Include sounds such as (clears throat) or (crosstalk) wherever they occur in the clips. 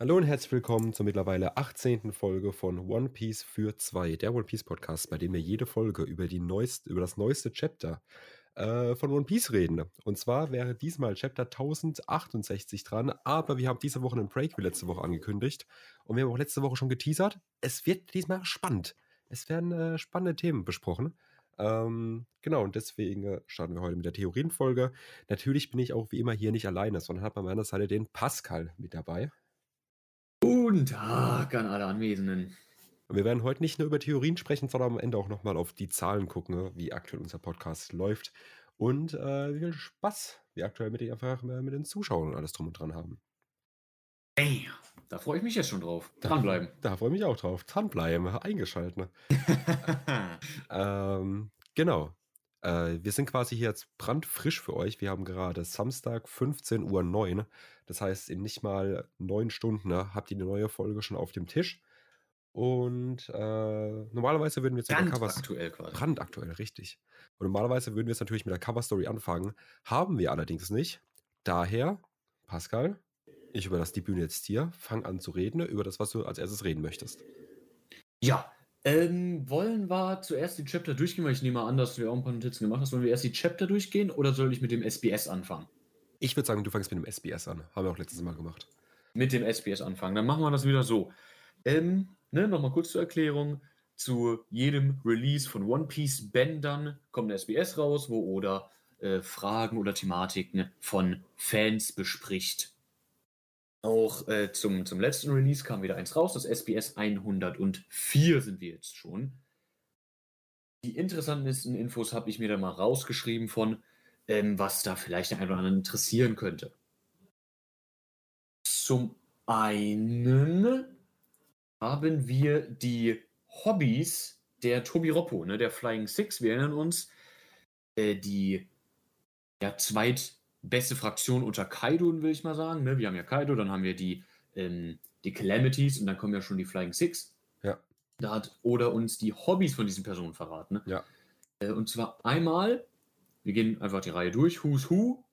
Hallo und herzlich willkommen zur mittlerweile 18. Folge von One Piece für zwei, der One Piece Podcast, bei dem wir jede Folge über, die neueste, über das neueste Chapter äh, von One Piece reden. Und zwar wäre diesmal Chapter 1068 dran, aber wir haben diese Woche einen Break wie letzte Woche angekündigt und wir haben auch letzte Woche schon geteasert. Es wird diesmal spannend. Es werden äh, spannende Themen besprochen. Ähm, genau, und deswegen äh, starten wir heute mit der Theorienfolge. Natürlich bin ich auch wie immer hier nicht alleine, sondern habe an meiner Seite den Pascal mit dabei. Guten Tag an alle Anwesenden. Wir werden heute nicht nur über Theorien sprechen, sondern am Ende auch nochmal auf die Zahlen gucken, ne, wie aktuell unser Podcast läuft und äh, wie viel Spaß wir aktuell mit, den, einfach äh, mit den Zuschauern und alles drum und dran haben. Ey, da freue ich mich jetzt schon drauf. Dranbleiben. Da, (laughs) da freue ich mich auch drauf. Dranbleiben, eingeschaltet. Ne? (laughs) ähm, genau. Äh, wir sind quasi hier jetzt brandfrisch für euch. Wir haben gerade Samstag 15.09 Uhr. Das heißt, in nicht mal neun Stunden ne, habt ihr eine neue Folge schon auf dem Tisch. Und äh, normalerweise würden wir jetzt mit der Cover aktuell quasi. brandaktuell, richtig. Und normalerweise würden wir jetzt natürlich mit der Cover Story anfangen. Haben wir allerdings nicht. Daher, Pascal, ich überlasse die Bühne jetzt dir. Fang an zu reden über das, was du als erstes reden möchtest. Ja, ähm, wollen wir zuerst die Chapter durchgehen, weil ich nehme an, dass du ja auch ein paar Notizen gemacht hast. Wollen wir erst die Chapter durchgehen oder soll ich mit dem SBS anfangen? Ich würde sagen, du fängst mit dem SBS an. Haben wir auch letztes Mal gemacht. Mit dem SBS anfangen. Dann machen wir das wieder so. Ähm, ne, nochmal kurz zur Erklärung. Zu jedem Release von One Piece Bändern kommt ein SBS raus, wo Oda äh, Fragen oder Thematiken von Fans bespricht. Auch äh, zum, zum letzten Release kam wieder eins raus, das SBS 104 sind wir jetzt schon. Die interessantesten Infos habe ich mir da mal rausgeschrieben von, ähm, was da vielleicht den einen oder anderen interessieren könnte. Zum einen haben wir die Hobbys der Tobi Roppo, ne, der Flying Six. Wir erinnern uns, äh, die ja, zweitbeste Fraktion unter Kaido, will ich mal sagen. Ne? Wir haben ja Kaido, dann haben wir die, ähm, die Calamities und dann kommen ja schon die Flying Six. Ja. Da hat Oda uns die Hobbys von diesen Personen verraten. Ne? Ja. Äh, und zwar einmal, wir gehen einfach die Reihe durch, Who's Who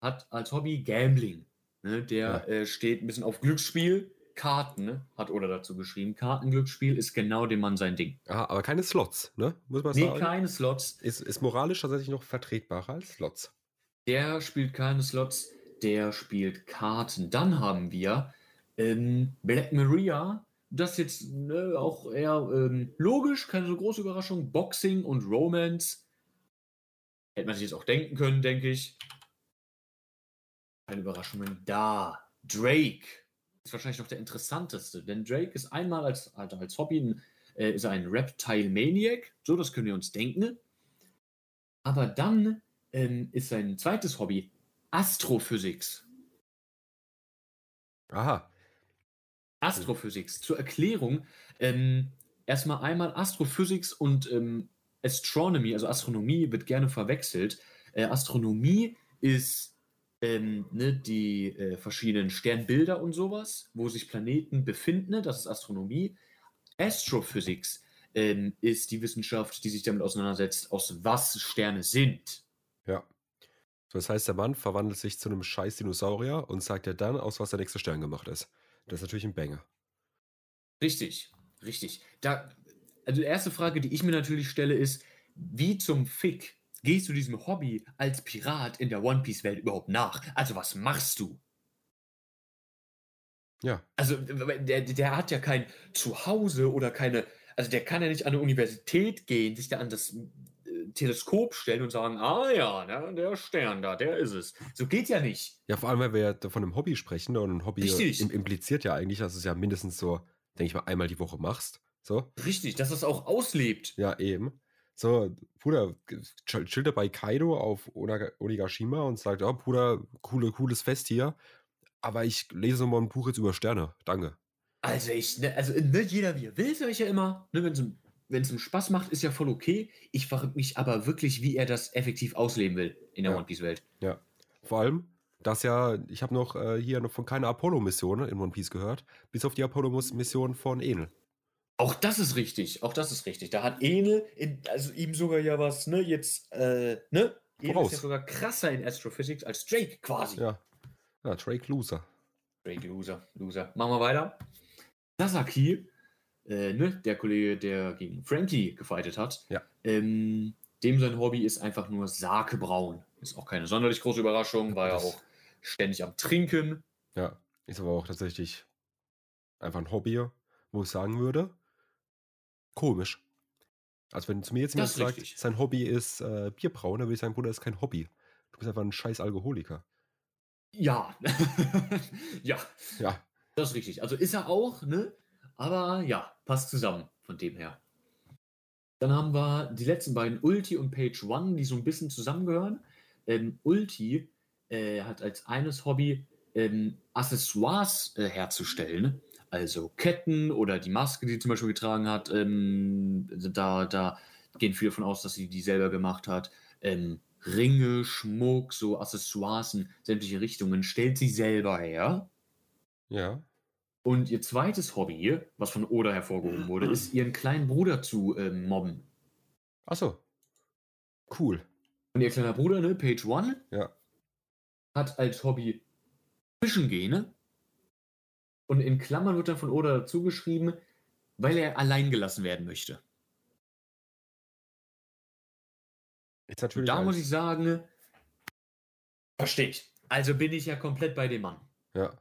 hat als Hobby Gambling. Ne? Der Ja. äh, steht ein bisschen auf Glücksspiel. Karten, ne? hat Oda dazu geschrieben. Kartenglücksspiel ist genau dem Mann sein Ding. Aha, aber keine Slots, ne? Muss man Nee, sagen. keine Slots. Ist, ist moralisch tatsächlich noch vertretbarer als Slots. Der spielt keine Slots, der spielt Karten. Dann haben wir ähm, Black Maria. Das jetzt ne, auch eher ähm, logisch, keine so große Überraschung. Boxing und Romance. Hätte man sich jetzt auch denken können, denke ich. Keine Überraschungen da. Drake ist wahrscheinlich noch der interessanteste, denn Drake ist einmal als, als Hobby ein, äh, ist ein Reptile Maniac. So, das können wir uns denken. Aber dann ähm, ist sein zweites Hobby Astrophysics. Aha. Astrophysics. Zur Erklärung, ähm, erstmal einmal Astrophysics und ähm, Astronomy, also Astronomie, wird gerne verwechselt. Äh, Astronomie ist ähm, ne, die äh, verschiedenen Sternbilder und sowas, wo sich Planeten befinden, ne, das ist Astronomie. Astrophysics ähm, ist die Wissenschaft, die sich damit auseinandersetzt, aus was Sterne sind. Das heißt, der Mann verwandelt sich zu einem scheiß Dinosaurier und sagt ja dann, aus was der nächste Stern gemacht ist. Das ist natürlich ein Banger. Richtig, richtig. Da, also die erste Frage, die ich mir natürlich stelle, ist, wie zum Fick gehst du diesem Hobby als Pirat in der One Piece Welt überhaupt nach? Also was machst du? Ja. Also der, der hat ja kein Zuhause oder keine, also der kann ja nicht an eine Universität gehen, sich da an das Teleskop stellen und sagen, ah ja, ne, der Stern da, der ist es. So geht ja nicht. Ja, vor allem, weil wir ja von einem Hobby sprechen ne, und ein Hobby Richtig. im, impliziert ja eigentlich, dass du es ja mindestens so, denke ich mal, einmal die Woche machst. So. Richtig, dass das auch auslebt. Ja, eben. So, Bruder, chill- chillt er bei Kaido auf Onigashima und sagt, oh, Bruder, coole, cooles Fest hier. Aber ich lese mal ein Buch jetzt über Sterne. Danke. Also ich, ne, also ne, jeder wie er will, sag ich ja immer. Ne, wenn es ihm- wenn es ihm Spaß macht, ist ja voll okay. Ich frage mich aber wirklich, wie er das effektiv ausleben will in der Ja. One Piece Welt. Ja. Vor allem, dass ja, ich habe noch äh, hier noch von keiner Apollo-Mission in One Piece gehört, bis auf die Apollo-Mission von Enel. Auch das ist richtig, auch das ist richtig. Da hat Enel, in, also ihm sogar ja was, ne, jetzt, äh, ne? Enel Voraus. ist ja sogar krasser in Astrophysics als Drake quasi. Ja. Ja, Drake Loser. Drake Loser, Loser. Machen wir weiter. Sasaki, äh, ne, der Kollege, der gegen Frankie gefightet hat, Ja. ähm, dem sein Hobby ist einfach nur Sake brauen. Ist auch keine sonderlich große Überraschung, war ja auch ständig am Trinken. Ja, ist aber auch tatsächlich einfach ein Hobby, wo ich sagen würde, komisch. Also wenn zu mir jetzt jemand sagt, richtig. sein Hobby ist äh, Bierbrauen, dann würde ich sagen, Bruder, das ist kein Hobby. Du bist einfach ein scheiß Alkoholiker. Ja. (laughs) ja, Ja, das ist richtig. Also ist er auch, ne? Aber ja, passt zusammen von dem her. Dann haben wir die letzten beiden, Ulti und Page One, die so ein bisschen zusammengehören. Ähm, Ulti äh, hat als eines Hobby ähm, Accessoires äh, herzustellen. Also Ketten oder die Maske, die sie zum Beispiel getragen hat. Ähm, da, da gehen viele davon aus, dass sie die selber gemacht hat. Ähm, Ringe, Schmuck, so Accessoires in sämtliche Richtungen stellt sie selber her. ja. Und ihr zweites Hobby, was von Oda hervorgehoben wurde, ist ihren kleinen Bruder zu ähm, mobben. Achso. Cool. Und ihr kleiner Bruder, ne, Page One, Ja. hat als Hobby Fischen gehen. ne? Und in Klammern wird dann von Oda dazu geschrieben, weil er allein gelassen werden möchte. Ist Und natürlich. da muss ich sagen, verstehe ich. Also bin ich ja komplett bei dem Mann. Ja.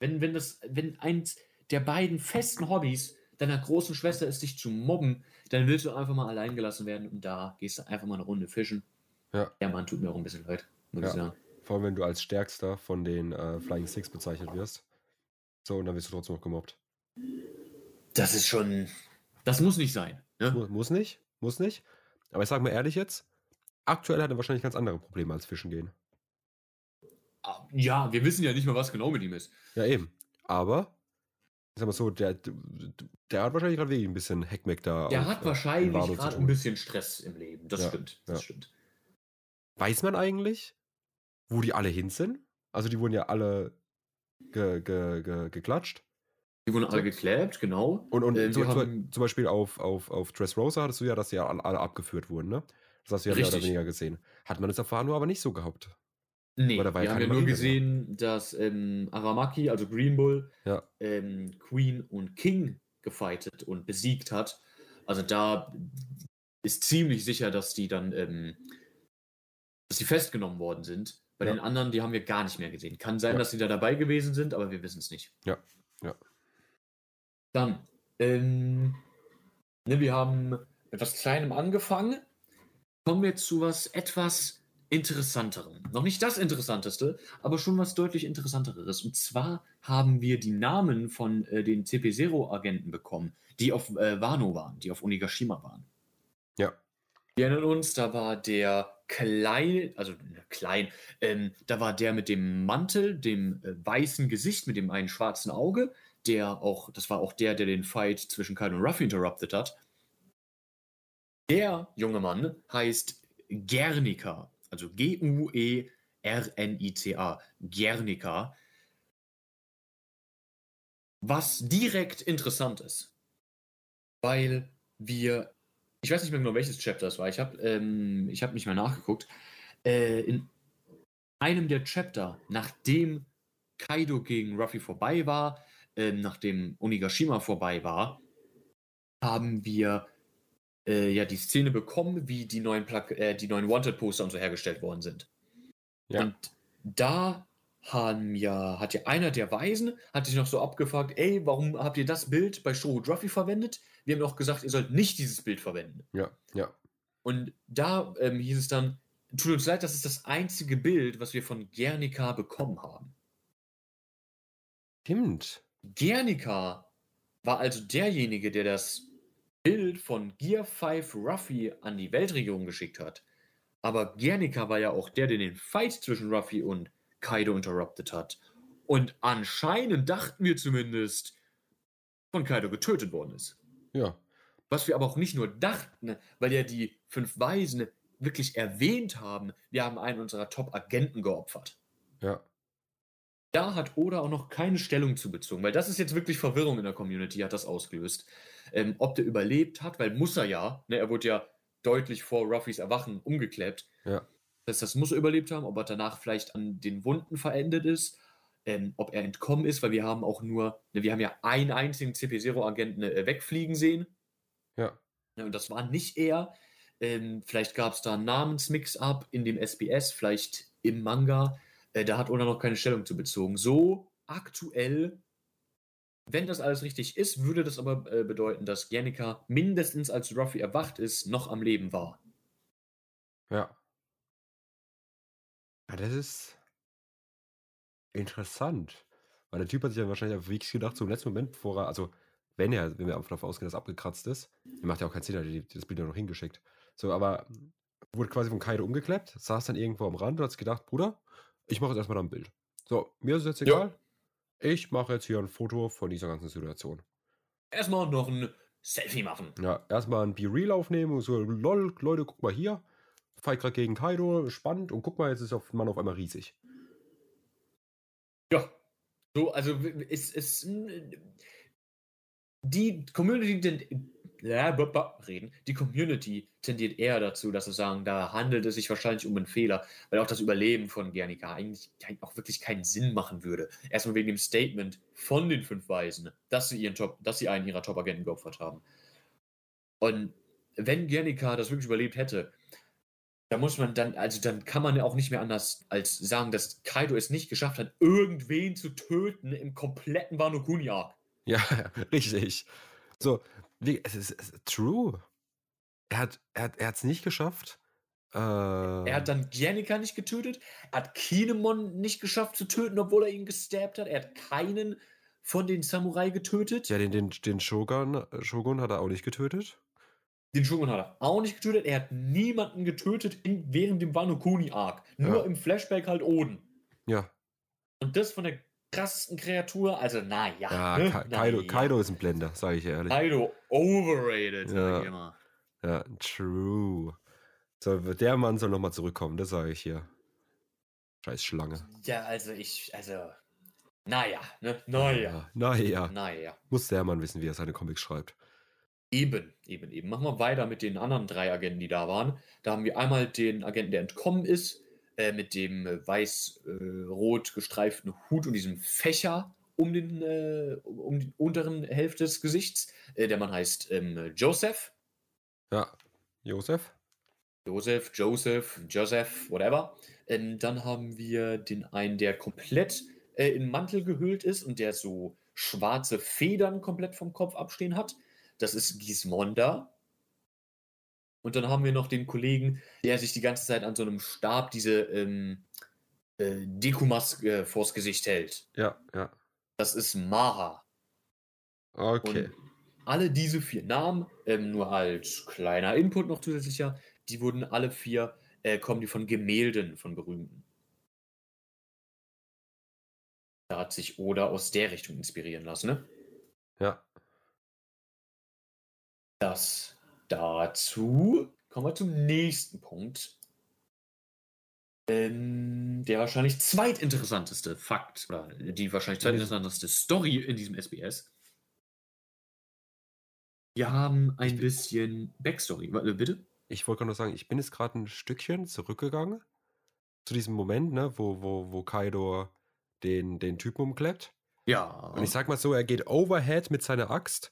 Wenn, wenn das, wenn eins der beiden festen Hobbys deiner großen Schwester ist, dich zu mobben, dann willst du einfach mal allein gelassen werden und da gehst du einfach mal eine Runde fischen. Ja. Der Mann tut mir auch ein bisschen leid, muss Ja. ich sagen. Vor allem, wenn du als stärkster von den äh, Flying Six bezeichnet wirst. So, und dann wirst du trotzdem noch gemobbt. Das ist schon. Das muss nicht sein. Ne? Mu muss nicht, muss nicht. Aber ich sag mal ehrlich jetzt, aktuell hat er wahrscheinlich ganz andere Probleme als Fischen gehen. Ja, wir wissen ja nicht mal, was genau mit ihm ist. Ja, eben. Aber, ich sag mal so, der, der hat wahrscheinlich gerade wirklich ein bisschen Heckmeck da. Der auf, hat äh, wahrscheinlich gerade ein bisschen Stress im Leben. Das Ja, stimmt. Das ja. stimmt. Weiß man eigentlich, wo die alle hin sind? Also, die wurden ja alle ge, ge, ge, geklatscht. Die wurden alle gekläbt, genau. Und, und Äh, zum, haben- zum Beispiel auf, auf, auf Dressrosa hattest du ja, dass die ja alle, alle abgeführt wurden, ne? Das hast du ja mehr oder Richtig. weniger gesehen. Hat man das auf Wano aber nicht so gehabt. Nee, da war wir haben ja nur gesehen, dass ähm, Aramaki, also Green Bull, Ja. ähm, Queen und King gefightet und besiegt hat. Also da ist ziemlich sicher, dass die dann, ähm, dass die festgenommen worden sind. Bei Ja. den anderen, die haben wir gar nicht mehr gesehen. Kann sein, Ja. dass sie da dabei gewesen sind, aber wir wissen es nicht. Ja, ja. Dann, ähm, ne, wir haben etwas Kleinem angefangen. Kommen wir zu was etwas Interessanterem. Noch nicht das Interessanteste, aber schon was deutlich Interessanteres. Und zwar haben wir die Namen von äh, den CP0-Agenten bekommen, die auf äh, Wano waren, die auf Onigashima waren. Ja. Wir erinnern uns, da war der klein, also ne, klein, ähm, da war der mit dem Mantel, dem äh, weißen Gesicht, mit dem einen schwarzen Auge, der auch, das war auch der, der den Fight zwischen Kyle und Ruffy interrupted hat. Der junge Mann heißt Gernika, also G-U-E-R-N-I-C-A, Gernika. Was direkt interessant ist, weil wir, ich weiß nicht mehr genau, welches Chapter es war, ich habe ähm, hab nicht mehr nachgeguckt, äh, in einem der Chapter, nachdem Kaido gegen Ruffy vorbei war, ähm, nachdem Onigashima vorbei war, haben wir äh, ja die Szene bekommen, wie die neuen, äh, die neuen Wanted-Poster und so hergestellt worden sind. Ja. Und da haben ja, hat ja einer der Weisen, hat sich noch so abgefragt, ey, warum habt ihr das Bild bei Shoro Ruffy verwendet? Wir haben doch gesagt, ihr sollt nicht dieses Bild verwenden. Ja, ja. Und da ähm, hieß es dann, tut uns leid, das ist das einzige Bild, was wir von Gernika bekommen haben. Stimmt. Gernika war also derjenige, der das Bild von Gear 5 Ruffy an die Weltregierung geschickt hat. Aber Gernika war ja auch der, der den Fight zwischen Ruffy und Kaido interrupted hat. Und anscheinend dachten wir zumindest, von Kaido getötet worden ist. Ja. Was wir aber auch nicht nur dachten, weil ja die fünf Weisen wirklich erwähnt haben, wir haben einen unserer Top-Agenten geopfert. Ja. Da hat Oda auch noch keine Stellung zu bezogen, weil das ist jetzt wirklich Verwirrung in der Community, hat das ausgelöst. Ähm, ob der überlebt hat, weil muss er ja, ne, er wurde ja deutlich vor Ruffys Erwachen umgeklebt. Ja. Das heißt, das muss er überlebt haben, ob er danach vielleicht an den Wunden verendet ist. ähm, ob er entkommen ist, weil wir haben auch nur, ne, wir haben ja einen einzigen CP0-Agenten äh, wegfliegen sehen. Ja. Ja, Und das war nicht er. Ähm, vielleicht gab es da einen Namensmix-up in dem SBS, vielleicht im Manga. Äh, da hat Oda noch keine Stellung zu bezogen. So aktuell, wenn das alles richtig ist, würde das aber äh, bedeuten, dass Gernika mindestens als Ruffy erwacht ist, noch am Leben war. Ja. Ja, das ist interessant. Weil der Typ hat sich dann wahrscheinlich auf wirklich gedacht, im letzten Moment, bevor er, also wenn er, wenn wir davon ausgehen, dass er abgekratzt ist, macht ja auch keinen Sinn, er hat das Bild ja noch hingeschickt. So, aber wurde quasi von Kaido umgeklappt, saß dann irgendwo am Rand und hat gedacht, Bruder, ich mache jetzt erstmal ein Bild. So, mir ist es jetzt Ja. egal. Ich mache jetzt hier ein Foto von dieser ganzen Situation. Erstmal noch ein Selfie machen. Ja, erstmal ein Be Real aufnehmen und so, lol, Leute, guck mal hier. Fight gerade gegen Kaido, spannend und guck mal, jetzt ist auf, Mann auf einmal riesig. Ja. So, also es ist die Community reden. Die Community tendiert eher dazu, dass sie sagen, da handelt es sich wahrscheinlich um einen Fehler, weil auch das Überleben von Gernika eigentlich auch wirklich keinen Sinn machen würde. Erstmal wegen dem Statement von den fünf Weisen, dass sie ihren Top, dass sie einen ihrer Top-Agenten geopfert haben. Und wenn Gernika das wirklich überlebt hätte, da muss man dann, also dann kann man ja auch nicht mehr anders als sagen, dass Kaido es nicht geschafft hat, irgendwen zu töten im kompletten Wano Kuni Arc. Ja, (laughs) richtig. So, wie, es ist, es ist true. Er hat es er, er hat's nicht geschafft. Äh, Er hat dann Gernika nicht getötet, er hat Kinemon nicht geschafft zu töten, obwohl er ihn gestabbt hat. Er hat keinen von den Samurai getötet. ja, den, den, den Shogun, Shogun hat er auch nicht getötet. Den Shogun hat er auch nicht getötet. Er hat niemanden getötet in, während dem Wano Kuni Arc. Nur Ja. im Flashback halt Oden. Ja, Und das von der krassesten Kreatur, also naja. ja, ne? Ka Kaido, Na ja. Kaido ist ein Blender, sage ich ehrlich. Kaido overrated, Ja. sag ich immer. Ja, true. So, der Mann soll nochmal zurückkommen, das sage ich hier. Scheiß Schlange. Ja, also ich, also, naja, ne? Naja, Naja, naja. muss der Mann wissen, wie er seine Comics schreibt. Eben, eben, eben. Machen wir weiter mit den anderen drei Agenten, die da waren. Da haben wir einmal den Agenten, der entkommen ist, äh, mit dem äh, weiß-rot gestreiften Hut und diesem Fächer um, den, äh, um die unteren Hälfte des Gesichts. Äh, der Mann heißt ähm, Joseph. Ja, Josef? Joseph, Joseph, Joseph, whatever. Ähm, dann haben wir den einen, der komplett äh, in Mantel gehüllt ist und der so schwarze Federn komplett vom Kopf abstehen hat. Das ist Gismonda. Und dann haben wir noch den Kollegen, der sich die ganze Zeit an so einem Stab diese ähm, äh, Dekumas äh, vors Gesicht hält. Ja, ja. Das ist Maha. Okay. Und alle diese vier Namen, ähm, nur als kleiner Input noch zusätzlicher, die wurden alle vier, äh, kommen die von Gemälden von Berühmten. Da hat sich Oda aus der Richtung inspirieren lassen, ne? Ja. Das dazu. Kommen wir zum nächsten Punkt. Ähm, der wahrscheinlich zweitinteressanteste Fakt oder die wahrscheinlich zweitinteressanteste Story in diesem SBS. Wir haben ein bisschen Backstory. Warte, bitte? Ich wollte gerade noch sagen, ich bin jetzt gerade ein Stückchen zurückgegangen zu diesem Moment, ne, wo, wo, wo Kaido den, den Typen umkleppt. Ja. Und ich sag mal so, er geht overhead mit seiner Axt.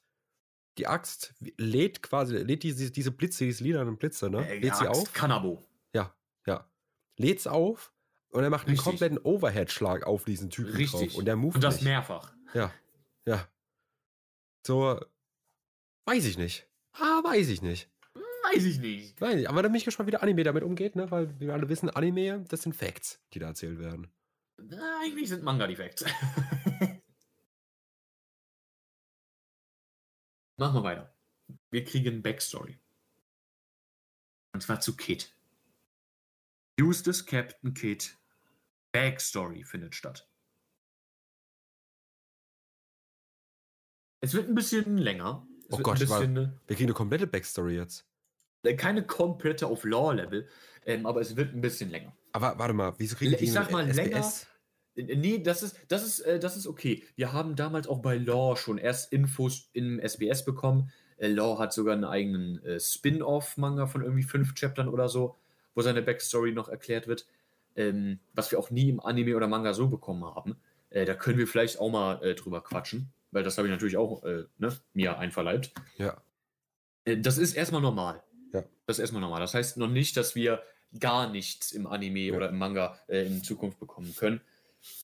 Die Axt lädt quasi, lädt diese, diese Blitze, diese lilanen Blitze, ne? Äh, lädt sie Axt auf. Kanabo. Ja, ja. Lädt's auf und er macht einen Richtig. kompletten Overhead-Schlag auf diesen Typen Richtig. drauf. Und der Move Und das nicht. mehrfach. Ja, ja. So, weiß ich nicht. Ah, weiß ich nicht. Weiß ich nicht. Weiß ich. Aber da bin ich gespannt, wie der Anime damit umgeht, ne? Weil wir alle wissen, Anime, das sind Facts, die da erzählt werden. Na, eigentlich sind Manga-Defekte. (laughs) Machen wir weiter. Wir kriegen Backstory. Und zwar zu Kid. Eustace Captain Kid. Backstory findet statt. Es wird ein bisschen länger. Es Oh Gott, ein war- bisschen, Wir kriegen eine komplette Backstory jetzt. äh, keine komplette auf Lore-Level, ähm, aber es wird ein bisschen länger. Aber warte mal, wieso kriegen Ich die sag mal, länger- SBS? Äh, Nee, das ist, das ist, äh, das ist okay. Wir haben damals auch bei Law schon erst Infos im SBS bekommen. Äh, Law hat sogar einen eigenen äh, Spin-off-Manga von irgendwie fünf Chaptern oder so, wo seine Backstory noch erklärt wird, ähm, was wir auch nie im Anime oder Manga so bekommen haben. Äh, da können wir vielleicht auch mal äh, drüber quatschen, weil das habe ich natürlich auch äh, ne, mir einverleibt. Ja. Das ist erstmal normal. Ja. Das ist erstmal normal. Das heißt noch nicht, dass wir gar nichts im Anime Ja. oder im Manga in Zukunft bekommen können.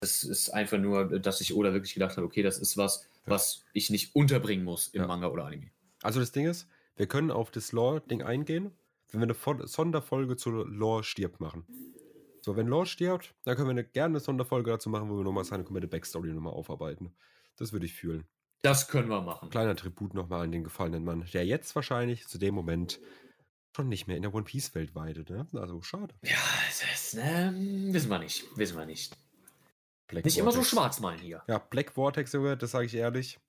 Es ist einfach nur, dass ich Oda wirklich gedacht habe, okay, das ist was, Ja. was ich nicht unterbringen muss im Ja. Manga oder Anime. Also das Ding ist, wir können auf das Lore-Ding eingehen, wenn wir eine Fo- Sonderfolge zu Lore stirbt machen. So, wenn Lore stirbt, dann können wir eine, gerne eine Sonderfolge dazu machen, wo wir nochmal seine komplette Backstory nochmal aufarbeiten. Das würde ich fühlen. Das können wir machen. Kleiner Tribut nochmal an den gefallenen Mann, der jetzt wahrscheinlich zu dem Moment schon nicht mehr in der One Piece-Welt weidet. Ne? Also schade. Ja, es ist, ne, wissen wir nicht. Wissen wir nicht. Black Nicht immer so Vortex. schwarz malen hier. Ja, Black Vortex, Junge, das sage ich ehrlich.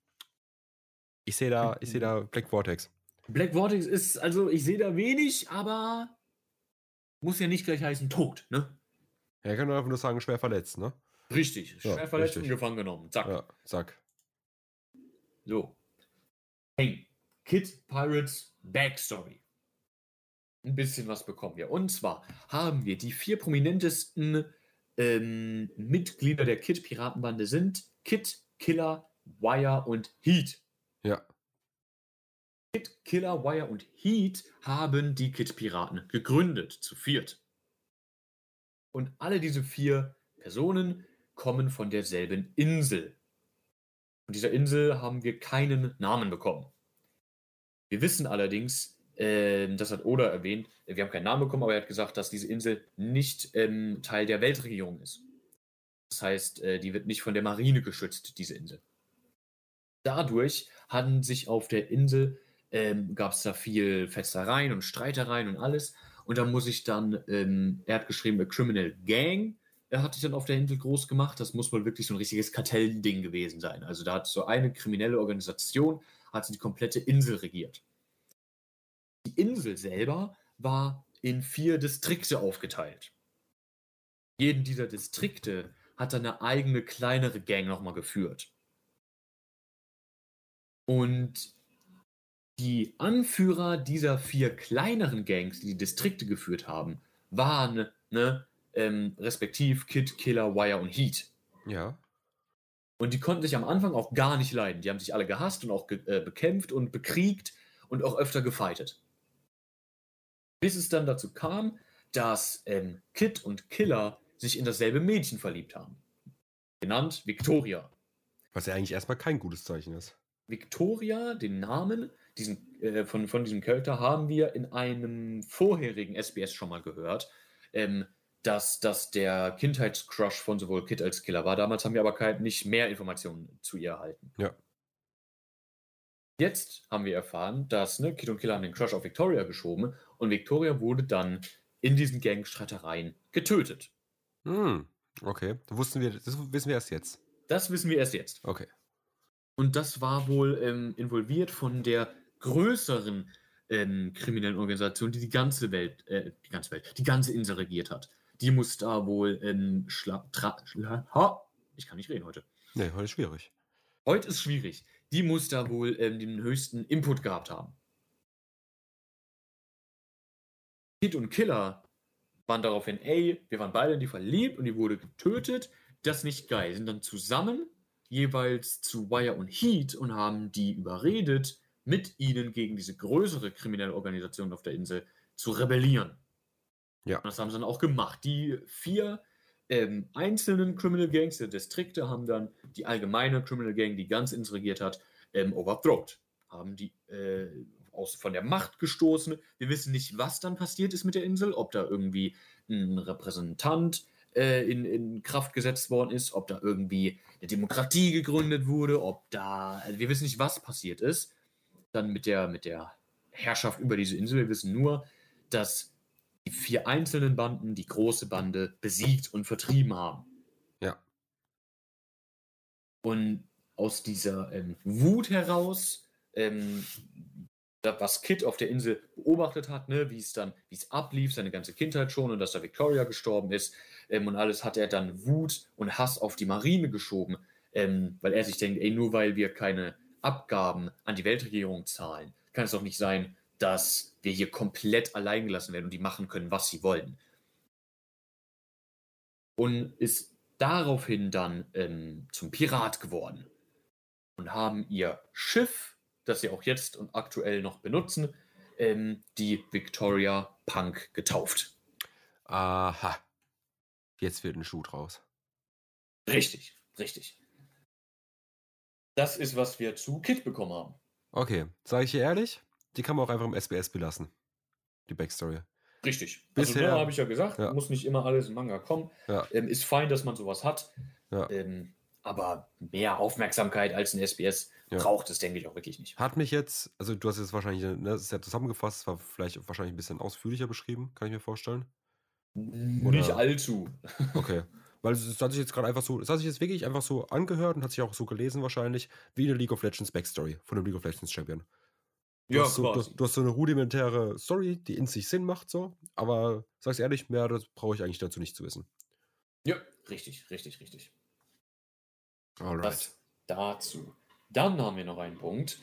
Ich sehe da, ich sehe da Black Vortex. Black Vortex ist, also ich sehe da wenig, aber muss ja nicht gleich heißen tot, ne? Er kann einfach nur sagen, schwer verletzt, ne? Richtig. Ja, Schwer verletzt und richtig. gefangen genommen. Zack. Ja, zack. So. Hey, Kid Pirates Backstory. Ein bisschen was bekommen wir. Und zwar haben wir die vier prominentesten ähm, Mitglieder der Kid-Piratenbande sind Kid, Killer, Wire und Heat. Ja. Kid, Killer, Wire und Heat haben die Kid-Piraten gegründet, zu viert. Und alle diese vier Personen kommen von derselben Insel. Von dieser Insel haben wir keinen Namen bekommen. Wir wissen allerdings, ähm, das hat Oda erwähnt, wir haben keinen Namen bekommen, aber er hat gesagt, dass diese Insel nicht ähm, Teil der Weltregierung ist. Das heißt, äh, die wird nicht von der Marine geschützt, diese Insel. Dadurch hatten sich auf der Insel, ähm, gab es da viel Festereien und Streitereien und alles. Und da muss ich dann, ähm, er hat geschrieben, a Criminal Gang, er hat sich dann auf der Insel groß gemacht. Das muss wohl wirklich so ein richtiges Kartellding gewesen sein. Also da hat so eine kriminelle Organisation, hat die komplette Insel regiert. Die Insel selber war in vier Distrikte aufgeteilt. Jeden dieser Distrikte hat dann eine eigene kleinere Gang nochmal geführt. Und die Anführer dieser vier kleineren Gangs, die die Distrikte geführt haben, waren ne, ähm, respektiv Kid, Killer, Wire und Heat. Ja. Und die konnten sich am Anfang auch gar nicht leiden. Die haben sich alle gehasst und auch ge äh, bekämpft und bekriegt und auch öfter gefightet. Bis es dann dazu kam, dass ähm, Kid und Killer sich in dasselbe Mädchen verliebt haben. Genannt Victoria. Was ja eigentlich erstmal kein gutes Zeichen ist. Victoria, den Namen diesen, äh, von, von diesem Charakter, haben wir in einem vorherigen SBS schon mal gehört, ähm, dass das der Kindheitscrush von sowohl Kid als Killer war. Damals haben wir aber kein, nicht mehr Informationen zu ihr erhalten. Ja. Jetzt haben wir erfahren, dass ne, Kid und Killer haben den Crush auf Victoria geschoben und Victoria wurde dann in diesen Gangstreitereien getötet. Hm. Okay. Das wussten wir, das wissen wir erst jetzt. Das wissen wir erst jetzt. Okay. Und das war wohl ähm, involviert von der größeren ähm, kriminellen Organisation, die die ganze Welt, äh, die ganze Welt, die ganze Insel regiert hat. Die muss da wohl ähm, schla tra schla ha ich kann nicht reden heute. Nee, heute ist schwierig. Heute ist schwierig. Die muss da wohl ähm, den höchsten Input gehabt haben. Kid und Killer waren daraufhin, ey, wir waren beide in die verliebt und die wurde getötet. Das ist nicht geil. Sind dann zusammen jeweils zu Wire und Heat und haben die überredet, mit ihnen gegen diese größere kriminelle Organisation auf der Insel zu rebellieren. Ja. Und das haben sie dann auch gemacht. Die vier ähm, einzelnen Criminal Gangs der Distrikte haben dann die allgemeine Criminal Gang, die ganz Insel regiert hat, ähm, overthrowed. Haben die äh, aus, von der Macht gestoßen. Wir wissen nicht, was dann passiert ist mit der Insel, ob da irgendwie ein Repräsentant äh, in, in Kraft gesetzt worden ist, ob da irgendwie eine Demokratie gegründet wurde, ob da. Also wir wissen nicht, was passiert ist. Dann mit der, mit der Herrschaft über diese Insel. Wir wissen nur, dass die vier einzelnen Banden die große Bande besiegt und vertrieben haben. Ja. Und aus dieser ähm, Wut heraus, ähm, was Kid auf der Insel beobachtet hat, ne, wie es dann, wie es ablief, seine ganze Kindheit schon und dass da Victoria gestorben ist ähm, und alles, hat er dann Wut und Hass auf die Marine geschoben, ähm, weil er sich denkt, ey, nur weil wir keine Abgaben an die Weltregierung zahlen, kann es doch nicht sein, dass wir hier komplett allein gelassen werden und die machen können, was sie wollen. Und ist daraufhin dann ähm, zum Pirat geworden und haben ihr Schiff, das sie auch jetzt und aktuell noch benutzen, ähm, die Victoria Punk getauft. Aha. Jetzt wird ein Schuh draus. Richtig, richtig. Das ist, was wir zu Kit bekommen haben. Okay, sage ich dir ehrlich, die kann man auch einfach im SBS belassen. Die Backstory. Richtig. Bisher- also, habe ich ja gesagt, Ja. muss nicht immer alles im Manga kommen. Ja. Ähm, ist fein, dass man sowas hat. Ja. Ähm, aber mehr Aufmerksamkeit als ein SBS braucht es, denke ich, auch wirklich nicht. Hat mich jetzt, also du hast jetzt wahrscheinlich, ne, das ist ja zusammengefasst, war vielleicht wahrscheinlich ein bisschen ausführlicher beschrieben, kann ich mir vorstellen. Nicht allzu. (laughs) Okay. Weil es hat sich jetzt gerade einfach so, es hat sich jetzt wirklich einfach so angehört und hat sich auch so gelesen wahrscheinlich, wie eine League of Legends Backstory von einem League of Legends Champion. Du, hast, so, du, hast, du hast so eine rudimentäre Story, die in sich Sinn macht, so, aber sag's ehrlich, mehr das brauche ich eigentlich dazu nicht zu wissen. Ja, richtig, richtig, richtig. Alright. Das dazu. Dann haben wir noch einen Punkt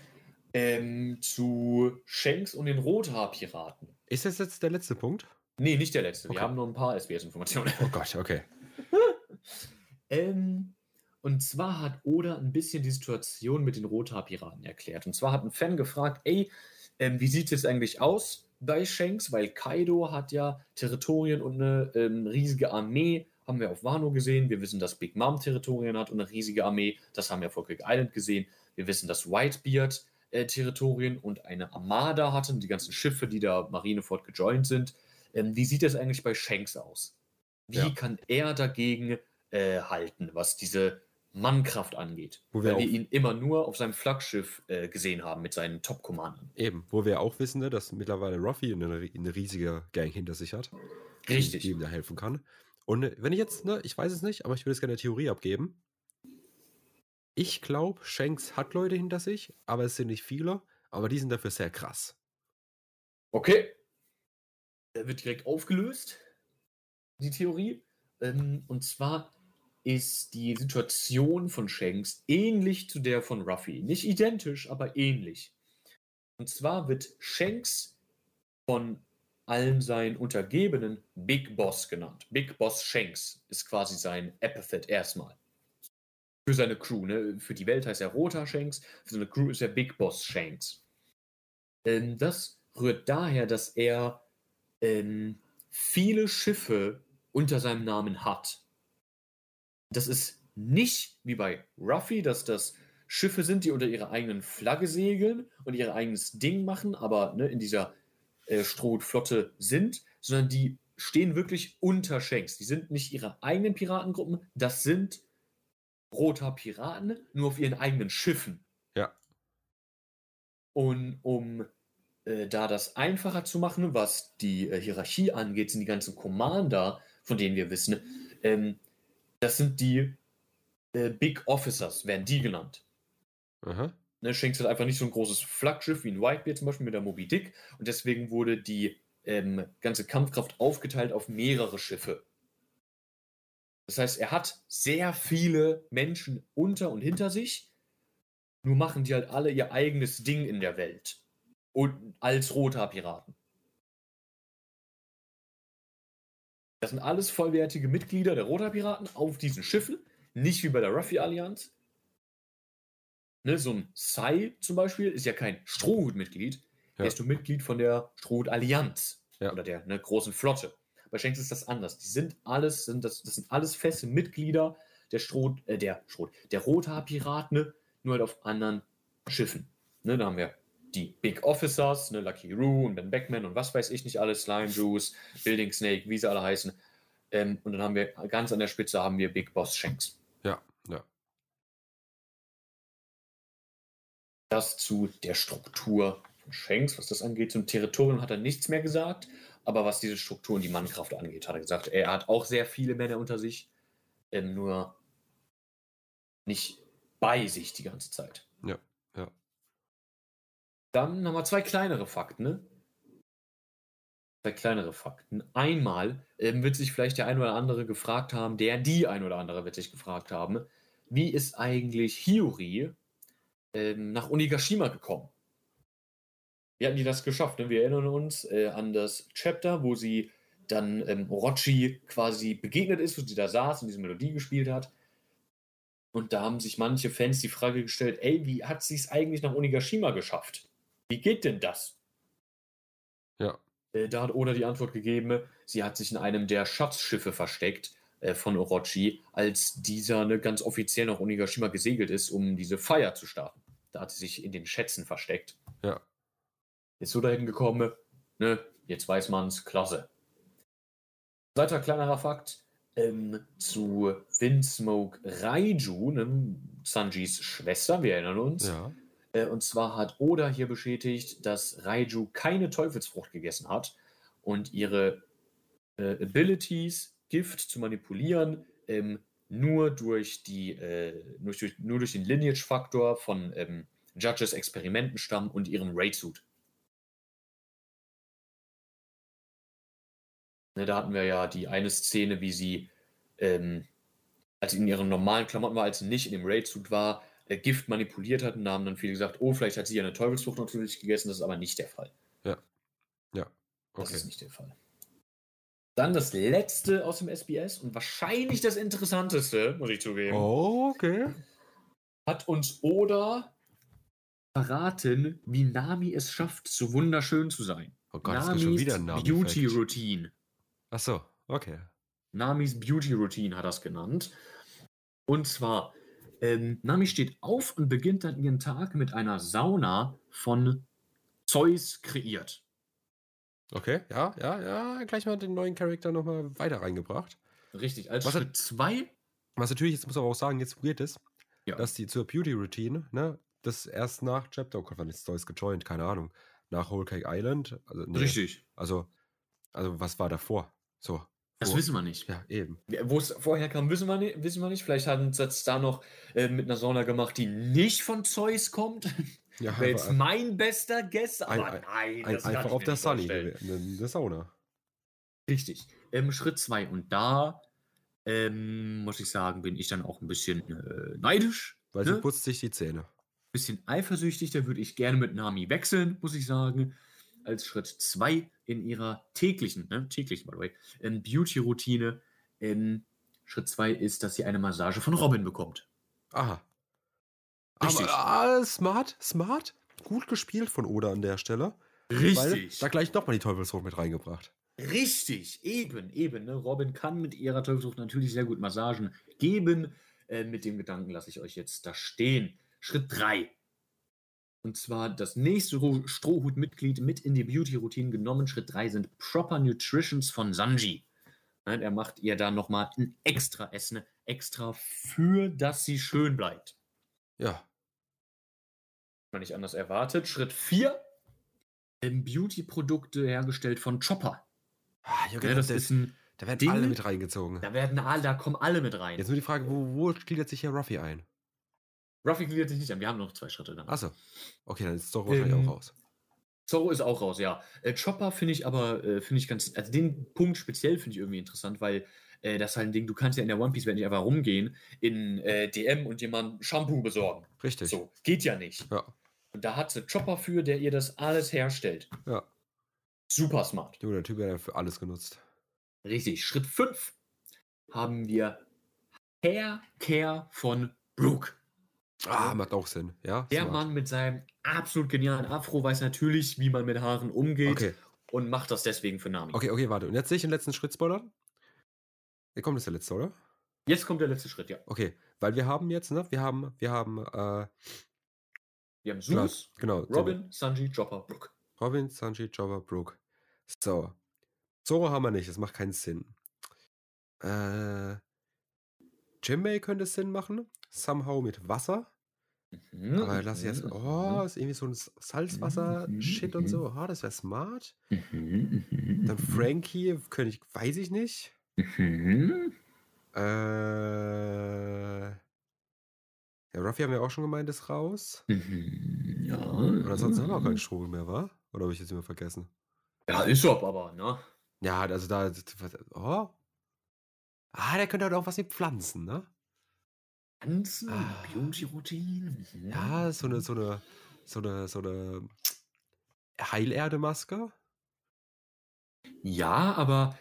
ähm, zu Shanks und den Rothaarpiraten. Ist das jetzt der letzte Punkt? Nee, nicht der letzte. Okay. Wir haben noch ein paar SBS-Informationen. Oh Gott, okay. (laughs) (laughs) Ähm, und zwar hat Oda ein bisschen die Situation mit den Rothaarpiraten erklärt. Und zwar hat ein Fan gefragt, ey, ähm, wie sieht es eigentlich aus bei Shanks? Weil Kaido hat ja Territorien und eine ähm, riesige Armee, haben wir auf Wano gesehen. Wir wissen, dass Big Mom Territorien hat und eine riesige Armee. Das haben wir auf Rocket Island gesehen. Wir wissen, dass Whitebeard äh, Territorien und eine Armada hatten, die ganzen Schiffe, die da Marineford gejoint sind. Ähm, wie sieht es eigentlich bei Shanks aus? Wie Ja. kann er dagegen äh, halten, was diese Mannkraft angeht? Wo wir weil wir ihn immer nur auf seinem Flaggschiff äh, gesehen haben mit seinen Top-Commandern. Eben, wo wir auch wissen, ne, dass mittlerweile Ruffy eine, eine riesige Gang hinter sich hat. die- Richtig. Die ihm da helfen kann. Und äh, wenn ich jetzt, ne, ich weiß es nicht, aber ich würde jetzt gerne eine Theorie abgeben. Ich glaube, Shanks hat Leute hinter sich, aber es sind nicht viele, aber die sind dafür sehr krass. Okay. Er wird direkt aufgelöst, die Theorie. Ähm, und zwar ist die Situation von Shanks ähnlich zu der von Ruffy. Nicht identisch, aber ähnlich. Und zwar wird Shanks von allen seinen Untergebenen Big Boss genannt. Big Boss Shanks ist quasi sein Epithet erstmal. Für seine Crew, ne? Für die Welt heißt er Roter Shanks, für seine Crew ist er Big Boss Shanks. Ähm, das rührt daher, dass er ähm, viele Schiffe unter seinem Namen hat. Das ist nicht wie bei Ruffy, dass das Schiffe sind, die unter ihrer eigenen Flagge segeln und ihr eigenes Ding machen, aber ne, in dieser äh, Strohflotte sind, sondern die stehen wirklich unter Shanks. Die sind nicht ihre eigenen Piratengruppen, das sind roter Piraten, nur auf ihren eigenen Schiffen. Ja. Und um äh, da das einfacher zu machen, was die äh, Hierarchie angeht, sind die ganzen Commander, von denen wir wissen, ähm, das sind die äh, Big Officers, werden die genannt. Aha. Ne, Shanks hat einfach nicht so ein großes Flaggschiff wie ein Whitebeard zum Beispiel mit der Moby Dick und deswegen wurde die ähm, ganze Kampfkraft aufgeteilt auf mehrere Schiffe. Das heißt, er hat sehr viele Menschen unter und hinter sich, nur machen die halt alle ihr eigenes Ding in der Welt. Und als roter Piraten. Das sind alles vollwertige Mitglieder der Roter Piraten auf diesen Schiffen, nicht wie bei der Ruffy-Allianz. Ne, so ein Sai zum Beispiel ist ja kein Strohhut-Mitglied, Ja. er ist nur Mitglied von der Strohhut-Allianz Ja. oder der ne, großen Flotte. Bei Shanks ist das anders. Die sind alles, sind das, das sind alles feste Mitglieder der Stroh, äh, der Stroh, der Rothaar-Piraten, nur halt auf anderen Schiffen. Ne, da haben wir die Big Officers, ne, Lucky Roo und Ben Beckman und was weiß ich nicht alles, Slime Juice, Building Snake, wie sie alle heißen. Ähm, und dann haben wir ganz an der Spitze haben wir Big Boss Shanks. Ja, ja. Das zu der Struktur von Shanks, was das angeht. Zum Territorium hat er nichts mehr gesagt, aber was diese Struktur und die Mannkraft angeht, hat er gesagt, er hat auch sehr viele Männer unter sich, ähm, nur nicht bei sich die ganze Zeit. Dann haben wir zwei kleinere Fakten, ne? Zwei kleinere Fakten. Einmal ähm, wird sich vielleicht der ein oder andere gefragt haben, der die ein oder andere wird sich gefragt haben, wie ist eigentlich Hiyori ähm, nach Onigashima gekommen? Wie hatten die das geschafft? Ne? Wir erinnern uns äh, an das Chapter, wo sie dann ähm, Orochi quasi begegnet ist, wo sie da saß und diese Melodie gespielt hat. Und da haben sich manche Fans die Frage gestellt, ey, wie hat sie es eigentlich nach Onigashima geschafft? Wie geht denn das? Ja. Äh, da hat Oda die Antwort gegeben, sie hat sich in einem der Schatzschiffe versteckt äh, von Orochi, als dieser ne, ganz offiziell nach Onigashima gesegelt ist, um diese Feier zu starten. Da hat sie sich in den Schätzen versteckt. Ja. Ist so dahin gekommen, ne, jetzt weiß man's, klasse. Weiter kleinerer Fakt, ähm, zu Windsmoke Raiju, ne, Sanjis Schwester, wir erinnern uns. Ja. Äh, und zwar hat Oda hier bestätigt, dass Raiju keine Teufelsfrucht gegessen hat und ihre äh, Abilities, Gift zu manipulieren, ähm, nur durch die, äh, durch, nur durch den Lineage-Faktor von ähm, Judges Experimentenstamm und ihrem Raid-Suit. Ne, da hatten wir ja die eine Szene, wie sie, ähm, als in ihren normalen Klamotten war, als sie nicht in dem Raid-Suit war, Gift manipuliert hat und da haben dann viele gesagt, oh, vielleicht hat sie ja eine Teufelsfrucht natürlich gegessen, das ist aber nicht der Fall. Ja. Ja. Das Okay. ist nicht der Fall. Dann das letzte aus dem SBS und wahrscheinlich das interessanteste, muss ich zugeben, Oh, okay. hat uns Oda verraten, wie Nami es schafft, so wunderschön zu sein. Oh Gott, es gibt schon wieder Namen. Beauty Routine. Ach so, okay. Namis Beauty Routine hat das genannt. Und zwar, ähm, Nami steht auf und beginnt dann ihren Tag mit einer Sauna von Zeus kreiert. Okay, ja, ja, ja. Gleich mal den neuen Charakter nochmal weiter reingebracht. Richtig, als Was Schritt zwei. Was natürlich, jetzt muss man auch sagen, jetzt weird ist, Ja. dass die zur Beauty-Routine, ne, das erst nach Chapter, oh Gott, wann ist Zeus gejoint? Keine Ahnung. Nach Whole Cake Island. Also, nee, Richtig. Also, also, was war davor? So. Das wissen wir nicht. Ja, eben. Wo es vorher kam, wissen wir nicht. Wissen wir nicht. Vielleicht haben sie es da noch äh, mit einer Sauna gemacht, die nicht von Zeus kommt. Ja, Wäre jetzt mein bester Guess, aber Ein- nein. ein, das kann einfach ich auf mir der Sunny, eine, eine Sauna. Richtig. Ähm, Schritt 2. Und da ähm, muss ich sagen, bin ich dann auch ein bisschen äh, neidisch. Weil ne? sie putzt sich die Zähne. bisschen eifersüchtig. Da würde ich gerne mit Nami wechseln, muss ich sagen. Als Schritt 2 in ihrer täglichen, ne, täglichen, by the way, ähm, Beauty-Routine. Ähm, Schritt 2 ist, dass sie eine Massage von Robin bekommt. Aha. Richtig. Aber ah, smart, smart. Gut gespielt von Oda an der Stelle. Weil da gleich nochmal die Teufelsfrucht mit reingebracht. Richtig, eben, eben. Ne? Robin kann mit ihrer Teufelsfrucht natürlich sehr gut Massagen geben. Äh, mit dem Gedanken lasse ich euch jetzt da stehen. Schritt 3. Und zwar das nächste Ro- Strohhut-Mitglied mit in die Beauty-Routine genommen. Schritt 3 sind Proper Nutritions von Sanji. Er macht ihr da nochmal ein extra Essen, extra für, dass sie schön bleibt. Ja. Man nicht anders erwartet. Schritt 4. Beauty-Produkte hergestellt von Chopper. Ah, Junge, Ja, das da- ist ein, da werden Ding. alle mit reingezogen. da werden alle, da kommen alle mit rein. Jetzt nur die Frage, wo, wo gliedert sich hier Ruffy ein? Ruffy gliedert sich nicht an. Wir haben noch zwei Schritte dann. Achso. Okay, dann ist es doch wahrscheinlich Ähm, auch raus. Zorro ist auch raus, ja. Äh, Chopper finde ich aber, äh, finde ich ganz, also den Punkt speziell finde ich irgendwie interessant, weil äh, das ist halt ein Ding, du kannst ja in der One Piece Welt nicht einfach rumgehen, in äh, DM und jemand Shampoo besorgen. Richtig. So, geht ja nicht. Ja. Und da hat sie Chopper für, der ihr das alles herstellt. Ja. Super smart. Junge, der Typ hat ja für alles genutzt. Richtig. Schritt 5 haben wir Hair Care von Brooke. Ah, macht auch Sinn. Ja. Der smart. Mann mit seinem absolut genialen Afro weiß natürlich, wie man mit Haaren umgeht Okay, und macht das deswegen für Nami. okay, okay, warte. Und jetzt sehe ich den letzten Schritt spoilern. Hier kommt jetzt der letzte, oder? Jetzt kommt der letzte Schritt, ja. Okay, weil wir haben jetzt, ne, wir haben, wir haben, äh, Wir haben Zeus, genau, so, Robin, Sanji, Chopper, Brooke. Robin, Sanji, Jobber, Brooke. So. Zoro haben wir nicht, das macht keinen Sinn. Äh, Jimbei könnte Sinn machen. Somehow mit Wasser. Mhm, Aber lass ich jetzt. mhm, Oh, ist irgendwie so ein Salzwasser-Shit und so. Oh, das wäre smart. mhm, mhm, Dann Frankie, könnte ich, weiß ich nicht. mhm. Äh. Ja, Ruffy haben wir auch schon gemeint, ist raus. Mhm, Ja. Und ansonsten haben wir auch keinen Strobel mehr, wa? Oder habe ich jetzt immer vergessen? Ja, ist ob aber, ne? Ja, also da. Oh. Ah, der könnte halt auch was mit Pflanzen, ne? Tanzen, Ah. Beauty-Routine. mhm. Ja, so eine, so eine, so eine, so eine Heilerde-Maske. Ja, aber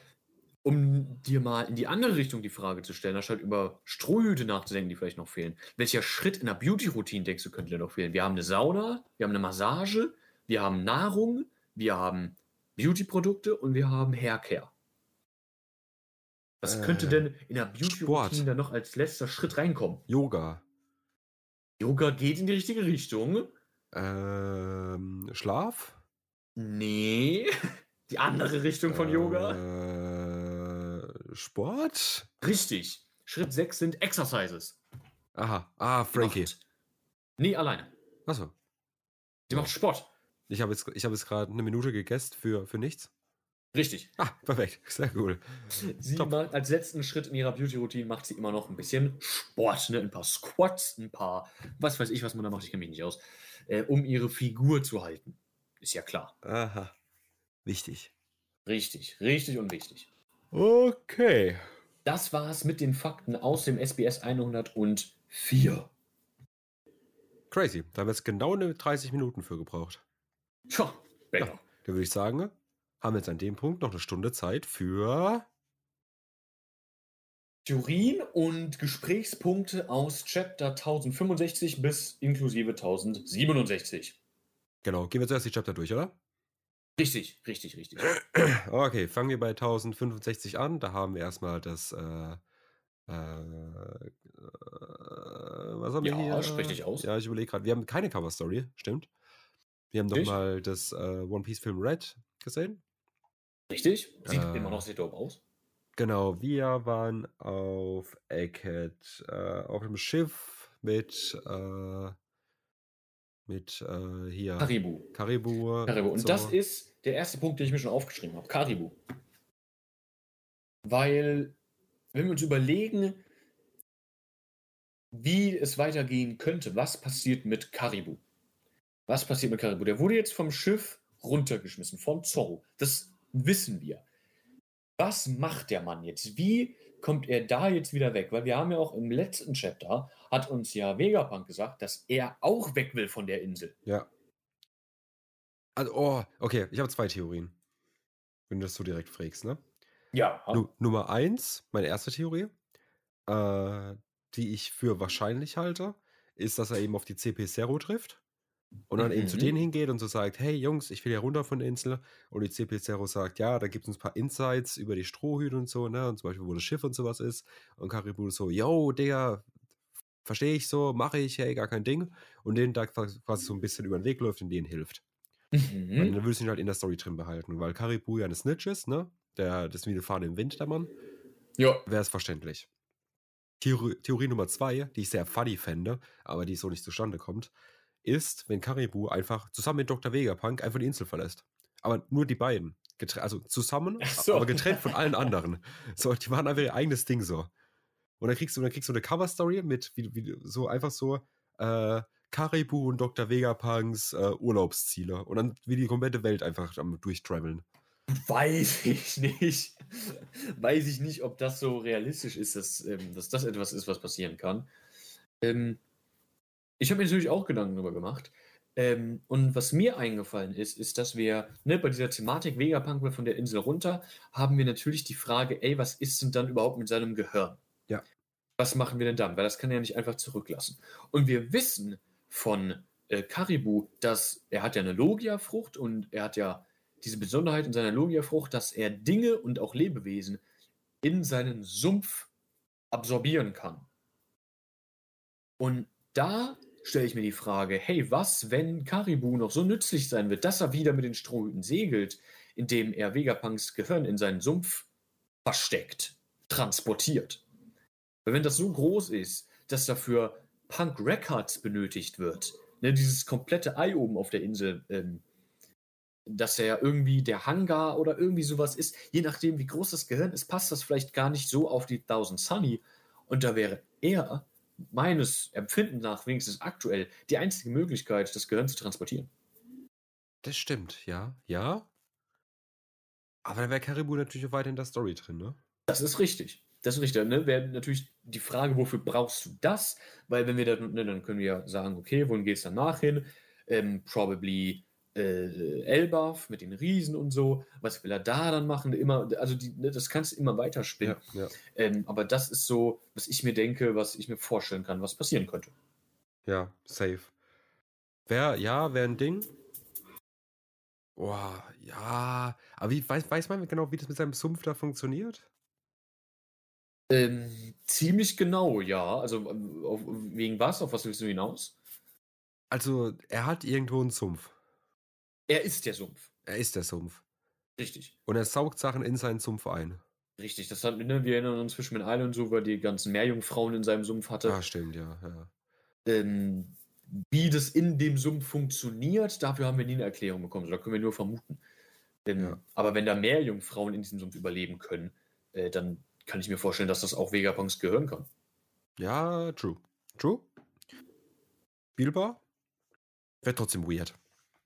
um dir mal in die andere Richtung die Frage zu stellen, anstatt über Strohhüte nachzudenken, die vielleicht noch fehlen. Welcher Schritt in der Beauty-Routine denkst du, könnte dir noch fehlen? Wir haben eine Sauna, wir haben eine Massage, wir haben Nahrung, wir haben Beauty-Produkte und wir haben Haircare. Was Äh, könnte denn in der. Beauty-Routine dann noch als letzter Schritt reinkommen? Yoga. Yoga geht in die richtige Richtung. Ähm, Schlaf. Nee, (laughs) die andere Richtung von Yoga. Äh, Sport. Richtig. Schritt 6 sind Exercises. Aha. Ah, Frankie. macht- Nee, alleine. Achso. Die Ja. macht Sport. Ich habe jetzt, ich habe jetzt gerade eine Minute gegessen für, für nichts. Richtig. Ah, perfekt. Sehr cool. Sie Top. macht als letzten Schritt in ihrer Beauty-Routine macht sie immer noch ein bisschen Sport, ne? Ein paar Squats, ein paar, was weiß ich, was man da macht, ich kenne mich nicht aus, äh, um ihre Figur zu halten. Ist ja klar. Aha. Wichtig. Richtig, richtig und wichtig. Okay. Das war's mit den Fakten aus dem SBS 104. Crazy. Da haben wir jetzt genau eine 30 Minuten für gebraucht. Tja, besser. Da würde ich sagen, haben wir jetzt an dem Punkt noch eine Stunde Zeit für. Theorien und Gesprächspunkte aus Chapter 1065 bis inklusive 1067. Genau, gehen wir zuerst die Chapter durch, oder? Richtig, richtig, richtig. Okay, fangen wir bei 1065 an. Da haben wir erstmal das. Äh, äh, äh, was haben wir Ja, hier? sprich dich aus. Ja, ich überlege gerade. Wir haben keine Cover Story, stimmt. Wir haben nochmal das äh, One Piece Film Red gesehen. Richtig? Sieht Äh. immer noch sehr dope aus. Genau, wir waren auf Egghead, äh, auf dem Schiff mit, äh, mit äh, hier Karibu. Karibu. Karibu. Und so. das ist der erste Punkt, den ich mir schon aufgeschrieben habe. Karibu. Weil, wenn wir uns überlegen, wie es weitergehen könnte, was passiert mit Karibu? Was passiert mit Karibu? Der wurde jetzt vom Schiff runtergeschmissen, von Zorro. Das wissen wir. Was macht der Mann jetzt? Wie kommt er da jetzt wieder weg? Weil wir haben ja auch im letzten Chapter, hat uns ja Vegapunk gesagt, dass er auch weg will von der Insel. Ja. Also, oh, okay, ich habe zwei Theorien. Wenn du das so direkt fragst, ne? Ja. Nu Nummer eins, meine erste Theorie, äh, die ich für wahrscheinlich halte, ist, dass er eben auf die CP Zero trifft und dann eben zu Mhm. denen hingeht und so sagt, hey Jungs, ich will ja runter von der Insel und die CP Zero sagt, ja, da gibt es ein paar Insights über die Strohhüte und so, ne, und zum Beispiel, wo das Schiff und sowas ist und Karibu so, yo, Digga, verstehe ich so, mache ich, hey, gar kein Ding und denen da quasi so ein bisschen über den Weg läuft und denen hilft. Und Mhm. dann würdest du ihn halt in der Story drin behalten, weil Karibu ja eine Snitch ist, ne, der, das ist wie eine Fahne im Wind, der Mann Ja. wäre es verständlich. Theorie, Theorie Nummer zwei, die ich sehr funny fände, aber die so nicht zustande kommt, ist, wenn Karibu einfach zusammen mit Dr. Vegapunk einfach die Insel verlässt. Aber nur die beiden. Getre also zusammen, so. aber getrennt von allen (laughs) anderen. So, die machen einfach ihr eigenes Ding so. Und dann kriegst du, dann kriegst du eine Cover-Story mit, wie, wie, so einfach so, äh, Karibu und Dr. Vegapunks äh, Urlaubsziele. Und dann wie die komplette Welt einfach am durchtraveln. Weiß ich nicht. Weiß ich nicht, ob das so realistisch ist, dass, ähm, dass das etwas ist, was passieren kann. Ähm, ich habe mir natürlich auch Gedanken darüber gemacht. Ähm, und was mir eingefallen ist, ist, dass wir ne, bei dieser Thematik Vegapunk will von der Insel runter, haben wir natürlich die Frage, ey, was ist denn dann überhaupt mit seinem Gehirn? Ja. Was machen wir denn dann? Weil das kann er ja nicht einfach zurücklassen. Und wir wissen von äh, Karibu, dass er hat ja eine Logia-Frucht und er hat ja diese Besonderheit in seiner Logia-Frucht, dass er Dinge und auch Lebewesen in seinen Sumpf absorbieren kann. Und da stelle ich mir die Frage, hey, was, wenn Karibu noch so nützlich sein wird, dass er wieder mit den Strohhüten segelt, indem er Vegapunks Gehirn in seinen Sumpf versteckt, transportiert? Weil wenn das so groß ist, dass dafür Punk Records benötigt wird, ne, dieses komplette Ei oben auf der Insel, ähm, dass er irgendwie der Hangar oder irgendwie sowas ist, je nachdem, wie groß das Gehirn ist, passt das vielleicht gar nicht so auf die 1000 Sunny. Und da wäre er, meines Empfindens nach, wenigstens aktuell, die einzige Möglichkeit, das Gehirn zu transportieren. Das stimmt, ja, ja. Aber dann wäre Karibu natürlich auch weiter in der Story drin, ne? Das ist richtig. Das ist richtig. Ne? Wäre natürlich die Frage, wofür brauchst du das? Weil wenn wir dann, ne, dann können wir ja sagen, okay, wohin geht es danach hin? Ähm, probably äh, Elbaf mit den Riesen und so. Was will er da dann machen? Immer, also die, ne, das kannst du immer weiterspinnen. Ja, ja. Ähm, aber das ist so, was ich mir denke, was ich mir vorstellen kann, was passieren könnte. Ja, safe. Wär, ja, wäre ein Ding. Boah, ja. Aber wie, weiß, weiß man genau, wie das mit seinem Sumpf da funktioniert? Ähm, ziemlich genau, ja. Also ähm, auf, wegen was? Auf was willst du hinaus? Also, er hat irgendwo einen Sumpf. Er ist der Sumpf. Er ist der Sumpf. Richtig. Und er saugt Sachen in seinen Sumpf ein. Richtig. Das hat, ne, wir erinnern uns zwischen den Island und so, weil die ganzen Meerjungfrauen in seinem Sumpf hatte. Ah, stimmt, ja. ja. Ähm, wie das in dem Sumpf funktioniert, dafür haben wir nie eine Erklärung bekommen. So, da können wir nur vermuten. Ähm, Ja. Aber wenn da Meerjungfrauen in diesem Sumpf überleben können, äh, dann kann ich mir vorstellen, dass das auch Vegapunks gehören kann. Ja, true. True. Spielbar. Wäre trotzdem weird.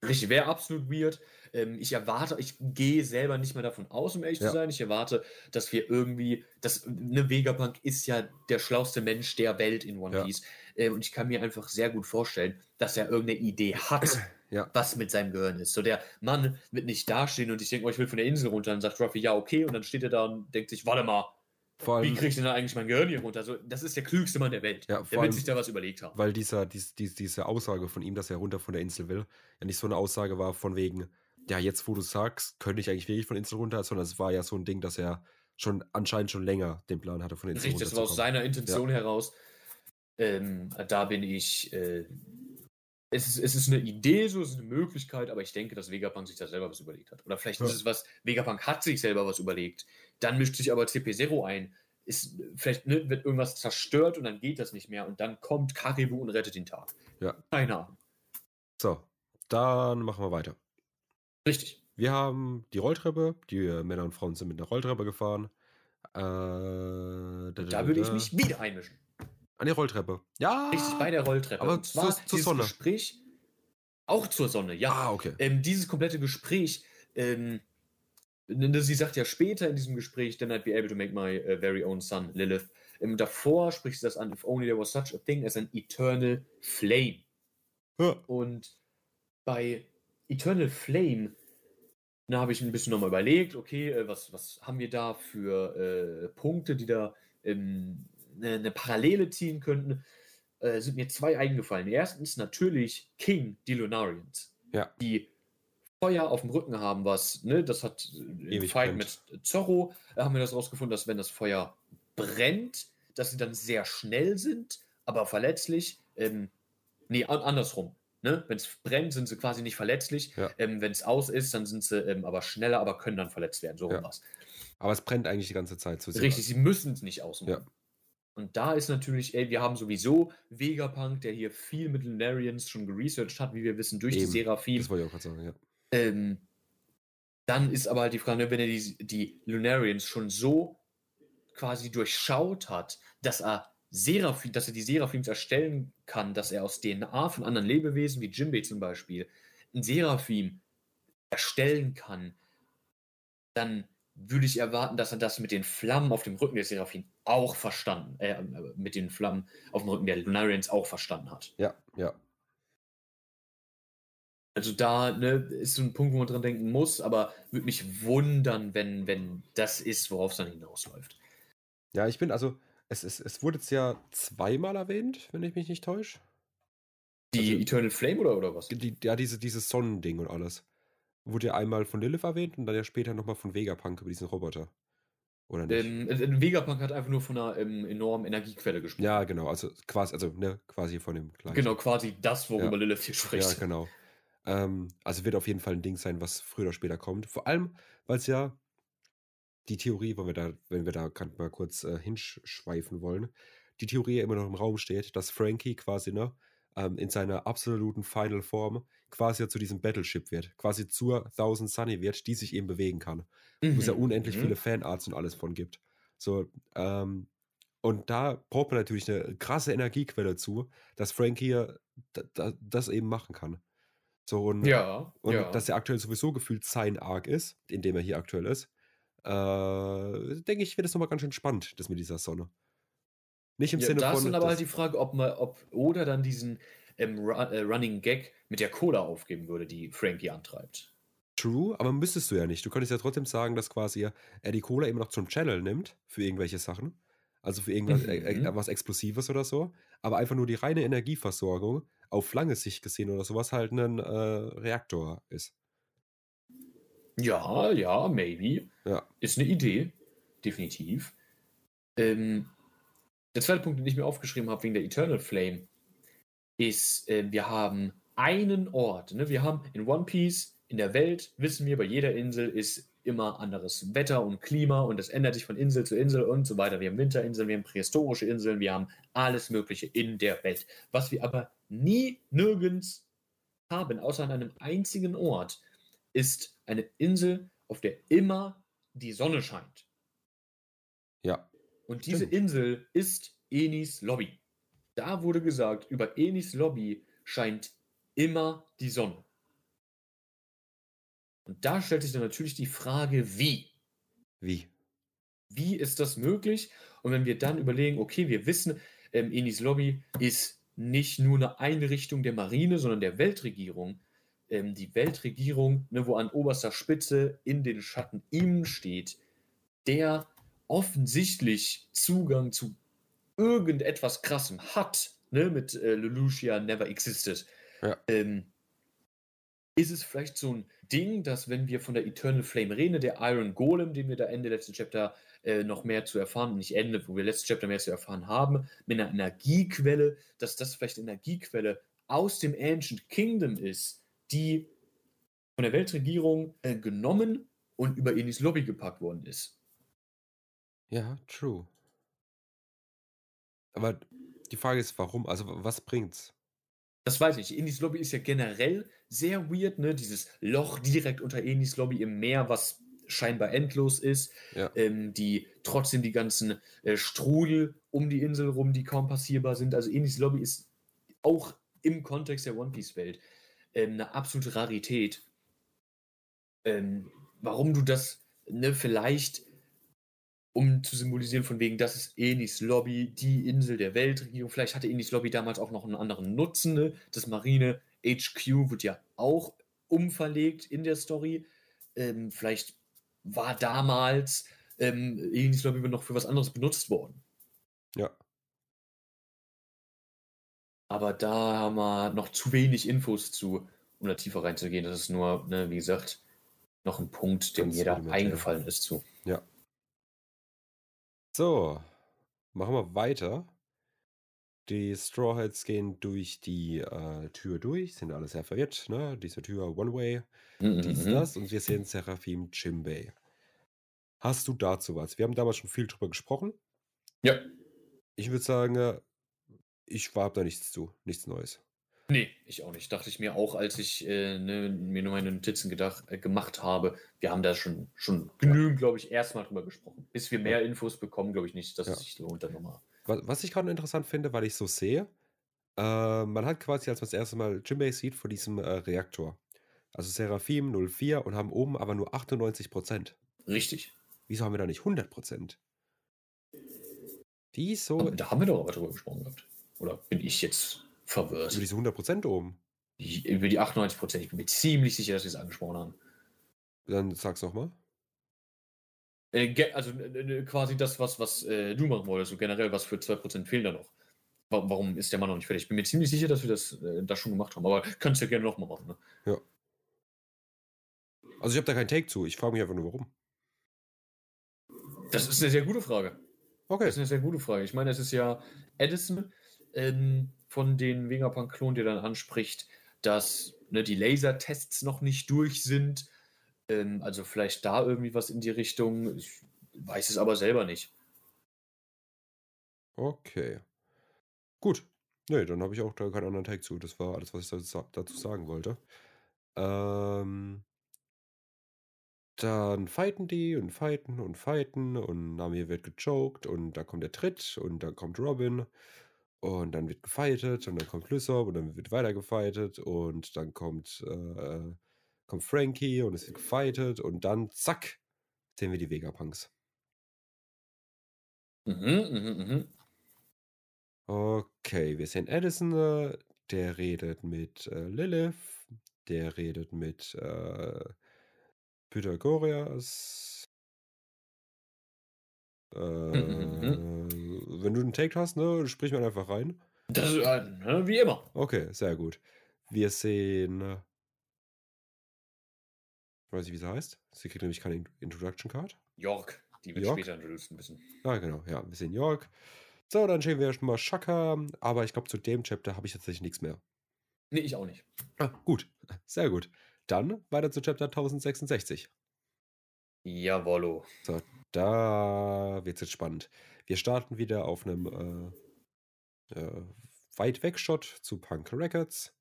Richtig, wäre absolut weird. Ähm, ich erwarte, ich gehe selber nicht mehr davon aus, um ehrlich Ja. zu sein. Ich erwarte, dass wir irgendwie, dass eine Vegapunk ist ja der schlauste Mensch der Welt in One Ja. Piece. Äh, und ich kann mir einfach sehr gut vorstellen, dass er irgendeine Idee hat, (clears throat) Ja. was mit seinem Gehirn ist. So der Mann wird nicht dastehen und ich denke, oh, ich will von der Insel runter. Dann sagt Ruffy, ja, okay. Und dann steht er da und denkt sich, warte mal, Vor wie allem, kriege ich denn da eigentlich mein Gehirn hier runter? So, das ist der klügste Mann der Welt. Ja, der wird sich da was überlegt haben. weil dieser, dies, dies, diese Aussage von ihm, dass er runter von der Insel will, ja nicht so eine Aussage war von wegen, ja, jetzt wo du sagst, könnte ich eigentlich wirklich von der Insel runter, sondern es war ja so ein Ding, dass er schon anscheinend schon länger den Plan hatte, von der Insel Richtig, das war aus seiner Intention heraus. Ähm, da bin ich. Äh, es, ist, es ist eine Idee, so es ist eine Möglichkeit, aber ich denke, dass Vegapunk sich da selber was überlegt hat. Oder vielleicht Ja. ist es was, Vegapunk hat sich selber was überlegt. Dann mischt sich aber CP0 ein. Ist, vielleicht ne, wird irgendwas zerstört und dann geht das nicht mehr und dann kommt Karibu und rettet den Tag. Ja. Keine Ahnung. So, dann machen wir weiter. Richtig. Wir haben die Rolltreppe, die äh, Männer und Frauen sind mit einer Rolltreppe gefahren. Äh, da, Da würde ich mich wieder einmischen. An die Rolltreppe. Ja. Richtig, bei der Rolltreppe. aber und zwar zur- zur Sonne. Gespräch. Auch zur Sonne, ja. Ah, okay. ähm, dieses komplette Gespräch, ähm, ne, sie sagt ja später in diesem Gespräch, then I'd be able to make my uh, very own son, Lilith. Ähm, davor spricht sie das an, if only there was such a thing as an eternal flame. Ja. Und bei Eternal Flame, da habe ich ein bisschen nochmal überlegt, okay, äh, was, was haben wir da für äh, Punkte, die da ähm, eine, eine Parallele ziehen könnten, äh, sind mir zwei eingefallen. Erstens natürlich King, die Lunarians. Ja. Die Feuer auf dem Rücken haben, was, ne, das hat äh, im Ewig Fight brennt. mit Zorro, äh, haben wir das rausgefunden, dass wenn das Feuer brennt, dass sie dann sehr schnell sind, aber verletzlich. Ähm, nee, an, andersrum. Ne? Wenn es brennt, sind sie quasi nicht verletzlich. Ja. Ähm, wenn es aus ist, dann sind sie ähm, aber schneller, aber können dann verletzt werden. So Ja. was. Aber es brennt eigentlich die ganze Zeit. So Richtig, sie müssen es nicht ausmachen. Ja. Und da ist natürlich, ey, wir haben sowieso Vegapunk, der hier viel mit Lunarians schon geresearched hat, wie wir wissen, durch Eben, die Seraphim. Das wollte ich auch gerade sagen, ja. Ähm, dann ist aber halt die Frage, ne, wenn er die, die Lunarians schon so quasi durchschaut hat, dass er Seraphim, dass er die Seraphims erstellen kann, dass er aus DNA von anderen Lebewesen, wie Jimbei zum Beispiel, ein Seraphim erstellen kann, dann würde ich erwarten, dass er das mit den Flammen auf dem Rücken der Seraphim auch verstanden, äh, mit den Flammen auf dem Rücken der Lunarians auch verstanden hat. Ja, ja. Also da ne, ist so ein Punkt, wo man dran denken muss, aber würde mich wundern, wenn, wenn das ist, worauf es dann hinausläuft. Ja, ich bin, also, es, es, es wurde jetzt ja zweimal erwähnt, wenn ich mich nicht täusche. Die Also- Eternal Flame oder, oder was? Die, ja, diese, dieses Sonnending und alles. Wurde ja einmal von Lilith erwähnt und dann ja später nochmal von Vegapunk über diesen Roboter. Oder nicht? Ähm, äh, Vegapunk hat einfach nur von einer ähm, enormen Energiequelle gesprochen. ja, genau, also quasi, also, ne, quasi von dem gleichen. Genau, quasi das, worüber Ja. Lilith hier spricht. Ja, genau. Ähm, also wird auf jeden Fall ein Ding sein, was früher oder später kommt. Vor allem, weil es ja die Theorie, wenn wir da, wenn wir da mal kurz äh, hinschweifen wollen, die Theorie immer noch im Raum steht, dass Frankie quasi, ne, ähm, in seiner absoluten Final Form quasi ja zu diesem Battleship wird, quasi zur Thousand Sunny wird, die sich eben bewegen kann wo es ja Mhm, unendlich mhm. viele Fanarts und alles von gibt. So, ähm, und da braucht man natürlich eine krasse Energiequelle zu, dass Frankie da, da, das eben machen kann. So, und, Ja, und ja. dass er aktuell sowieso gefühlt sein Arc ist, in dem er hier aktuell ist, äh, denke ich, wird es nochmal ganz schön spannend, das mit dieser Sonne. Nicht im ja, Sinne da von. ist dann aber halt die Frage, ob man, ob Oda dann diesen ähm, Ru äh, Running Gag mit der Cola aufgeben würde, die Frankie antreibt. True, aber müsstest du ja nicht. Du könntest ja trotzdem sagen, dass quasi er die Cola immer noch zum Channel nimmt für irgendwelche Sachen. Also für irgendwas äh, äh, Mhm. was Explosives oder so. Aber einfach nur die reine Energieversorgung auf lange Sicht gesehen oder sowas halt ein äh, Reaktor ist. Ja, ja, maybe. Ja. Ist eine Idee. Definitiv. Ähm, der zweite Punkt, den ich mir aufgeschrieben habe wegen der Eternal Flame, ist, äh, wir haben einen Ort. Ne? Wir haben in One Piece, in der Welt, wissen wir, bei jeder Insel ist immer anderes Wetter und Klima und das ändert sich von Insel zu Insel und so weiter. Wir haben Winterinseln, wir haben prähistorische Inseln, wir haben alles Mögliche in der Welt. Was wir aber nie, nirgends haben, außer an einem einzigen Ort, ist eine Insel, auf der immer die Sonne scheint. Ja. Und diese Stimmt. Insel ist Enis Lobby. Da wurde gesagt, über Enis Lobby scheint immer die Sonne. Und da stellt sich dann natürlich die Frage, wie? Wie? Wie ist das möglich? Und wenn wir dann überlegen, okay, wir wissen, ähm, Enis Lobby ist nicht nur eine Einrichtung der Marine, sondern der Weltregierung. Ähm, die Weltregierung, ne, wo an oberster Spitze in den Schatten ihm steht, der offensichtlich Zugang zu irgendetwas Krassem hat, ne, mit äh, Lelouchia Never Existed. Ja. Ähm, ist es vielleicht so ein Ding, dass wenn wir von der Eternal Flame reden, der Iron Golem, den wir da Ende letzten Chapter äh, noch mehr zu erfahren, nicht Ende, wo wir letzten Chapter mehr zu erfahren haben, mit einer Energiequelle, dass das vielleicht eine Energiequelle aus dem Ancient Kingdom ist, die von der Weltregierung äh, genommen und über Enis Lobby gepackt worden ist. Ja, true. Aber die Frage ist, warum? Also, wa- was bringt's? Das weiß ich. Enis Lobby ist ja generell sehr weird, ne? Dieses Loch direkt unter Enis Lobby im Meer, was scheinbar endlos ist. Ja. Ähm, die trotzdem die ganzen äh, Strudel um die Insel rum, die kaum passierbar sind. Also Enis Lobby ist auch im Kontext der One Piece-Welt ähm, eine absolute Rarität. Ähm, warum du das, ne, vielleicht um zu symbolisieren, von wegen, das ist Enis Lobby, die Insel der Weltregierung. Vielleicht hatte Enis Lobby damals auch noch einen anderen Nutzen. Ne? Das Marine HQ wird ja auch umverlegt in der Story. Ähm, vielleicht war damals ähm, Enis Lobby noch für was anderes benutzt worden. Ja. Aber da haben wir noch zu wenig Infos zu, um da tiefer reinzugehen. Das ist nur, ne, wie gesagt, noch ein Punkt, der Ganz mir da eingefallen ist zu. Ja. So, machen wir weiter. Die Strawheads gehen durch die äh, Tür durch, sind alle sehr verwirrt, ne? Diese Tür One-Way, Mhm, dies, mhm. das, und wir sehen Seraphim Jimbei. Hast du dazu was? Wir haben damals schon viel drüber gesprochen. Ja. Ich würde sagen, äh, ich habe da nichts zu, nichts Neues. Nee, ich auch nicht. Dachte ich mir auch, als ich äh, ne, mir nur meine Notizen gedacht, äh, gemacht habe. Wir haben da schon, schon genügend, glaube ich, erstmal drüber gesprochen. Bis wir mehr Infos bekommen, glaube ich nicht, dass Ja. es sich lohnt, dann nochmal. Was, was ich gerade interessant finde, weil ich so sehe, äh, man hat quasi, als man das erste Mal Jimbei sieht, vor diesem äh, Reaktor. Also Seraphim 04 und haben oben aber nur 98%. Richtig. Wieso haben wir da nicht 100%? Wieso da haben wir doch aber drüber gesprochen gehabt. Oder bin ich jetzt verwirrt? über diese 100% oben? Die- Über die 98 Prozent. Ich bin mir ziemlich sicher, dass wir es angesprochen haben. Dann sag's nochmal. Äh, also äh, quasi das, was, was äh, du machen wolltest, so generell, was für 2% fehlen da noch. Wa- Warum ist der Mann noch nicht fertig? Ich bin mir ziemlich sicher, dass wir das, äh, das schon gemacht haben, aber kannst ja gerne nochmal machen. Ne? Also ich habe da keinen Take zu. Ich frage mich einfach nur, warum. Das ist eine sehr gute Frage. Okay. Das ist eine sehr gute Frage. Ich meine, es ist ja Edison ähm, von den Vegapunk-Klonen, der dann anspricht, dass ne, die Lasertests noch nicht durch sind. Ähm, also vielleicht da irgendwie was in die Richtung. Ich weiß es aber selber nicht. Okay. Gut. Nee, dann habe ich auch da keinen anderen Take zu. Das war alles, was ich dazu, sagen wollte. Ähm, dann fighten die und fighten und fighten und Nami wird gechoked und da kommt der Tritt und dann kommt Robin und dann wird gefightet und dann kommt Lysop und dann wird weiter gefightet und dann kommt, äh, kommt Frankie und es wird gefightet und dann zack, sehen wir die Vegapunks. Mhm, mhm, mhm. Okay, wir sehen Addison, der redet mit äh, Lilith, der redet mit äh, Pythagoras. Äh, wenn du einen Take hast, ne, sprich mal einfach rein. Das ist äh, ne, wie immer. Okay, sehr gut. Wir sehen. äh, weiß ich, wie sie heißt. Sie kriegt nämlich keine In- Introduction Card. York, die wird York? später introduced ein bisschen. Ah, genau, ja, wir sehen York. So, dann sehen wir schon mal Shaka, aber ich glaube, zu dem Chapter habe ich tatsächlich nichts mehr. Nee, ich auch nicht. Ah, gut, sehr gut. Dann weiter zu Chapter 1066. Jawollo. Da wird es jetzt spannend. Wir starten wieder auf einem äh, äh, weit weg Shot zu Punk Records.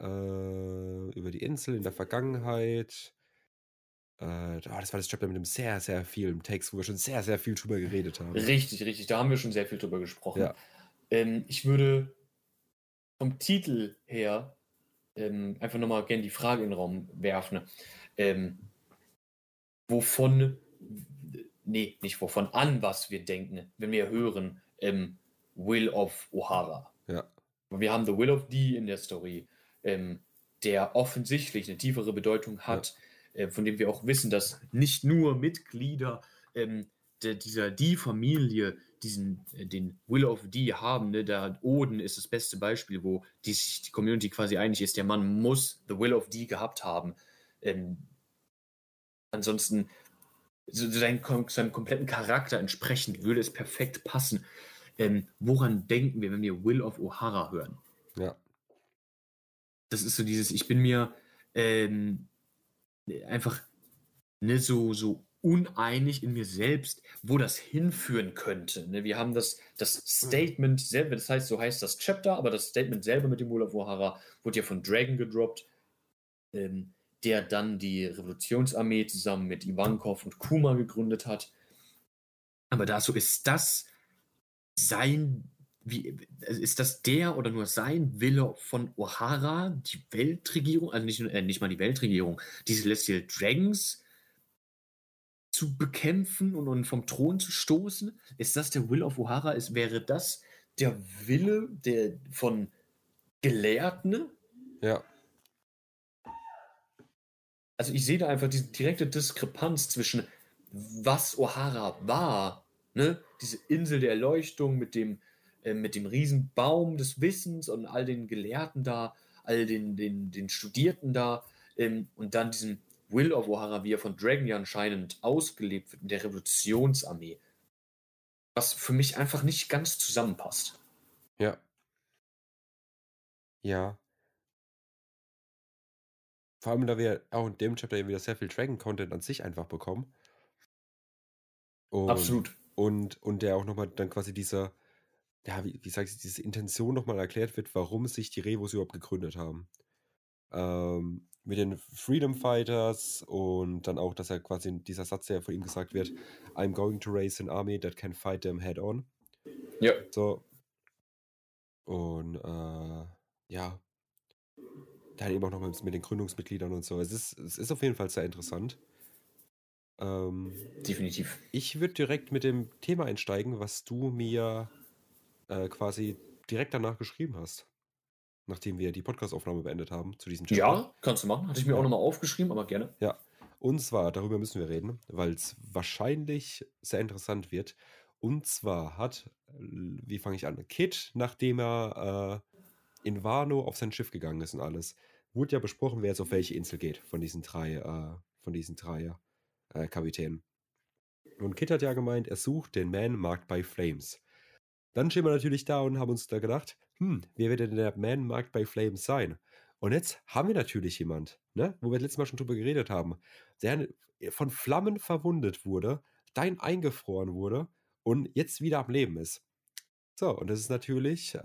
Äh, über die Insel in der Vergangenheit. Äh, oh, das war das Chapter mit einem sehr, sehr vielen Takes, wo wir schon sehr, sehr viel drüber geredet haben. Richtig, richtig. Da haben wir schon sehr viel drüber gesprochen. Ja. Ähm, ich würde vom Titel her ähm, einfach nochmal gerne die Frage in den Raum werfen. Ähm, wovon, nee, nicht wovon, an was wir denken, wenn wir hören ähm, Will of O'Hara. Ja. Wir haben The Will of D in der Story, ähm, der offensichtlich eine tiefere Bedeutung hat, äh, von dem wir auch wissen, dass nicht nur Mitglieder ähm, der, dieser D-Familie diesen, äh, den Will of D haben. Ne? Da Oden ist das beste Beispiel, wo die, sich die Community quasi einig ist, der Mann muss The Will of D gehabt haben. Ähm, ansonsten so sein, kom- seinem kompletten Charakter entsprechend würde es perfekt passen. Ähm, woran denken wir, wenn wir Will of O'Hara hören? Ja. Das ist so dieses, ich bin mir ähm, einfach ne, so, so uneinig in mir selbst, wo das hinführen könnte. Ne? Wir haben das, das Statement selber, das heißt, so heißt das Chapter, aber das Statement selber mit dem Will of O'Hara wurde ja von Dragon gedroppt, ähm, der dann die Revolutionsarmee zusammen mit Ivankov und Kuma gegründet hat. Aber da so ist das sein, wie, ist das der oder nur sein Wille von O'Hara, die Weltregierung, also nicht, äh, nicht mal die Weltregierung, die Celestial Dragons zu bekämpfen und, und vom Thron zu stoßen? Ist das der Will of O'Hara? Ist, wäre das der Wille der, von Gelehrten? Ja. Also ich sehe da einfach diese direkte Diskrepanz zwischen was O'Hara war, ne? diese Insel der Erleuchtung mit dem, äh, mit dem Riesenbaum des Wissens und all den Gelehrten da, all den, den, den Studierten da ähm, und dann diesem Will of O'Hara, wie er von Dragon ja anscheinend ausgelebt wird, in der Revolutionsarmee. Was für mich einfach nicht ganz zusammenpasst. Ja. Ja. Vor allem, da wir auch in dem Chapter wieder sehr viel Dragon-Content an sich einfach bekommen. Und, Absolut. Und, und der auch nochmal dann quasi dieser, ja, wie, wie sag ich, diese Intention nochmal erklärt wird, warum sich die Revos überhaupt gegründet haben. Ähm, mit den Freedom Fighters und dann auch, dass er quasi dieser Satz, der von ihm gesagt wird, I'm going to raise an army that can fight them head on. Ja. So. Und äh, ja. Dann eben auch noch mit, den Gründungsmitgliedern und so. Es ist, es ist auf jeden Fall sehr interessant. Ähm, Definitiv. ich würde direkt mit dem Thema einsteigen, was du mir äh, quasi direkt danach geschrieben hast. Nachdem wir die Podcastaufnahme beendet haben zu diesem Chapter. Ja, kannst du machen. Hatte ich mir Ja. auch nochmal aufgeschrieben, aber gerne. Und zwar, darüber müssen wir reden, weil es wahrscheinlich sehr interessant wird. Und zwar hat, wie fange ich an? Kit, nachdem er äh, in Wano auf sein Schiff gegangen ist und alles, wurde ja besprochen, wer jetzt auf welche Insel geht von diesen drei, äh, von diesen drei äh, Kapitänen. Und Kit hat ja gemeint, er sucht den Man Marked by Flames. Dann stehen wir natürlich da und haben uns da gedacht, hm, wer wird denn der Man Marked by Flames sein? Und jetzt haben wir natürlich jemand, ne, wo wir letztes Mal schon drüber geredet haben, der von Flammen verwundet wurde, dein eingefroren wurde und jetzt wieder am Leben ist. So, und das ist natürlich äh,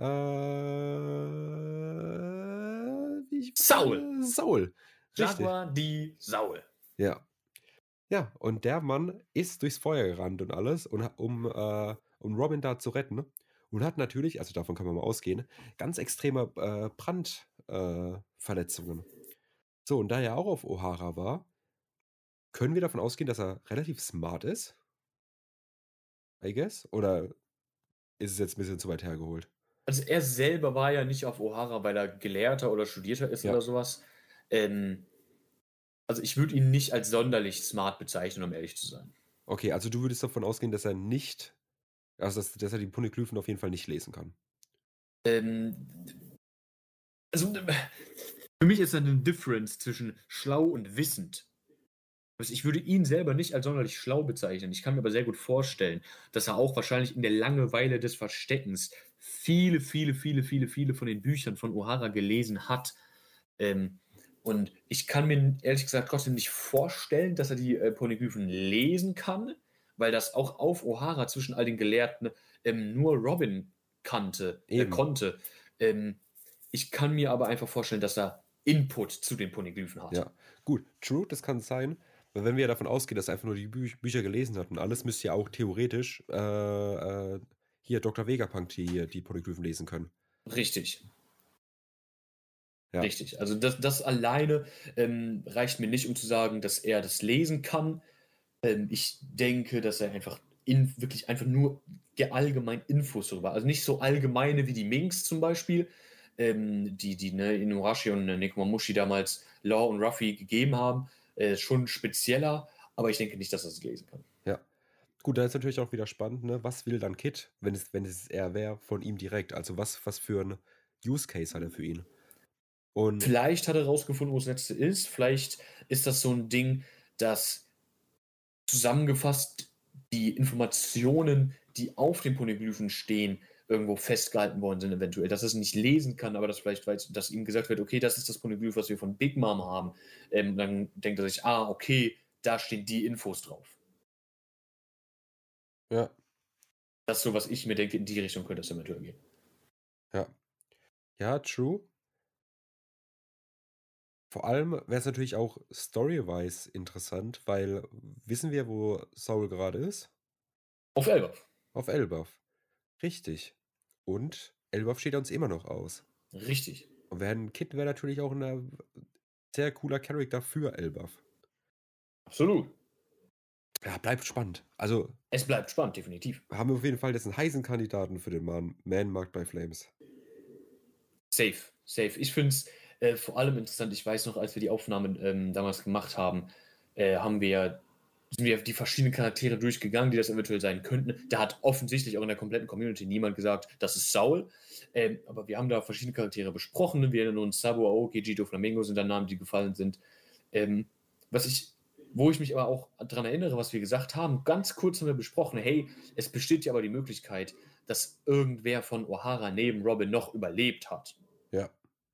wie ich, Saul. Äh, Saul. Richtig. Jaguar die Saul. Ja. Ja, und der Mann ist durchs Feuer gerannt und alles, und, um, äh, um Robin da zu retten. Und hat natürlich, also davon kann man mal ausgehen, ganz extreme äh, Brandverletzungen. Äh, so, und da er auch auf O'Hara war, können wir davon ausgehen, dass er relativ smart ist? I guess? Oder ist es jetzt ein bisschen zu weit hergeholt? also er selber war ja nicht auf O'Hara, weil er Gelehrter oder Studierter ist Ja. oder sowas. Ähm, also ich würde ihn nicht als sonderlich smart bezeichnen, um ehrlich zu sein. Okay, also du würdest davon ausgehen, dass er nicht, also dass, dass er die Poneglyphen auf jeden Fall nicht lesen kann. Ähm, also für mich ist da eine Difference zwischen schlau und wissend. Ich würde ihn selber nicht als sonderlich schlau bezeichnen. Ich kann mir aber sehr gut vorstellen, dass er auch wahrscheinlich in der Langeweile des Versteckens viele, viele, viele, viele, viele von den Büchern von O'Hara gelesen hat. Ähm, und ich kann mir ehrlich gesagt trotzdem nicht vorstellen, dass er die äh, Poneglyphen lesen kann, weil das auch auf O'Hara zwischen all den Gelehrten ähm, nur Robin kannte, äh, konnte. Ähm, ich kann mir aber einfach vorstellen, dass er Input zu den Poneglyphen hat. Ja, gut, true, das kann sein. Weil wenn wir davon ausgehen, dass er einfach nur die Bü Bücher gelesen hat und alles, müsste ja auch theoretisch äh, äh, hier Dr. Vegapunk die, die Poneglyphen lesen können. Richtig. Ja. Richtig. Also das, das alleine ähm, reicht mir nicht, um zu sagen, dass er das lesen kann. Ähm, ich denke, dass er einfach in, wirklich einfach nur ge- allgemein Infos darüber, also nicht so allgemeine wie die Minks zum Beispiel, ähm, die, die ne, Inuarashi und äh, Nekomamushi damals Law und Ruffy gegeben haben, äh, schon spezieller, aber ich denke nicht, dass er es lesen kann. Gut, da ist natürlich auch wieder spannend, ne? Was will dann Kit, wenn es, wenn es er wäre, von ihm direkt? Also was, was für ein Use Case hat er für ihn? Und Vielleicht hat er rausgefunden, wo das letzte ist. Vielleicht ist das so ein Ding, dass zusammengefasst die Informationen, die auf den Poneglyphen stehen, irgendwo festgehalten worden sind, eventuell. Dass er es nicht lesen kann, aber dass vielleicht, weiß, dass ihm gesagt wird, okay, das ist das Poneglyph, was wir von Big Mom haben. Ähm, dann denkt er sich, ah, okay, da stehen die Infos drauf. ja, Das ist so, was ich mir denke, in die Richtung könnte es eventuell gehen. ja. Ja, true. Vor allem wäre es natürlich auch story-wise interessant, weil wissen wir, wo Saul gerade ist? Auf Elbaf. Auf Elbaf. Richtig. Und Elbaf steht uns immer noch aus. Richtig. Und wenn Kit wäre natürlich auch ein sehr cooler Charakter für Elbaf. Absolut. Ja, bleibt spannend. Also Es bleibt spannend, definitiv. haben wir auf jeden Fall jetzt einen heißen Kandidaten für den Man- Man-Markt bei Flames. Safe, safe. Ich finde es äh, vor allem interessant. Ich weiß noch, als wir die Aufnahmen ähm, damals gemacht haben, äh, haben wir, sind wir die verschiedenen Charaktere durchgegangen, die das eventuell sein könnten. Da hat offensichtlich auch in der kompletten Community niemand gesagt, das ist Saul. Ähm, aber wir haben da verschiedene Charaktere besprochen. Wir erinnern uns, Sabo, Aoki, Jito, Flamingo sind da Namen, die gefallen sind. Ähm, was ich, wo ich mich aber auch daran erinnere, was wir gesagt haben, ganz kurz haben wir besprochen, hey, es besteht ja aber die Möglichkeit, dass irgendwer von O'Hara neben Robin noch überlebt hat. Ja.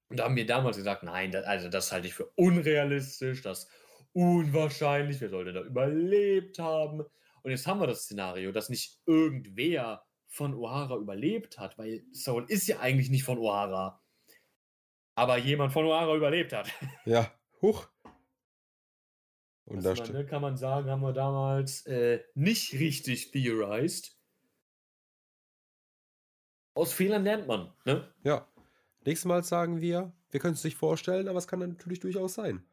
Und da haben wir damals gesagt, nein, das, also das halte ich für unrealistisch, das unwahrscheinlich, wer soll denn da überlebt haben? Und jetzt haben wir das Szenario, dass nicht irgendwer von O'Hara überlebt hat, weil Soul ist ja eigentlich nicht von O'Hara. Aber jemand von O'Hara überlebt hat. (laughs) Ja, huch. Und da Das man, steht. ne, kann man sagen, haben wir damals äh, nicht richtig theorized. Aus Fehlern lernt man, ne? Ja. Nächstes Mal sagen wir, wir können es nicht vorstellen, aber es kann natürlich durchaus sein.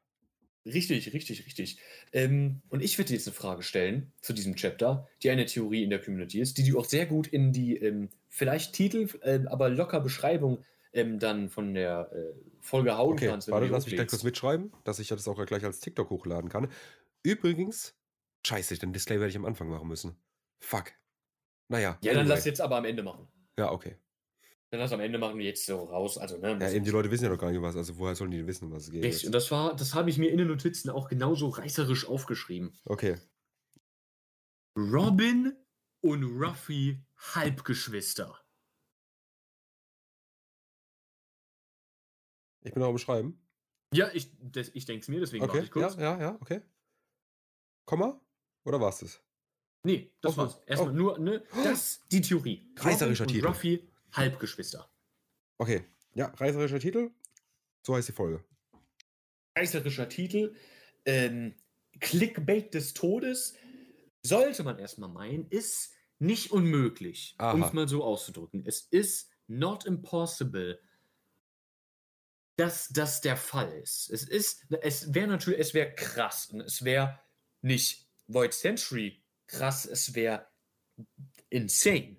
Richtig, richtig, richtig. Ähm, und ich werde jetzt eine Frage stellen zu diesem Chapter, die eine Theorie in der Community ist, die du auch sehr gut in die ähm, vielleicht Titel, ähm, aber locker Beschreibung ähm, dann von der äh, Folge hauen Okay, kannst. warte, lass mich gleich kurz mitschreiben, dass ich das auch gleich als TikTok hochladen kann. Übrigens, scheiße, den Display werde ich am Anfang machen müssen. Fuck. Naja. Ja, dann anyway. lass jetzt aber am Ende machen. Ja, okay. Dann lass am Ende machen wir jetzt so raus. Also, ne, Ja, eben die Leute wissen ja noch gar nicht was. Also woher sollen die wissen, um was es geht? Richtig, und das war, das habe ich mir in den Notizen auch genauso reißerisch aufgeschrieben. Okay. Robin und Ruffy Halbgeschwister. Ich bin auch am Schreiben. Ja, ich, das, ich denke es mir, deswegen warte Okay, ich kurz. ja, ja, ja, okay. Komma? Oder war es das? Nee, das Offen. war's. Erstmal Oh. nur, ne, das, die Theorie. Reißerischer Titel. Ruffy, Halbgeschwister. Okay. Ja, reißerischer Titel. So heißt die Folge. Reißerischer Titel, ähm, Clickbait des Todes, sollte man erstmal meinen, ist nicht unmöglich, um es mal so auszudrücken. Es ist not impossible, dass das der Fall ist. Es ist, es wäre natürlich, es wäre krass und es wäre nicht Void Century krass, es wäre insane.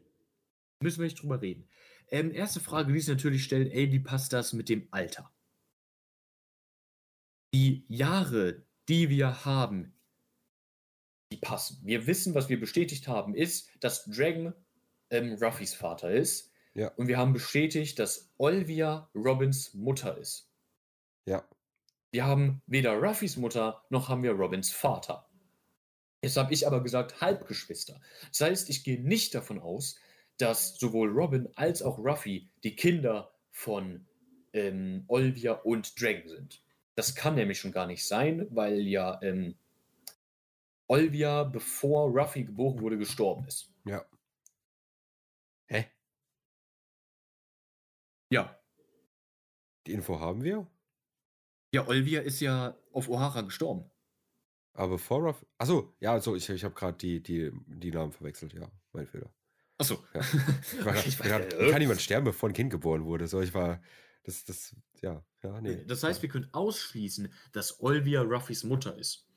Müssen wir nicht drüber reden. Ähm, erste Frage, die sich natürlich stellt, ey, wie passt das mit dem Alter? Die Jahre, die wir haben, die passen. Wir wissen, was wir bestätigt haben, ist, dass Dragon ähm, Ruffys Vater ist. Ja. Und wir haben bestätigt, dass Olvia Robins Mutter ist. Ja. Wir haben weder Ruffys Mutter noch haben wir Robins Vater. Jetzt habe ich aber gesagt Halbgeschwister. Das heißt, ich gehe nicht davon aus, dass sowohl Robin als auch Ruffy die Kinder von ähm, Olvia und Dragon sind. Das kann nämlich schon gar nicht sein, weil ja ähm, Olvia, bevor Ruffy geboren wurde, gestorben ist. Ja. Hä? Ja. Die Info haben wir? Ja, Olvia ist ja auf O'Hara gestorben. Aber bevor Ruff. Achso, ja, also ich, ich habe gerade die, die, die Namen verwechselt, ja. Mein Fehler. Achso. Ja. (laughs) Ich war, ich war, wie kann jemand sterben, bevor ein Kind geboren wurde? So, ich war. Das, das, ja, ja, nee. Das heißt, wir können ausschließen, dass Olvia Ruffys Mutter ist.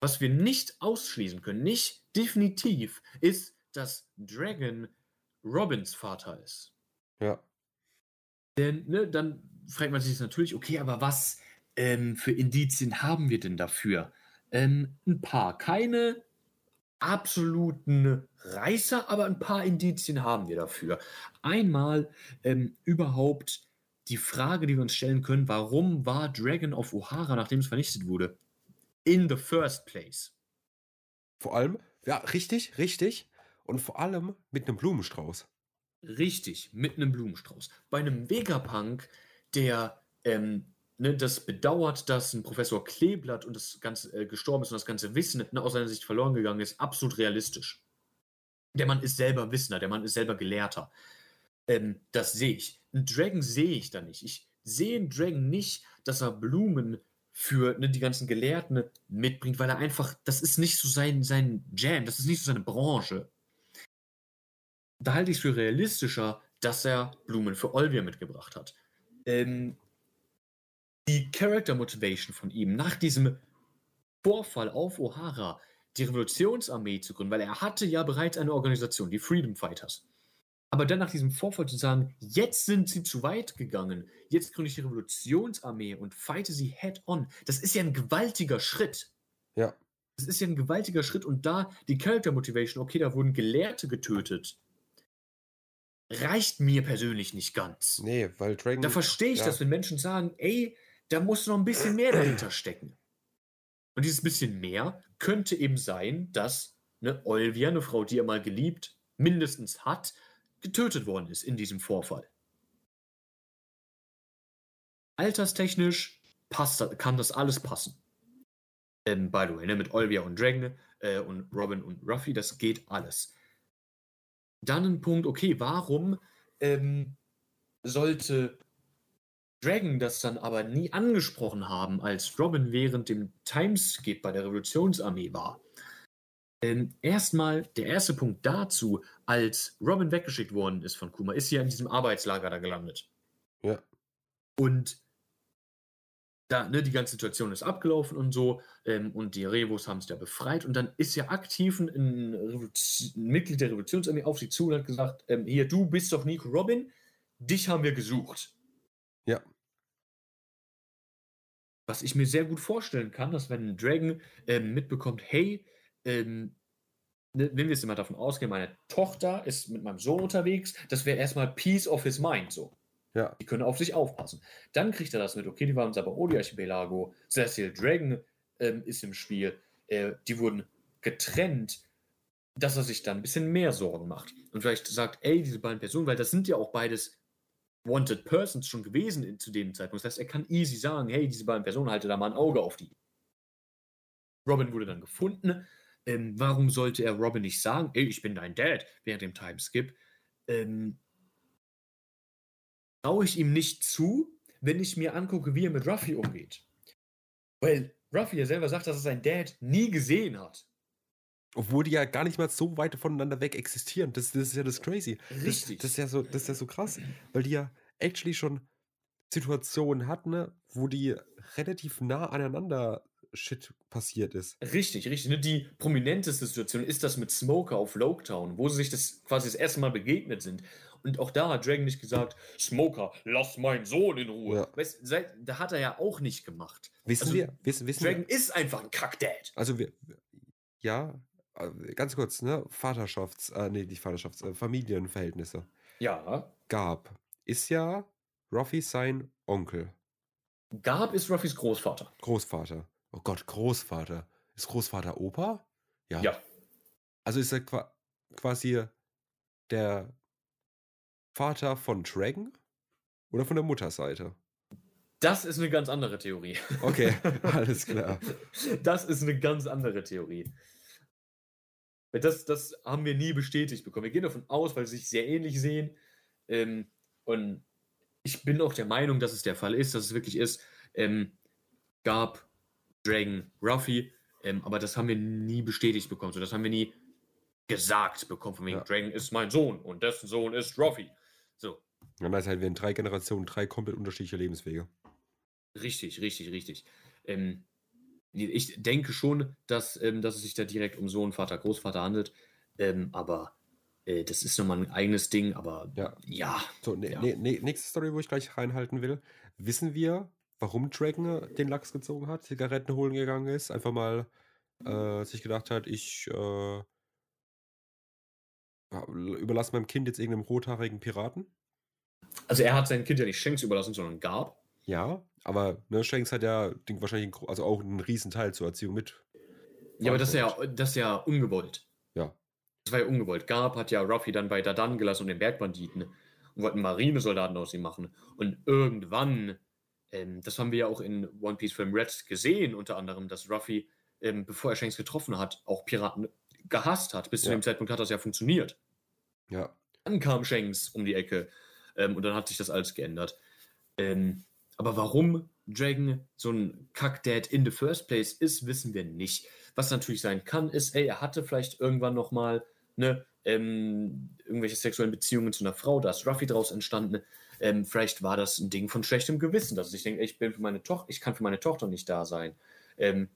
Was wir nicht ausschließen können, nicht definitiv, ist, dass Dragon Robins Vater ist. Ja. Denn, ne, dann fragt man sich natürlich, okay, aber was ähm, für Indizien haben wir denn dafür? Ähm, ein paar. Keine absoluten Reißer, aber ein paar Indizien haben wir dafür. Einmal ähm, überhaupt die Frage, die wir uns stellen können, warum war Dragon auf O'Hara, nachdem es vernichtet wurde? In the first place. Vor allem, ja, richtig, richtig. Und vor allem mit einem Blumenstrauß. Richtig, mit einem Blumenstrauß. Bei einem Vegapunk, der ähm, ne, das bedauert, dass ein Professor Kleeblatt und das Ganze äh, gestorben ist und das ganze Wissen ne, aus seiner Sicht verloren gegangen ist, absolut realistisch. Der Mann ist selber Wissender, der Mann ist selber Gelehrter. Ähm, das sehe ich. Einen Dragon sehe ich da nicht. Ich sehe einen Dragon nicht, dass er Blumen für ne, die ganzen Gelehrten mitbringt, weil er einfach, das ist nicht so sein, sein Jam, das ist nicht so seine Branche da halte ich es für realistischer, dass er Blumen für Olvia mitgebracht hat. Ähm, die Character Motivation von ihm nach diesem Vorfall auf O'Hara, die Revolutionsarmee zu gründen, weil er hatte ja bereits eine Organisation, die Freedom Fighters. Aber dann nach diesem Vorfall zu sagen, jetzt sind sie zu weit gegangen, jetzt gründe ich die Revolutionsarmee und fighte sie head-on, das ist ja ein gewaltiger Schritt. Ja. Das ist ja ein gewaltiger Schritt und da die Character Motivation, okay, da wurden Gelehrte getötet, reicht mir persönlich nicht ganz. Nee, weil Dragon. Da verstehe ich ja. das, wenn Menschen sagen, ey, da muss noch ein bisschen mehr dahinter stecken. Und dieses bisschen mehr könnte eben sein, dass eine Olvia, eine Frau, die er mal geliebt, mindestens hat, getötet worden ist in diesem Vorfall. Alterstechnisch passt, kann das alles passen. Ähm, by the way, ne, mit Olvia und Dragon äh, und Robin und Ruffy, das geht alles. Dann ein Punkt, okay, warum ähm, sollte Dragon das dann aber nie angesprochen haben, als Robin während dem Timeskip bei der Revolutionsarmee war? Ähm, erstmal, der erste Punkt dazu, als Robin weggeschickt worden ist von Kuma, ist ja in diesem Arbeitslager da gelandet. Ja. Und da, ne, die ganze Situation ist abgelaufen und so, ähm, und die Revos haben es ja befreit, und dann ist ja aktiv ein, ein Mitglied der Revolutionsarmee auf sie zu und hat gesagt, ähm, hier, du bist doch Nico Robin, dich haben wir gesucht. Ja. Was ich mir sehr gut vorstellen kann, dass wenn ein Dragon ähm, mitbekommt, hey, ähm, ne, wenn wir jetzt mal davon ausgehen, meine Tochter ist mit meinem Sohn unterwegs, das wäre erstmal Peace of his mind so. Ja. Die können auf sich aufpassen. Dann kriegt er das mit, okay, die waren im Sabaody-Archipelago, Cecil Dragon ähm, ist im Spiel, äh, die wurden getrennt, dass er sich dann ein bisschen mehr Sorgen macht. Und vielleicht sagt, ey, diese beiden Personen, weil das sind ja auch beides Wanted Persons schon gewesen in, zu dem Zeitpunkt. Das heißt, er kann easy sagen, hey, diese beiden Personen, halte da mal ein Auge auf die. Robin wurde dann gefunden. Ähm, warum sollte er Robin nicht sagen, ey, ich bin dein Dad, während dem Timeskip? Ähm, traue ich ihm nicht zu, wenn ich mir angucke, wie er mit Ruffy umgeht. Weil Ruffy ja selber sagt, dass er seinen Dad nie gesehen hat. Obwohl die ja gar nicht mal so weit voneinander weg existieren. Das, das ist ja das crazy. Richtig. Das, das, ist ja so, das ist ja so krass, weil die ja actually schon Situationen hatten, ne, wo die relativ nah aneinander Shit passiert ist. Richtig, richtig. Ne? Die prominenteste Situation ist das mit Smoker auf Loketown, wo sie sich das quasi das erste Mal begegnet sind. Und auch da hat Dragon nicht gesagt, Smoker, lass meinen Sohn in Ruhe. Ja. Weißt, seit, da hat er ja auch nicht gemacht. Wissen Also, wir, wissen, wissen Dragon wir, ist einfach ein Kackdad. also wir, ja, ganz kurz, ne, Vaterschafts, äh, nee, nicht Vaterschafts, äh, Familienverhältnisse. Ja. Gab, ist ja Ruffy sein Onkel, Gab ist Ruffys Großvater. Großvater. Oh Gott, Großvater. Ist Großvater Opa? Ja. Ja. Also ist er qua quasi der Vater von Dragon oder von der Mutterseite? Das ist eine ganz andere Theorie. Okay, (laughs) alles klar. Das ist eine ganz andere Theorie. Das, das haben wir nie bestätigt bekommen. Wir gehen davon aus, weil sie sich sehr ähnlich sehen. Ähm, und ich bin auch der Meinung, dass es der Fall ist, dass es wirklich ist. Ähm, gab Dragon Ruffy, ähm, aber das haben wir nie bestätigt bekommen. So, das haben wir nie gesagt bekommen. Von wegen, Ja. Dragon ist mein Sohn und dessen Sohn ist Ruffy. So, Und das halt, wir in drei Generationen drei komplett unterschiedliche Lebenswege. Richtig, richtig, richtig. Ähm, ich denke schon, dass, ähm, dass es sich da direkt um Sohn, Vater, Großvater handelt. Ähm, aber äh, das ist nochmal ein eigenes Ding. Aber Ja. ja, So, ne, Ja. ne, ne, nächste Story, wo ich gleich reinhalten will. Wissen wir, warum Dragon den Lachs gezogen hat, Zigaretten holen gegangen ist, einfach mal äh, sich gedacht hat, ich äh, überlasse meinem Kind jetzt irgendeinem rothaarigen Piraten? also er hat sein Kind ja nicht Shanks überlassen, sondern gab. Ja, aber ne, Shanks hat ja den, wahrscheinlich einen, also auch einen riesen Teil zur Erziehung mit. Ja, aber das ist ja, das ist ja ungewollt. Ja. Das war ja ungewollt. Gab hat ja Ruffy dann bei Dadan gelassen und den Bergbanditen und wollten Marinesoldaten aus ihm machen. Und irgendwann, ähm, das haben wir ja auch in One Piece Film Red gesehen, unter anderem, dass Ruffy, ähm, bevor er Shanks getroffen hat, auch Piraten gehasst hat. Bis zu Ja. dem Zeitpunkt hat das ja funktioniert. Ja, Dann kam Shanks um die Ecke ähm, und dann hat sich das alles geändert. Ähm, aber warum Dragon so ein Kackdad in the first place ist, wissen wir nicht. Was natürlich sein kann, ist, ey, er hatte vielleicht irgendwann noch mal ne, ähm, irgendwelche sexuellen Beziehungen zu einer Frau, da ist Ruffy draus entstanden. Ähm, vielleicht war das ein Ding von schlechtem Gewissen, dass sich denkt, ey, ich bin für meine Tochter, ich kann für meine Tochter nicht da sein. Ähm,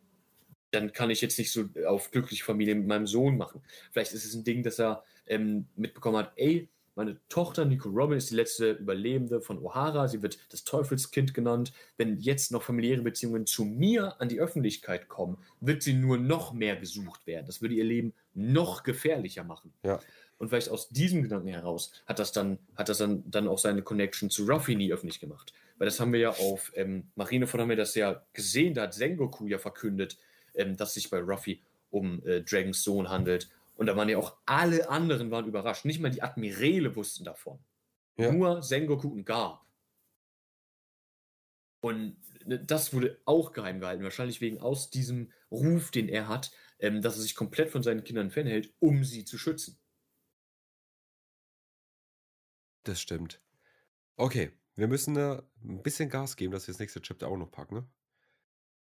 dann kann ich jetzt nicht so auf glückliche Familie mit meinem Sohn machen. Vielleicht ist es ein Ding, dass er ähm, mitbekommen hat, ey, meine Tochter Nico Robin ist die letzte Überlebende von O'Hara. Sie wird das Teufelskind genannt. Wenn jetzt noch familiäre Beziehungen zu mir an die Öffentlichkeit kommen, wird sie nur noch mehr gesucht werden. Das würde ihr Leben noch gefährlicher machen. Ja. Und vielleicht aus diesem Gedanken heraus hat das dann, hat das dann, dann auch seine Connection zu Ruffy nie öffentlich gemacht. Weil das haben wir ja auf ähm, Marineford haben wir das ja gesehen, da hat Sengoku ja verkündet, ähm, dass sich bei Ruffy um äh, Dragons Sohn handelt. Und da waren ja auch alle anderen waren überrascht. Nicht mal die Admiräle wussten davon. Ja. Nur Sengoku und Garp. Und ne, das wurde auch geheim gehalten, wahrscheinlich wegen aus diesem Ruf, den er hat, ähm, dass er sich komplett von seinen Kindern fernhält, um sie zu schützen. das stimmt. Okay, wir müssen äh, ein bisschen Gas geben, dass wir das nächste Chapter auch noch packen. Ne?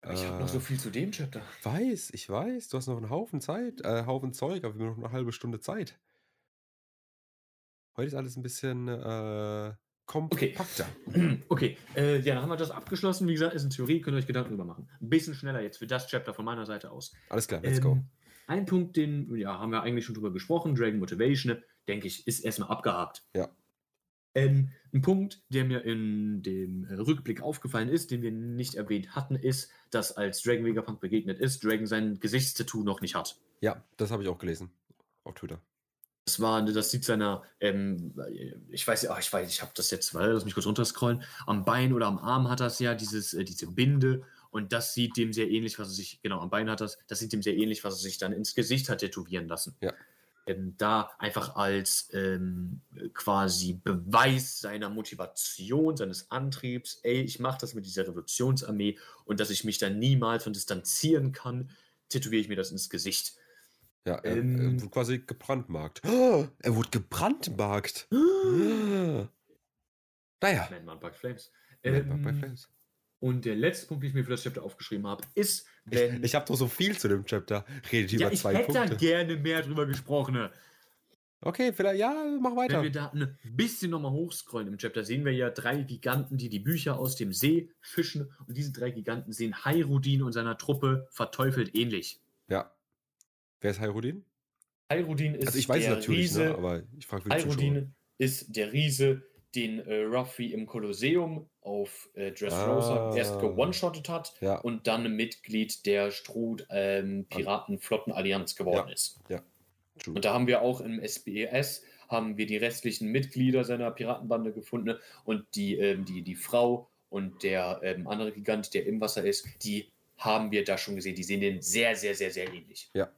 Ich habe noch so viel zu dem Chapter. Weiß, ich weiß, du hast noch einen Haufen Zeit, äh, Haufen Zeug, aber wir haben noch eine halbe Stunde Zeit. Heute ist alles ein bisschen äh, kompakter. (clears throat) Okay, äh, ja, dann haben wir das abgeschlossen. Wie gesagt, ist eine Theorie, könnt ihr euch Gedanken drüber machen. Ein bisschen schneller jetzt für das Chapter von meiner Seite aus. Alles klar, let's go. Ähm, Ein Punkt, den ja, haben wir eigentlich schon drüber gesprochen, Dragon Motivation, denke ich, ist erstmal abgehakt. Ja. Ähm, ein Punkt, der mir in dem äh, Rückblick aufgefallen ist, den wir nicht erwähnt hatten, ist, dass als Dragon Vegapunk begegnet ist, Dragon sein Gesichtstattoo noch nicht hat. Ja, das habe ich auch gelesen. Auf Twitter. Das war, das sieht seiner, ähm, ich weiß, ach, ich weiß, ich habe das jetzt, weil lass mich kurz runterscrollen. Am Bein oder am Arm hat das ja dieses, äh, diese Binde und das sieht dem sehr ähnlich, was er sich, genau, am Bein hat das, das sieht dem sehr ähnlich, was er sich dann ins Gesicht hat tätowieren lassen. Ja. Da einfach als ähm, quasi Beweis seiner Motivation, seines Antriebs, ey, ich mache das mit dieser Revolutionsarmee und dass ich mich da niemals von distanzieren kann, tätowiere ich mir das ins Gesicht. Ja, er, Ähm. er wurde quasi gebrandmarkt. Oh, er wurde gebrandmarkt. Ah. Naja, Man, man, Bug Flames. Man Ähm, Flames. Und der letzte Punkt, den ich mir für das Chapter aufgeschrieben habe, ist, wenn. ich ich habe doch so viel zu dem Chapter. Redet ja, über ich zwei hätte da Punkte. gerne mehr drüber gesprochen. ne? Okay, vielleicht, ja, mach Wenn weiter. wir da ein bisschen nochmal hochscrollen im Chapter, sehen wir ja drei Giganten, die die Bücher aus dem See fischen. Und diese drei Giganten sehen Hairudin und seiner Truppe verteufelt ähnlich. Ja. Wer ist Hyrudin? Hairudin ist Also ich weiß der natürlich, Riese. ne, aber ich frage. Hairudin ist der Riese, den äh, Ruffy im Kolosseum auf äh, Dressrosa Ah. erst gewone-shottet hat Ja, und dann Mitglied der Stroh ähm, Piratenflottenallianz geworden ist. true. Und da haben wir auch im SBS haben wir die restlichen Mitglieder seiner Piratenbande gefunden und die, ähm, die, die Frau und der ähm, andere Gigant, der im Wasser ist, die haben wir da schon gesehen. Die sehen den sehr, sehr, sehr, sehr ähnlich. Ja.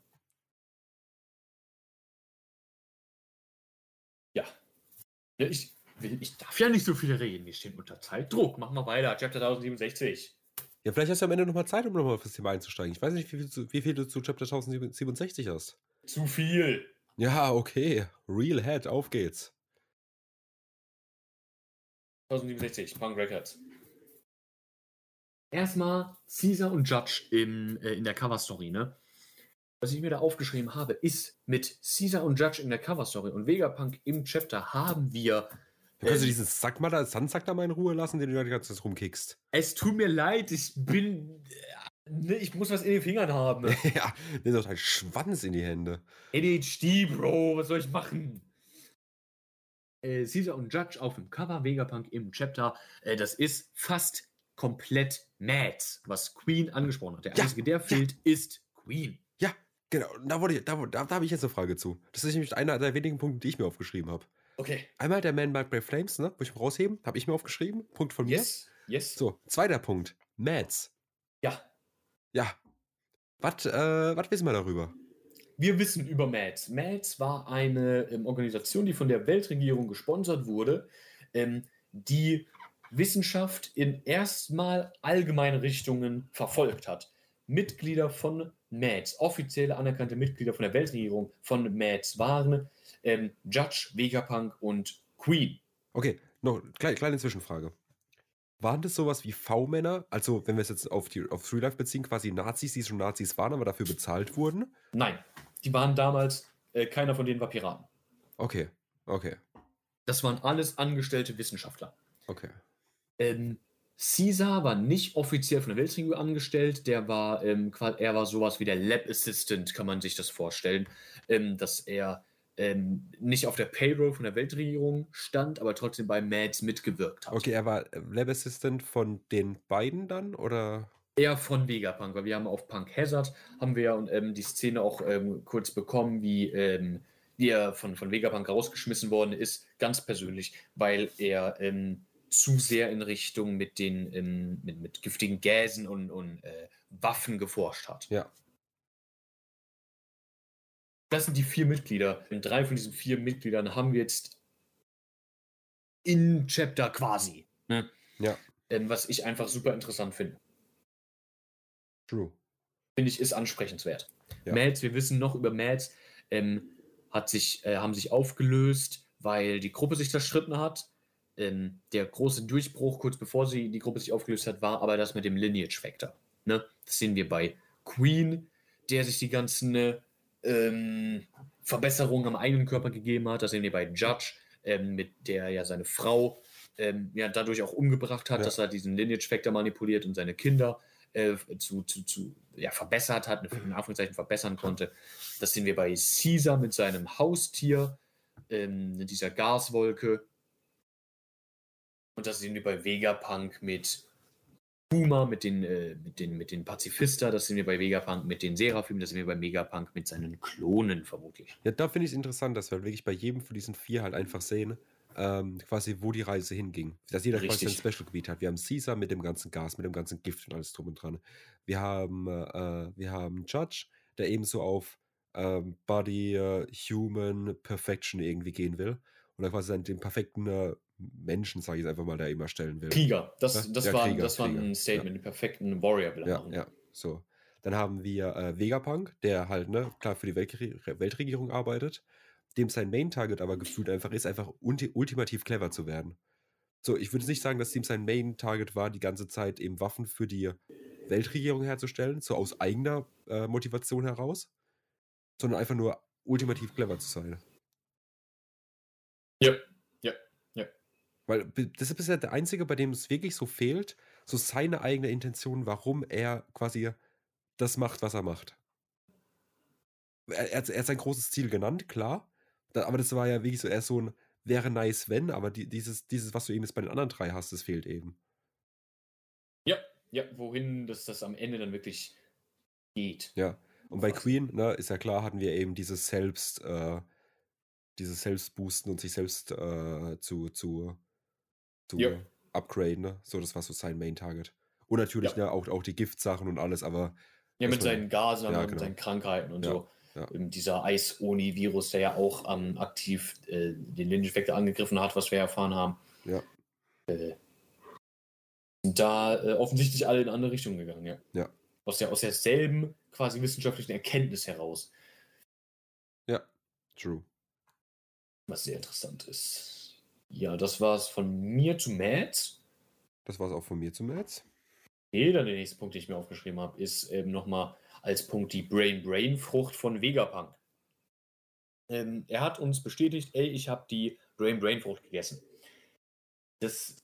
Ja. ja ich, ich darf ja nicht so viel reden. Wir stehen unter Zeitdruck. Mach mal weiter. Chapter 1067. Ja, vielleicht hast du am Ende nochmal Zeit, um nochmal auf das Thema einzusteigen. Ich weiß nicht, wie viel, zu- wie viel du zu Chapter 1067 hast. Zu viel. Ja, okay. Real Head, auf geht's. 1067, Punk Records. Erstmal Caesar und Judge im, äh, in der Cover-Story, ne? Was ich mir da aufgeschrieben habe, ist mit Caesar und Judge in der Cover-Story und Vegapunk im Chapter haben wir. Du kannst du Ähm, diesen Sack mal da, Sandsack da mal in Ruhe lassen, den du da die ganze Zeit rumkickst. Es tut mir leid, ich bin. äh, Ne, ich muss was in den Fingern haben. (laughs) ja, nimm doch deinen Schwanz in die Hände. ADHD, Bro, was soll ich machen? Äh, Caesar und Judge auf dem Cover, Vegapunk im Chapter. Äh, das ist fast komplett Mads, was Queen angesprochen hat. Der Ja, einzige, der fehlt, ist Queen. Genau, und da, wurde, da, da, da habe ich jetzt eine Frage zu. Das ist nämlich einer der wenigen Punkte, die ich mir aufgeschrieben habe. Okay. Einmal der Man Mark by Flames, ne? Muss ich mal rausheben? Habe ich mir aufgeschrieben. Punkt von mir. Yes. Yes. So, zweiter Punkt. Mads. Ja. Ja. Was äh, was wissen wir darüber? Wir wissen über MADS. MADS war eine ähm, Organisation, die von der Weltregierung gesponsert wurde, ähm, die Wissenschaft in erstmal allgemeine Richtungen verfolgt hat. Mitglieder von MADS, offizielle anerkannte Mitglieder von der Weltregierung von MADS waren ähm, Judge, Vegapunk und Queen. Okay, noch kleine, kleine Zwischenfrage. Waren das sowas wie V-Männer? Also, wenn wir es jetzt auf, die, auf True Life beziehen, quasi Nazis, die schon Nazis waren, aber dafür bezahlt wurden? Nein, die waren damals, äh, keiner von denen war Piraten. Okay, okay, Das waren alles angestellte Wissenschaftler. okay. Ähm, Caesar war nicht offiziell von der Weltregierung angestellt, der war, ähm, er war sowas wie der Lab Assistant, kann man sich das vorstellen, ähm, dass er ähm, nicht auf der Payroll von der Weltregierung stand, aber trotzdem bei Mads mitgewirkt hat. Okay, er war äh, Lab Assistant von den beiden dann, oder? Er von Vegapunk, weil wir haben auf Punk Hazard, haben wir ja ähm, die Szene auch ähm, kurz bekommen, wie, ähm, wie er von, von Vegapunk rausgeschmissen worden ist, ganz persönlich, weil er ähm, zu sehr in Richtung mit den ähm, mit, mit giftigen Gäsen und, und äh, Waffen geforscht hat. Ja. Das sind die vier Mitglieder. Und drei von diesen vier Mitgliedern haben wir jetzt in Chapter quasi. Ne? Ja. Ähm, was ich einfach super interessant finde. True. finde ich, ist ansprechenswert. Ja. Mads, wir wissen noch über Mads, ähm, hat sich, äh, haben sich aufgelöst, weil die Gruppe sich zerstritten hat. Ähm, der große Durchbruch, kurz bevor sie die Gruppe sich aufgelöst hat, war aber das mit dem Lineage Factor. Ne? Das sehen wir bei Queen, der sich die ganzen äh, ähm, Verbesserungen am eigenen Körper gegeben hat. Das sehen wir bei Judge, ähm, mit der ja seine Frau ähm, ja dadurch auch umgebracht hat, Ja. dass er diesen Lineage Factor manipuliert und seine Kinder äh, zu, zu, zu ja, verbessert hat, in Anführungszeichen verbessern konnte. Das sehen wir bei Caesar mit seinem Haustier, ähm, dieser Gaswolke. Und das sehen wir bei Vegapunk mit Puma, mit den, äh, mit den, mit den Pazifista, das sehen wir bei Vegapunk mit den Seraphim, das sehen wir bei Megapunk mit seinen Klonen vermutlich. Ja, da finde ich es interessant, dass wir wirklich bei jedem von diesen vier halt einfach sehen, ähm, quasi, wo die Reise hinging. Dass jeder quasi sein Richtig. Special-Gebiet hat. Wir haben Caesar mit dem ganzen Gas, mit dem ganzen Gift und alles drum und dran. Wir haben, äh, wir haben Judge, der ebenso auf ähm, Body, äh, Human, Perfection irgendwie gehen will. Und dann quasi den perfekten äh, Menschen, sage ich jetzt einfach mal, da immer stellen will. Krieger, das, Ja, das, ja, war, Krieger, das war Krieger, ein Statement, den perfekten Warrior will er Ja, machen. ja, so. Dann haben wir äh, Vegapunk, der halt, ne, klar für die Weltre Weltregierung arbeitet, dem sein Main-Target aber gefühlt einfach ist, einfach ulti ultimativ clever zu werden. So, ich würde nicht sagen, dass ihm sein Main-Target war, die ganze Zeit eben Waffen für die Weltregierung herzustellen, so aus eigener äh, Motivation heraus, sondern einfach nur ultimativ clever zu sein. Ja, ja, ja. Weil das ist bisher der Einzige, bei dem es wirklich so fehlt, so seine eigene Intention, warum er quasi das macht, was er macht. Er, er, hat- er hat sein großes Ziel genannt, klar. Da, aber das war ja wirklich so, er ist so ein wäre nice, wenn, aber die, dieses, dieses, was du eben jetzt bei den anderen drei hast, das fehlt eben. Ja, ja, wohin das, das am Ende dann wirklich geht. Ja. Und bei Queen, ne, ist ja klar, hatten wir eben dieses Selbst, äh, dieses Selbstboosten und sich selbst äh, zu, zu, zu Ja. upgraden, ne? So, das war so sein Main-Target. Und natürlich, Ja. ne, auch, auch die Giftsachen und alles, aber Ja, mit seinen Gasen ja, und genau. seinen Krankheiten und Ja, so. ja. Ähm, dieser Eis-Oni-Virus, der ja auch ähm, aktiv äh, den Lindeffekte angegriffen hat, was wir erfahren haben. Ja. Äh, sind da äh, offensichtlich alle in andere Richtungen gegangen, ja. Ja. Aus, der, aus derselben quasi wissenschaftlichen Erkenntnis heraus, true. was sehr interessant ist. Ja, das war's von mir zu Matt. Das war es auch von mir zum März. Jeder der nächste Punkt, den ich mir aufgeschrieben habe, ist eben nochmal als Punkt die Brain-Brain-Frucht von Vegapunk. Ähm, er hat uns bestätigt, ey, ich habe die Brain-Brain-Frucht gegessen. Das,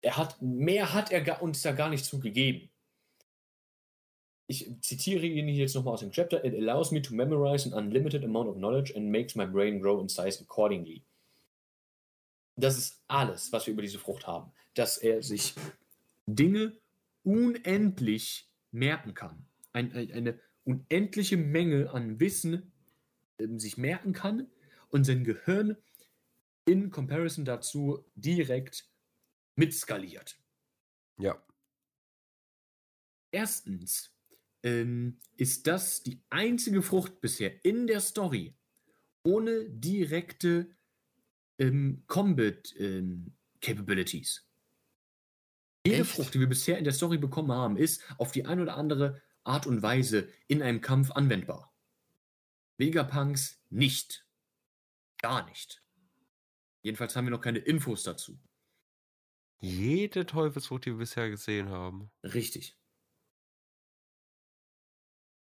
er hat, mehr hat er uns da gar nicht zugegeben. Ich zitiere ihn jetzt nochmal aus dem Chapter. It allows me to memorize an unlimited amount of knowledge and makes my brain grow in size accordingly. Das ist alles, was wir über diese Frucht haben. Dass er sich Dinge unendlich merken kann. Ein, ein, eine unendliche Menge an Wissen ähm, sich merken kann und sein Gehirn in Comparison dazu direkt mitskaliert. Ja. Erstens ähm, ist das die einzige Frucht bisher in der Story ohne direkte ähm, Combat ähm, Capabilities. Jede Echt? Frucht, die wir bisher in der Story bekommen haben, ist auf die eine oder andere Art und Weise in einem Kampf anwendbar. Vegapunks nicht. Gar nicht. Jedenfalls haben wir noch keine Infos dazu. Jede Teufelsfrucht, die wir bisher gesehen haben. Richtig.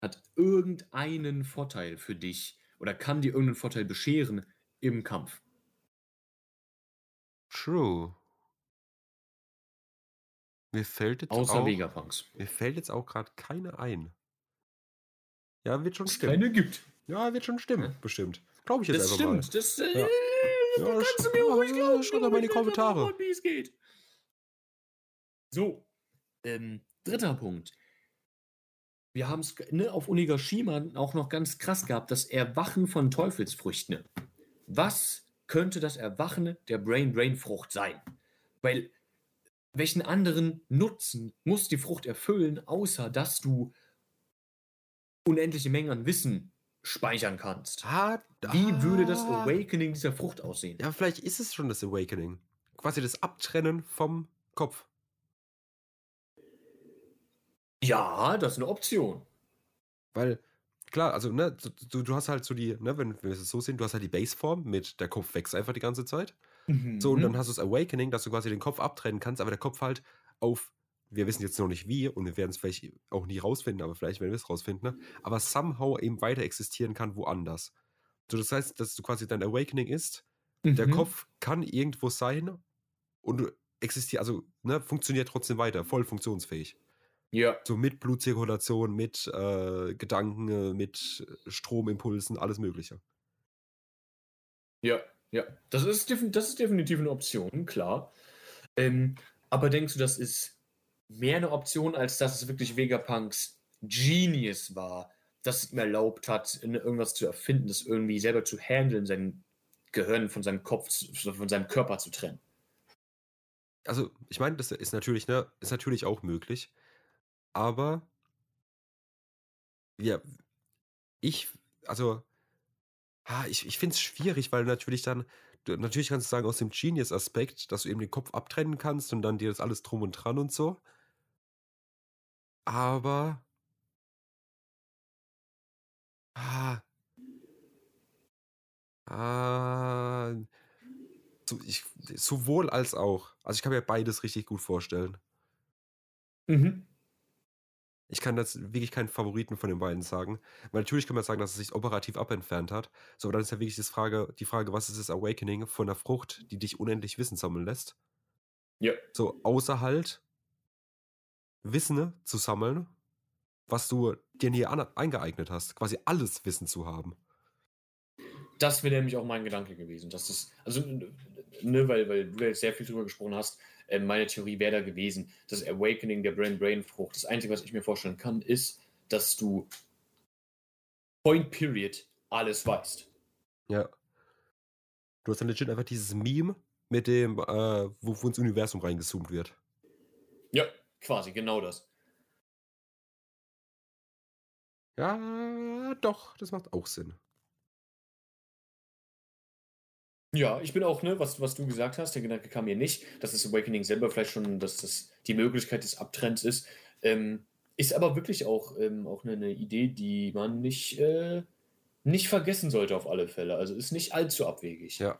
Hat irgendeinen Vorteil für dich oder kann dir irgendeinen Vorteil bescheren im Kampf. True. Mir fällt jetzt Außer auch, Vegapunks. mir fällt jetzt auch gerade keine ein. Ja, wird schon Es stimmen. keine gibt. Ja, wird schon stimmen, bestimmt. Glaube ich jetzt Das einfach mal. stimmt. Das, äh, Ja. das Ja, kannst du mir ruhig ja, glauben. schreibt doch mal in die es Kommentare. One Piece geht. So. Ähm, dritter Punkt. Wir haben es ne, auf Onigashima auch noch ganz krass gehabt, das Erwachen von Teufelsfrüchten. Was könnte das Erwachen der Brain-Brain-Frucht sein? Weil, welchen anderen Nutzen muss die Frucht erfüllen, außer dass du unendliche Mengen an Wissen speichern kannst? Ah, Wie würde das. Awakening dieser Frucht aussehen? Ja, vielleicht ist es schon das Awakening. Quasi das Abtrennen vom Kopf. Ja, das ist eine Option. Weil, klar, also, ne, du, du hast halt so die, ne, wenn wir es so sehen, du hast halt die Baseform mit der Kopf wächst einfach die ganze Zeit. So, und Mhm. dann hast du das Awakening, dass du quasi den Kopf abtrennen kannst, aber der Kopf halt auf, wir wissen jetzt noch nicht wie und wir werden es vielleicht auch nie rausfinden, aber vielleicht werden wir es rausfinden, ne? aber somehow eben weiter existieren kann woanders. So, das heißt, dass du quasi dein Awakening ist, der Mhm. Kopf kann irgendwo sein und du existiert, also ne, funktioniert trotzdem weiter, voll funktionsfähig. Ja, So mit Blutzirkulation, mit äh, Gedanken, äh, mit Stromimpulsen, alles Mögliche. ja, ja. Das ist, das ist definitiv eine Option, klar. Ähm, aber denkst du, das ist mehr eine Option, als dass es wirklich Vegapunks Genius war, das es ihm erlaubt hat, irgendwas zu erfinden, das irgendwie selber zu handeln, sein Gehirn von seinem Kopf, von seinem Körper zu trennen? Also, ich meine, das ist natürlich, ne, ist natürlich auch möglich. Aber ja, ich, also, ah, ich, ich finde es schwierig, weil natürlich dann, du, natürlich kannst du sagen, aus dem Genius-Aspekt, dass du eben den Kopf abtrennen kannst und dann dir das alles drum und dran und so. Aber. Ah. Ah. So, ich, sowohl als auch. Also ich kann mir beides richtig gut vorstellen. Mhm. Ich kann das wirklich keinen Favoriten von den beiden sagen. Weil natürlich kann man sagen, dass es sich operativ abentfernt hat. So, aber dann ist ja wirklich das Frage, die Frage, was ist das Awakening von einer Frucht, die dich unendlich Wissen sammeln lässt? Ja. So, außer halt Wissen zu sammeln, was du dir nie eingeeignet hast. Quasi alles Wissen zu haben. Das wäre nämlich auch mein Gedanke gewesen. Dass das, also, ne, weil, weil du jetzt sehr viel drüber gesprochen hast, äh, meine Theorie wäre da gewesen, das Awakening der Brain-Brain-Frucht. Das Einzige, was ich mir vorstellen kann, ist, dass du Point Period alles weißt. Ja. Du hast dann legit einfach dieses Meme mit dem, äh, wo, wo ins Universum reingezoomt wird. Ja, quasi, genau das. Ja, doch, das macht auch Sinn. Ja, ich bin auch, ne, was, was du gesagt hast, der Gedanke kam mir nicht, dass das Awakening selber vielleicht schon, dass das die Möglichkeit des Abtrends ist. Ähm, ist aber wirklich auch, ähm, auch eine, eine, Idee, die man nicht, äh, nicht vergessen sollte auf alle Fälle. Also ist nicht allzu abwegig. Ja.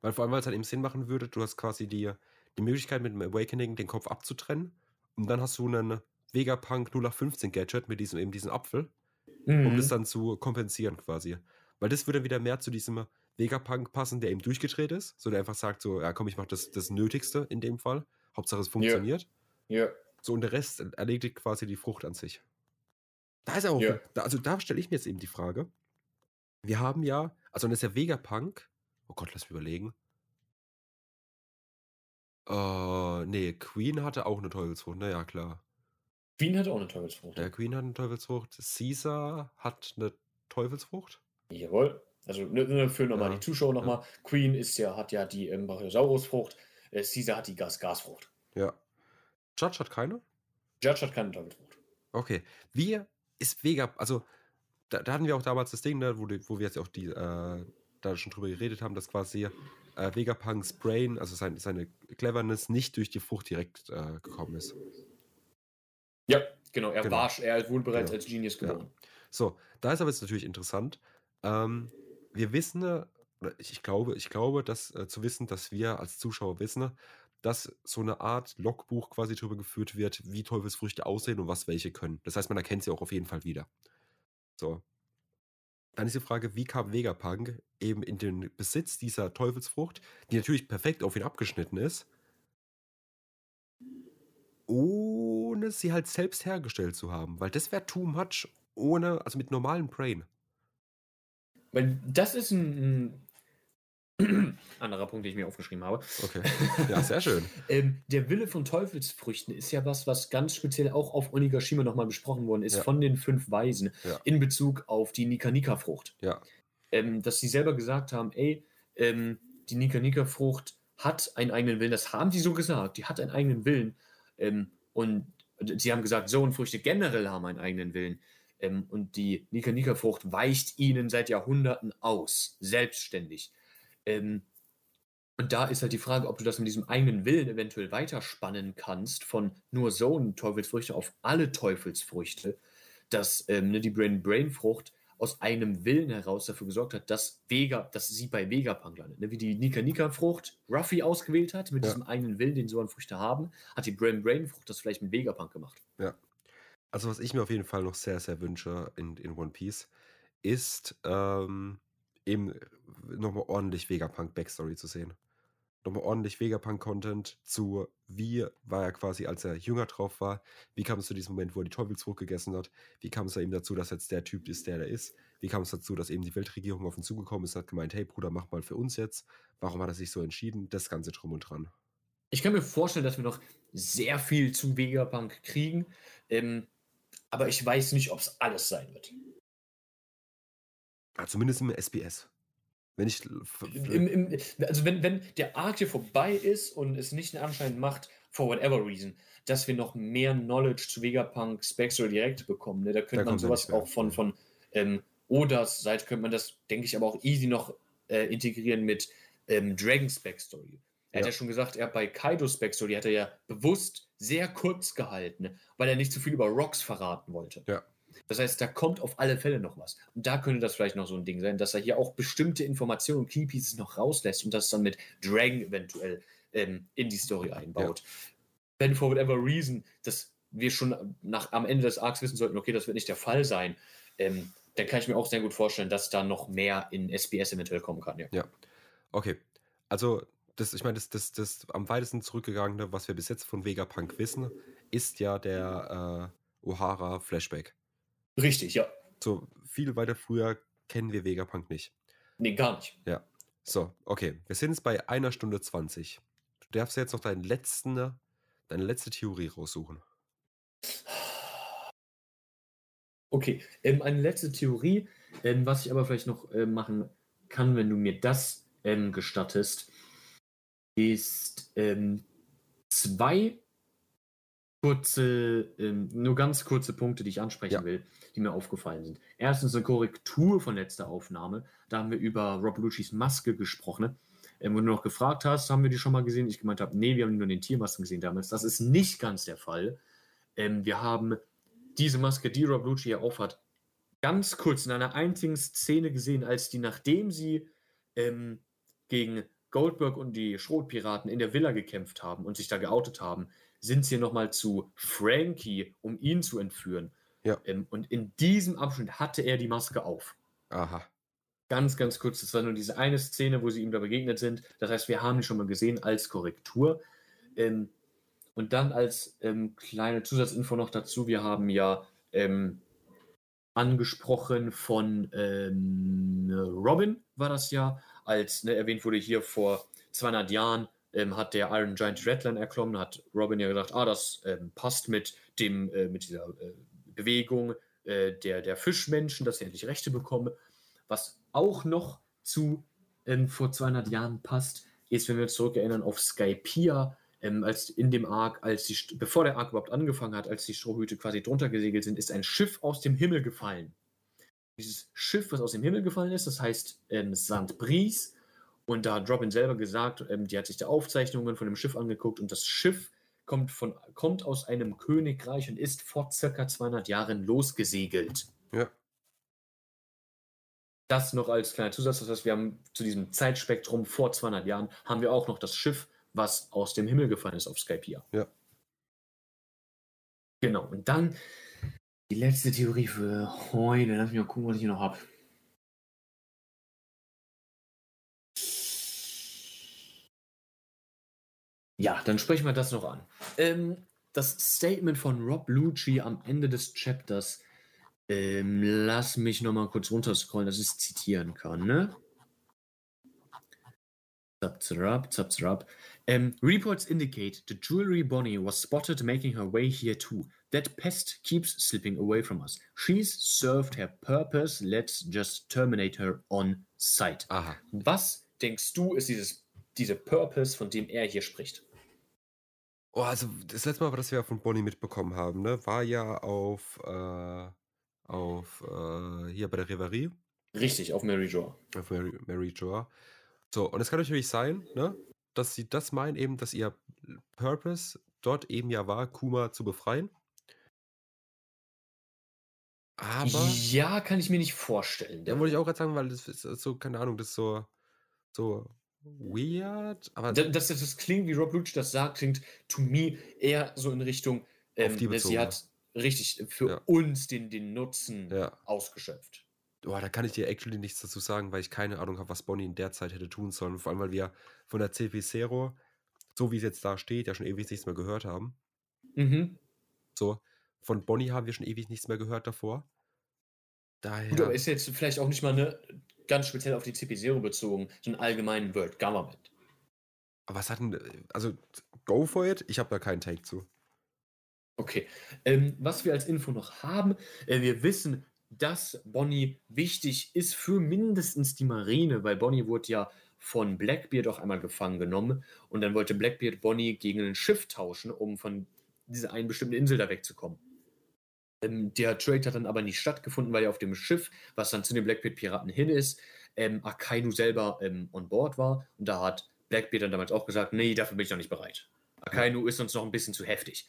Weil vor allem, weil es halt eben Sinn machen würde, du hast quasi die, die Möglichkeit mit dem Awakening den Kopf abzutrennen und dann hast du einen Vegapunk 0815 Gadget mit diesem eben diesen Apfel, mhm. um das dann zu kompensieren quasi. Weil das würde wieder mehr zu diesem Vegapunk passen, der eben durchgedreht ist. So der einfach sagt, so, ja komm, ich mach das, das Nötigste in dem Fall. Hauptsache es funktioniert. Ja. Yeah. So, und der Rest erledigt quasi die Frucht an sich. Da ist auch, yeah. da, also da stelle ich mir jetzt eben die Frage. Wir haben ja, also dann ist ja Vegapunk, oh Gott, lass mich überlegen. Äh, nee, Queen hatte auch eine Teufelsfrucht, naja, klar. Queen hat auch eine Teufelsfrucht. Ja, Queen hat eine Teufelsfrucht. Caesar hat eine Teufelsfrucht. Jawohl. Also ne, ne, für nochmal ja. die Zuschauer nochmal. Ja. Queen ist ja, hat ja die ähm, Brachiosaurusfrucht. Äh, Caesar hat die Gas-Gasfrucht. Ja. Judge hat keine? Judge hat keine Teufelsfrucht. Okay. Wie ist Vega, also da, da, hatten wir auch damals das Ding, ne, wo, die, wo wir jetzt auch die, äh, da schon drüber geredet haben, dass quasi äh, Vegapunks Brain, also sein, seine Cleverness, nicht durch die Frucht direkt äh, gekommen ist. Ja, genau. Er genau. war, er wurde bereits genau. als Genius geboren. Ja. So, da ist aber jetzt natürlich interessant. Ähm, wir wissen, ich glaube, ich glaube, dass äh, zu wissen, dass wir als Zuschauer wissen, dass so eine Art Logbuch quasi darüber geführt wird, wie Teufelsfrüchte aussehen und was welche können. Das heißt, man erkennt sie auch auf jeden Fall wieder. So. Dann ist die Frage, wie kam Vegapunk eben in den Besitz dieser Teufelsfrucht, die natürlich perfekt auf ihn abgeschnitten ist, ohne sie halt selbst hergestellt zu haben. Weil das wäre too much ohne, also mit normalem Brain. Weil das ist ein, (clears throat) anderer Punkt, den ich mir aufgeschrieben habe. Okay. Ja, sehr schön. (laughs) ähm, der Wille von Teufelsfrüchten ist ja was, was ganz speziell auch auf Onigashima nochmal besprochen worden ist, ja. von den fünf Weisen, ja. in Bezug auf die Nika-Nika-Frucht. Ja. Ähm, dass sie selber gesagt haben, ey, ähm, die Nika-Nika-Frucht hat einen eigenen Willen. Das haben sie so gesagt. Die hat einen eigenen Willen. Ähm, und sie haben gesagt, so und Früchte generell haben einen eigenen Willen. Ähm, und die Nika-Nika-Frucht weicht ihnen seit Jahrhunderten aus, selbstständig. Ähm, und da ist halt die Frage, ob du das mit diesem eigenen Willen eventuell weiterspannen kannst, von nur so Teufelsfrüchte auf alle Teufelsfrüchte, dass ähm, ne, die Brain-Brain-Frucht aus einem Willen heraus dafür gesorgt hat, dass Vega, dass sie bei Vegapunk landet. Ne? Wie die Nika-Nika-Frucht Ruffy ausgewählt hat, mit ja. diesem eigenen Willen, den so Früchte haben, hat die Brain-Brain-Frucht das vielleicht mit Vegapunk gemacht. Ja. Also, was ich mir auf jeden Fall noch sehr, sehr wünsche in, in One Piece, ist ähm, eben nochmal ordentlich Vegapunk-Backstory zu sehen. Nochmal ordentlich Vegapunk-Content zu, wie war er quasi, als er jünger drauf war, wie kam es zu diesem Moment, wo er die Teufelsfrucht gegessen hat, wie kam es da eben dazu, dass jetzt der Typ ist, der er ist, wie kam es dazu, dass eben die Weltregierung auf ihn zugekommen ist und hat gemeint, hey Bruder, mach mal für uns jetzt, warum hat er sich so entschieden, das Ganze drum und dran. Ich kann mir vorstellen, dass wir noch sehr viel zu Vegapunk kriegen, ähm, aber ich weiß nicht, ob es alles sein wird. Ja, zumindest im SBS. Wenn ich. Im, im, also, wenn, wenn der Arc hier vorbei ist und es nicht einen Anschein macht, for whatever reason, dass wir noch mehr Knowledge zu Vegapunk Spectral direkt bekommen. Ne? Da könnte da man sowas auch von, von ähm, Odas Seite, könnte man das, denke ich, aber auch easy noch äh, integrieren mit ähm, Dragon's Backstory. Er ja. hat ja schon gesagt, er bei Kaidos Backstory hat er ja bewusst sehr kurz gehalten, weil er nicht zu viel über Rocks verraten wollte. Ja. Das heißt, da kommt auf alle Fälle noch was. Und da könnte das vielleicht noch so ein Ding sein, dass er hier auch bestimmte Informationen und Keypieces noch rauslässt und das dann mit Dragon eventuell ähm, in die Story einbaut. Ja. Wenn for whatever reason, dass wir schon nach, am Ende des Arcs wissen sollten, okay, das wird nicht der Fall sein, ähm, dann kann ich mir auch sehr gut vorstellen, dass da noch mehr in SBS eventuell kommen kann. Ja. ja. Okay. Also, das, ich meine, das, das, das am weitesten zurückgegangene, was wir bis jetzt von Vegapunk wissen, ist ja der äh, O'Hara-Flashback. Richtig, ja. So viel weiter früher kennen wir Vegapunk nicht. Nee, gar nicht. Ja. So, okay. Wir sind jetzt bei einer Stunde 20. Du darfst jetzt noch deinen letzten, deine letzte Theorie raussuchen. Okay, ähm, eine letzte Theorie, ähm, was ich aber vielleicht noch äh, machen kann, wenn du mir das ähm, gestattest, ist ähm, zwei kurze, ähm, nur ganz kurze Punkte, die ich ansprechen Ja. will, die mir aufgefallen sind. Erstens eine Korrektur von letzter Aufnahme. Da haben wir über Rob Luccis Maske gesprochen. Ähm, wo du noch gefragt hast, haben wir die schon mal gesehen? Ich gemeint habe, nee, wir haben nur den Tiermasken gesehen damals. Das ist nicht ganz der Fall. Ähm, wir haben diese Maske, die Rob Lucci hier aufhat, ganz kurz in einer einzigen Szene gesehen, als die, nachdem sie ähm, gegen Goldberg und die Schrotpiraten in der Villa gekämpft haben und sich da geoutet haben, sind sie nochmal zu Frankie, um ihn zu entführen. Ja. Ähm, und in diesem Abschnitt hatte er die Maske auf. Aha. Ganz, ganz kurz, das war nur diese eine Szene, wo sie ihm da begegnet sind. Das heißt, wir haben ihn schon mal gesehen als Korrektur. Ähm, und dann als ähm, kleine Zusatzinfo noch dazu, wir haben ja ähm, angesprochen von ähm, Robin, war das ja, als ne, erwähnt wurde hier vor 200 Jahren, ähm, hat der Iron Giant Redline erklommen, hat Robin ja gedacht, ah, das ähm, passt mit dem, äh, mit dieser äh, Bewegung äh, der, der Fischmenschen, dass sie endlich Rechte bekommen. Was auch noch zu ähm, vor 200 Jahren passt, ist, wenn wir uns zurückerinnern auf Skypiea, ähm, als in dem Ark, als die, bevor der Ark überhaupt angefangen hat, als die Strohhüte quasi drunter gesegelt sind, ist ein Schiff aus dem Himmel gefallen. Dieses Schiff, was aus dem Himmel gefallen ist, das heißt ähm, St. Bries. Und da hat Robin selber gesagt, ähm, die hat sich die Aufzeichnungen von dem Schiff angeguckt und das Schiff kommt, von, kommt aus einem Königreich und ist vor circa 200 Jahren losgesegelt. Ja. Das noch als kleiner Zusatz, das heißt, wir haben zu diesem Zeitspektrum vor 200 Jahren, haben wir auch noch das Schiff, was aus dem Himmel gefallen ist auf Skypiea. Ja. Genau, und dann die letzte Theorie für heute. Lass mich mal gucken, was ich hier noch habe. Ja, dann sprechen wir das noch an. Ähm, das Statement von Rob Lucci am Ende des Chapters. Ähm, lass mich noch mal kurz runterscrollen, dass ich es zitieren kann, ne? Zap, zap, zap. Um, reports indicate the jewelry Bonnie was spotted making her way here too. That pest keeps slipping away from us. She's served her purpose. Let's just terminate her on sight. Aha. Was denkst du, ist dieses, diese Purpose, von dem er hier spricht? Oh, also das letzte Mal, was wir von Bonnie mitbekommen haben, ne, war ja auf, äh, auf äh, hier bei der Reverie, Richtig, auf Mary Jo. auf Mary, Mary Joa. So, und es kann natürlich sein, ne, dass sie das meinen, eben, dass ihr Purpose dort eben ja war, Kuma zu befreien. Aber, Ja, kann ich mir nicht vorstellen. da wollte ich auch gerade sagen, weil das ist so, keine Ahnung, das ist so, so weird, aber Da- dass das, das klingt, wie Rob Lucci das sagt, klingt to me eher so in Richtung, ähm, die ne, sie hat richtig für Ja. uns den, den Nutzen ja. ausgeschöpft. Boah, da kann ich dir actually nichts dazu sagen, weil ich keine Ahnung habe, was Bonnie in der Zeit hätte tun sollen. Vor allem, weil wir von der CP Zero, so wie es jetzt da steht, ja schon ewig nichts mehr gehört haben. Mhm. So, von Bonnie haben wir schon ewig nichts mehr gehört davor. Daher. Gut, aber ist jetzt vielleicht auch nicht mal ne, ganz speziell auf die CP0 bezogen, sondern allgemein World Government. aber was hat denn. Also, go for it. Ich habe da keinen Take zu. Okay. Ähm, was wir als Info noch haben, äh, wir wissen, dass Bonnie wichtig ist für mindestens die Marine, weil Bonnie wurde ja von Blackbeard auch einmal gefangen genommen und dann wollte Blackbeard Bonnie gegen ein Schiff tauschen, um von dieser einen bestimmten Insel da wegzukommen. Ähm, der Trade hat dann aber nicht stattgefunden, weil er auf dem Schiff, was dann zu den Blackbeard-Piraten hin ist, ähm, Akainu selber ähm, on board war und da hat Blackbeard dann damals auch gesagt, nee, dafür bin ich noch nicht bereit. Akainu ist uns noch ein bisschen zu heftig.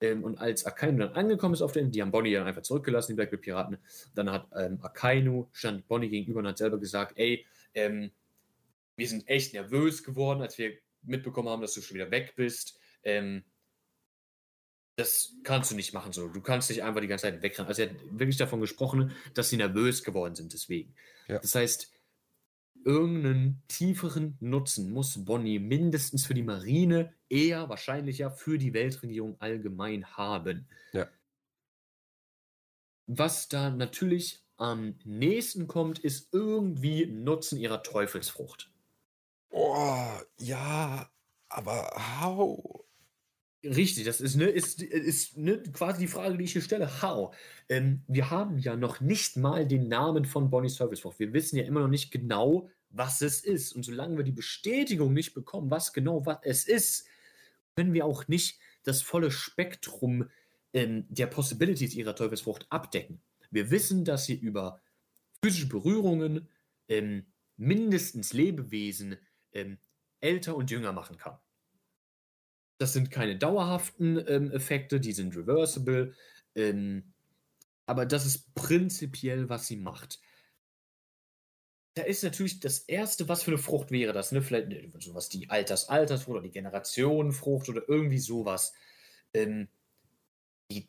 Ähm, und als Akainu dann angekommen ist auf den, die haben Bonnie dann einfach zurückgelassen, die Blackbeard-Piraten. Dann hat ähm, Akainu, stand Bonnie gegenüber und hat selber gesagt, ey, ähm, wir sind echt nervös geworden, als wir mitbekommen haben, dass du schon wieder weg bist. Ähm, das kannst du nicht machen so. Du kannst nicht einfach die ganze Zeit wegrennen. Also er hat wirklich davon gesprochen, dass sie nervös geworden sind deswegen. Ja. Das heißt, irgendeinen tieferen Nutzen muss Bonnie mindestens für die Marine, eher wahrscheinlicher für die Weltregierung allgemein haben. Ja. Was da natürlich am nächsten kommt, ist irgendwie Nutzen ihrer Teufelsfrucht. Oh, ja, aber how? Richtig, das ist, ne, ist, ist ne, quasi die Frage, die ich hier stelle. How? Ähm, wir haben ja noch nicht mal den Namen von Bonnie's Teufelsfrucht. Wir wissen ja immer noch nicht genau, was es ist. Und solange wir die Bestätigung nicht bekommen, was genau was es ist, können wir auch nicht das volle Spektrum ähm, der Possibilities ihrer Teufelsfrucht abdecken. Wir wissen, dass sie über physische Berührungen ähm, mindestens Lebewesen ähm, älter und jünger machen kann. Das sind keine dauerhaften ähm, Effekte, die sind reversible. Ähm, aber das ist prinzipiell, was sie macht. Da ist natürlich das Erste, was für eine Frucht wäre das? Ne? Vielleicht ne, sowas die Alters-Altersfrucht oder die Generationenfrucht oder irgendwie sowas. Ähm, die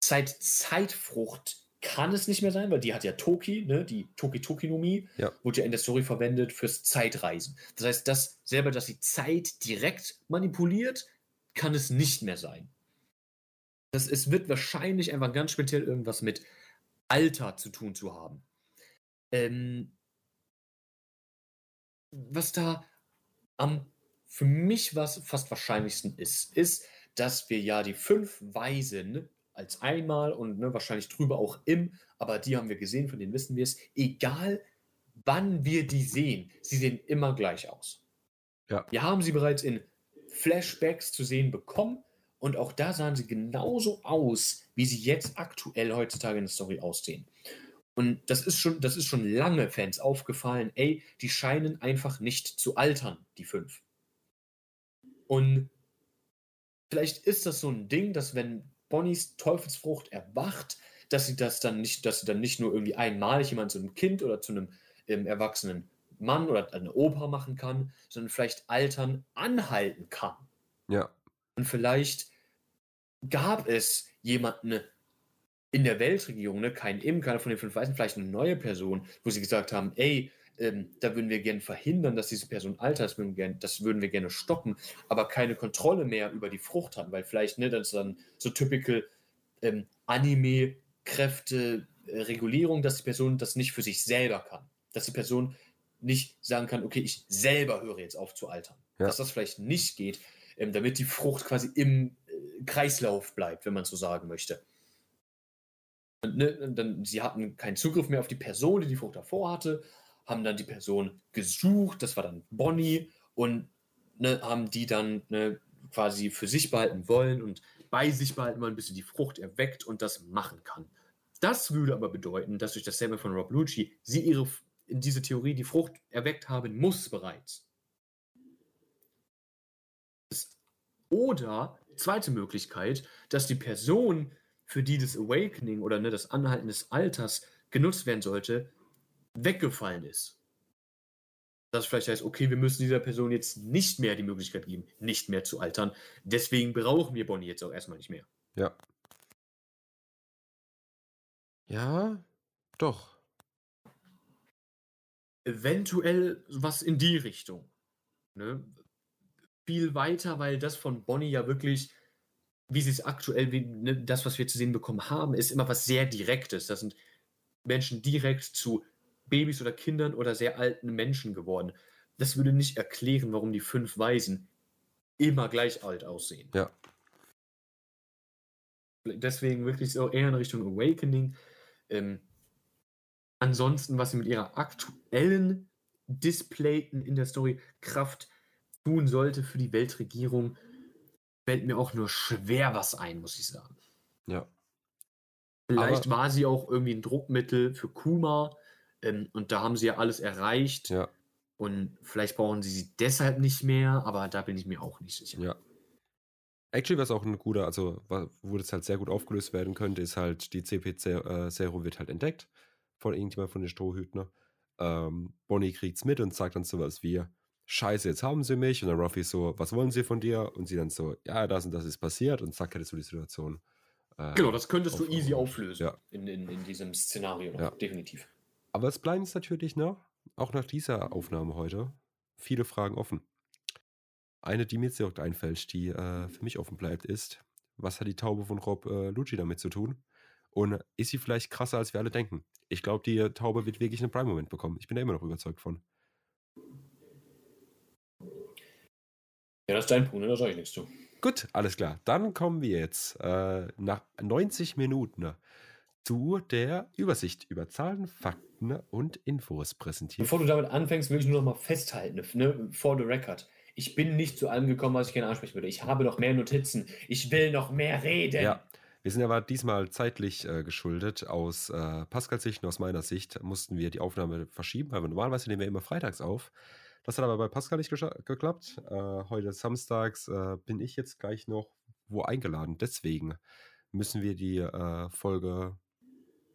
Zeit-Zeitfrucht kann es nicht mehr sein, weil die hat ja Toki, ne, die Toki-Tokinomie, Ja. wurde ja in der Story verwendet fürs Zeitreisen. Das heißt, das selber, dass sie Zeit direkt manipuliert, kann es nicht mehr sein. Das, es wird wahrscheinlich einfach ganz speziell irgendwas mit Alter zu tun zu haben. Ähm, was da am für mich was fast wahrscheinlichsten ist, ist, dass wir ja die fünf Weisen als einmal und ne, wahrscheinlich drüber auch im, aber die haben wir gesehen, von denen wissen wir es, egal wann wir die sehen, sie sehen immer gleich aus. Ja. Wir haben sie bereits in Flashbacks zu sehen bekommen und auch da sahen sie genauso aus, wie sie jetzt aktuell heutzutage in der Story aussehen. Und das ist schon, das ist schon lange Fans aufgefallen, ey, die scheinen einfach nicht zu altern, die fünf. Und vielleicht ist das so ein Ding, dass wenn Bonnies Teufelsfrucht erwacht, dass sie das dann nicht, dass sie dann nicht nur irgendwie einmalig jemand zu einem Kind oder zu einem ähm, erwachsenen Mann oder eine Opa machen kann, sondern vielleicht Altern anhalten kann. Ja. Und vielleicht gab es jemanden in der Weltregierung, ne, kein Im, keiner von den fünf Weißen, vielleicht eine neue Person, wo sie gesagt haben, ey, ähm, da würden wir gerne verhindern, dass diese Person altert, das würden, wir gern, das würden wir gerne stoppen, aber keine Kontrolle mehr über die Frucht haben, weil vielleicht, ne, das ist dann so typical ähm, Anime-Kräfte, äh, Regulierung, dass die Person das nicht für sich selber kann. Dass die Person nicht sagen kann, okay, ich selber höre jetzt auf zu altern. Ja. Dass das vielleicht nicht geht, ähm, damit die Frucht quasi im äh, Kreislauf bleibt, wenn man so sagen möchte. Und, ne, dann, sie hatten keinen Zugriff mehr auf die Person, die die Frucht davor hatte, haben dann die Person gesucht, das war dann Bonnie, und ne, haben die dann ne, quasi für sich behalten wollen und bei sich behalten wollen, bis sie die Frucht erweckt und das machen kann. Das würde aber bedeuten, dass durch das Sample von Rob Lucci sie ihre in diese Theorie die Frucht erweckt haben muss bereits. Oder zweite Möglichkeit, dass die Person, für die das Awakening oder ne, das Anhalten des Alters genutzt werden sollte, weggefallen ist. Das vielleicht heißt, okay, wir müssen dieser Person jetzt nicht mehr die Möglichkeit geben, nicht mehr zu altern. Deswegen brauchen wir Bonnie jetzt auch erstmal nicht mehr. Ja. Ja, doch. Eventuell was in die Richtung. Ne? Viel weiter, weil das von Bonnie ja wirklich, wie sie es aktuell, wie, ne, das, was wir zu sehen bekommen haben, ist immer was sehr Direktes. Das sind Menschen direkt zu Babys oder Kindern oder sehr alten Menschen geworden. Das würde nicht erklären, warum die fünf Weisen immer gleich alt aussehen. Ja. Deswegen wirklich so eher in Richtung Awakening. Ähm, ansonsten, was sie mit ihrer aktuellen Displayten in der Story Kraft tun sollte für die Weltregierung, fällt mir auch nur schwer was ein, muss ich sagen. Ja. Vielleicht Aber- war sie auch irgendwie ein Druckmittel für Kuma ähm, und da haben sie ja alles erreicht Ja. und vielleicht brauchen sie sie deshalb nicht mehr, aber da bin ich mir auch nicht sicher. Ja. Actually, was auch ein guter, also wo das halt sehr gut aufgelöst werden könnte, ist halt, die CP-Zero wird halt entdeckt von irgendjemand von den Strohhütner. Ähm, Bonnie kriegt's mit und sagt dann sowas wie, Scheiße, jetzt haben sie mich. Und dann Ruffy so, was wollen sie von dir? Und sie dann so, ja, das und das ist passiert. Und zack, hättest du die Situation. äh, Genau, das könntest du Auf- easy auflösen Ja. in, in, in diesem Szenario, Ja. definitiv. Aber es bleiben jetzt natürlich noch, auch nach dieser Aufnahme heute, viele Fragen offen. Eine, die mir jetzt direkt einfällt, die äh, für mich offen bleibt, ist, was hat die Taube von Rob äh, Lucci damit zu tun? Und ist sie vielleicht krasser, als wir alle denken? Ich glaube, die Taube wird wirklich einen Prime-Moment bekommen. Ich bin da immer noch überzeugt von. Ja, das ist dein Punkt, ne? da sage ich nichts zu. Gut, alles klar. Dann kommen wir jetzt äh, nach 90 Minuten zu der Übersicht über Zahlen, Fakten und Infos präsentiert. Bevor du damit anfängst, will ich nur noch mal festhalten, ne, for the record. Ich bin nicht zu allem gekommen, was ich gerne ansprechen würde. Ich habe noch mehr Notizen. Ich will noch mehr reden. Ja, wir sind aber diesmal zeitlich äh, geschuldet. Aus äh, Pascals Sicht und aus meiner Sicht mussten wir die Aufnahme verschieben, weil wir normalerweise nehmen wir immer freitags auf. Das hat aber bei Pascal nicht geklappt. Äh, heute samstags äh, bin ich jetzt gleich noch wo eingeladen. Deswegen müssen wir die äh, Folge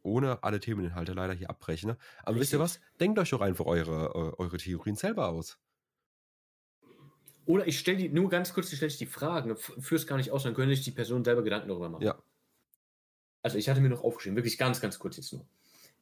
ohne alle Themeninhalte leider hier abbrechen. Ne? Aber Richtig. wisst ihr was? Denkt euch doch einfach eure, eure Theorien selber aus. Oder ich stelle die, nur ganz kurz, ich stelle die Fragen, führe es gar nicht aus, dann können sich die Person selber Gedanken darüber machen. Ja. Also ich hatte mir noch aufgeschrieben, wirklich ganz, ganz kurz jetzt nur.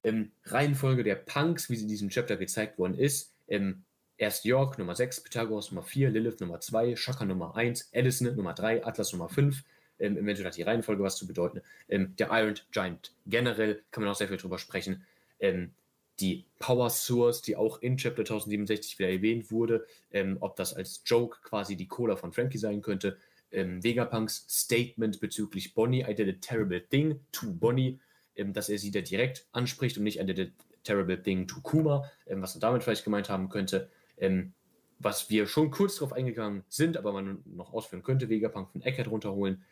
Ähm, Reihenfolge der Punks, wie sie in diesem Chapter gezeigt worden ist. Ähm, erst York Nummer 6, Pythagoras Nummer 4, Lilith Nummer 2, Shaka Nummer 1, Edison Nummer 3, Atlas Nummer 5. Ähm, eventuell hat die Reihenfolge was zu bedeuten. Ähm, der Iron Giant generell kann man auch sehr viel drüber sprechen. Ähm, die Power Source, die auch in Chapter 1067 wieder erwähnt wurde, ähm, ob das als Joke quasi die Cola von Frankie sein könnte. Ähm, Vegapunks Statement bezüglich Bonnie, I did a terrible thing to Bonnie, ähm, dass er sie da direkt anspricht und nicht I did a terrible thing to Kuma, was er damit vielleicht gemeint haben könnte. Was wir schon kurz darauf eingegangen sind, aber man noch ausführen könnte, Vegapunk von Eckert runterholen.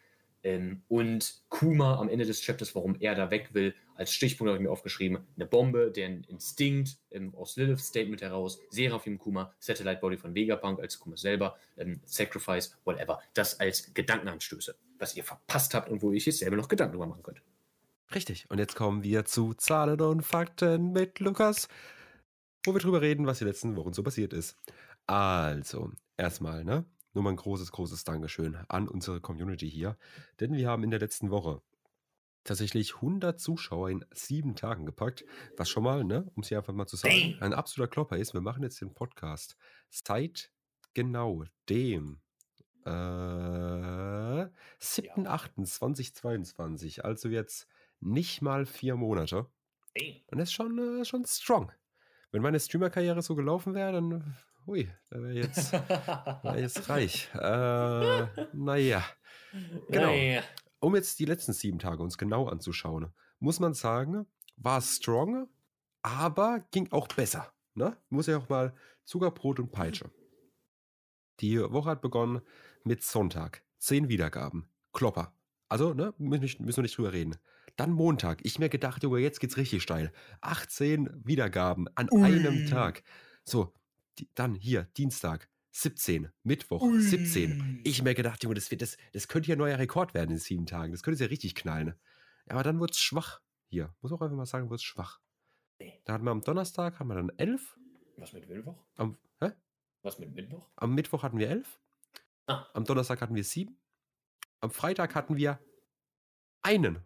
Ähm, und Kuma am Ende des Chapters, warum er da weg will, als Stichpunkt habe ich mir aufgeschrieben, eine Bombe, deren Instinkt ähm, aus Liliths Statement heraus, Seraphim Kuma, Satellite Body von Vegapunk als Kuma selber, ähm, Sacrifice, whatever. Das als Gedankenanstöße, was ihr verpasst habt und wo ich jetzt selber noch Gedanken drüber machen könnt. Richtig, und jetzt kommen wir zu Zahlen und Fakten mit Lukas, wo wir drüber reden, was die letzten Wochen so passiert ist. Also, erstmal, ne? Nur mal ein großes, großes Dankeschön an unsere Community hier. Denn wir haben in der letzten Woche tatsächlich 100 Zuschauer in sieben Tagen gepackt. Was schon mal, ne, um es hier einfach mal zu sagen, ein absoluter Klopper ist. Wir machen jetzt den Podcast seit genau dem äh, 7.8.2022. Also jetzt nicht mal vier Monate. Und das ist schon, äh, schon strong. Wenn meine Streamer-Karriere so gelaufen wäre, dann hui, da wäre jetzt, wär jetzt (laughs) reich. Äh, naja. Genau. Naja. Um jetzt die letzten sieben Tage uns genau anzuschauen, muss man sagen, war strong, aber ging auch besser. Ne? Muss ja auch mal Zuckerbrot und Peitsche. (laughs) Die Woche hat begonnen mit Sonntag. Zehn Wiedergaben. Klopper. Also, ne, müssen, wir nicht drüber reden. Dann Montag. Ich mir gedacht, Junge, jetzt geht's richtig steil. 18 Wiedergaben an Ui. einem Tag. So, die, dann hier, Dienstag, 17, Mittwoch, Ui. 17. Ich mir gedacht, Junge, das, wird, das, das könnte ja ein neuer Rekord werden in sieben Tagen. Das könnte ja richtig knallen. Aber dann wurde es schwach. Hier, muss auch einfach mal sagen, wurde es schwach. Da hatten wir am Donnerstag, haben wir dann 11. Was mit Mittwoch? Am, hä? Was mit Mittwoch? Am Mittwoch hatten wir 11. Ah. Am Donnerstag hatten wir 7. Am Freitag hatten wir einen.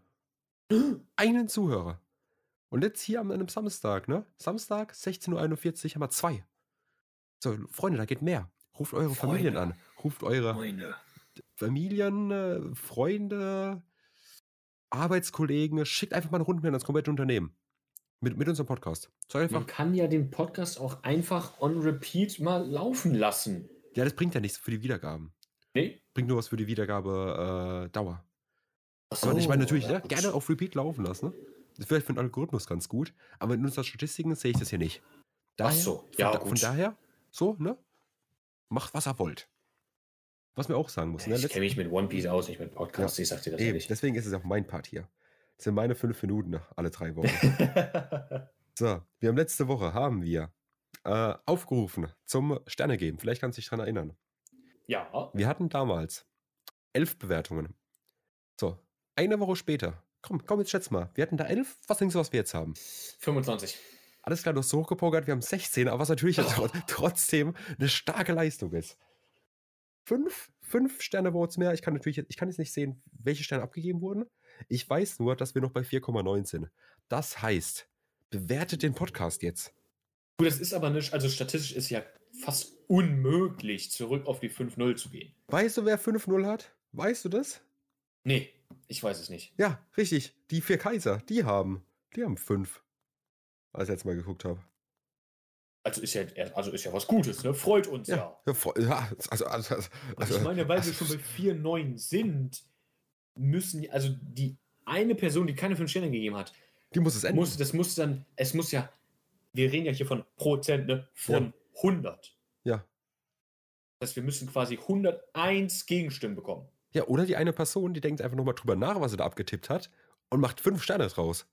(gasps) einen Zuhörer. Und jetzt hier an einem Samstag, ne? Samstag, 16.41 Uhr, haben wir zwei. So, Freunde, da geht mehr. Ruft eure Freunde. Familien an. Ruft eure Freunde. Familien, äh, Freunde, Arbeitskollegen. Schickt einfach mal eine Runde mit ans komplette Unternehmen. Mit, mit unserem Podcast. So. Man kann ja den Podcast auch einfach on repeat mal laufen lassen. Ja, das bringt ja nichts für die Wiedergaben. Nee? Bringt nur was für die Wiedergabe äh, So, aber ich meine natürlich, ne, gerne auf Repeat laufen lassen. Ne? Das ist vielleicht für den Algorithmus ganz gut, aber in unseren Statistiken sehe ich das hier nicht. Daher, Ach so, ja, von, gut. Von daher, so, ne? Macht, was ihr wollt. Was wir auch sagen muss. Ne? Ich kenne mich mit One Piece aus, nicht mit Podcasts, ja. ich sag dir das Eben, ehrlich. Deswegen ist es auch mein Part hier. Das sind meine fünf Minuten alle drei Wochen. (laughs) so, wir haben letzte Woche, haben wir äh, aufgerufen zum Sterne geben. Vielleicht kannst du dich daran erinnern. Ja. Wir hatten damals elf Bewertungen. So, eine Woche später. Komm, komm, jetzt schätz mal. Wir hatten da elf. Was denkst du, was wir jetzt haben? 25 alles klar, du hast so hochgepokert, wir haben 16, aber was natürlich oh. trotzdem eine starke Leistung ist. Fünf, fünf Sterne Votes mehr. Ich kann natürlich, ich kann jetzt nicht sehen, welche Sterne abgegeben wurden. Ich weiß nur, dass wir noch bei 4,9 sind. Das heißt, bewertet den Podcast jetzt. Gut, das ist aber nicht, also statistisch ist ja fast unmöglich, zurück auf die 5-0 zu gehen. Weißt du, wer 5-0 hat? Weißt du das? Nee. Ich weiß es nicht. Ja, richtig. Die vier Kaiser, die haben, die haben fünf. Als ich letztes Mal geguckt habe. Also ist ja, also ist ja was Gutes, ne? Freut uns ja. Ja, ja, ja also, also, also, Und ich meine, weil wir schon bei 4, 9 sind, müssen, also die eine Person, die keine 5 Sterne gegeben hat, die muss es enden. muss, das muss dann, es muss ja, wir reden ja hier von Prozent, ne? Von 100. Ja. Das heißt, wir müssen quasi 101 Gegenstimmen bekommen. Ja, oder die eine Person, die denkt einfach nochmal drüber nach, was sie da abgetippt hat und macht fünf Sterne draus.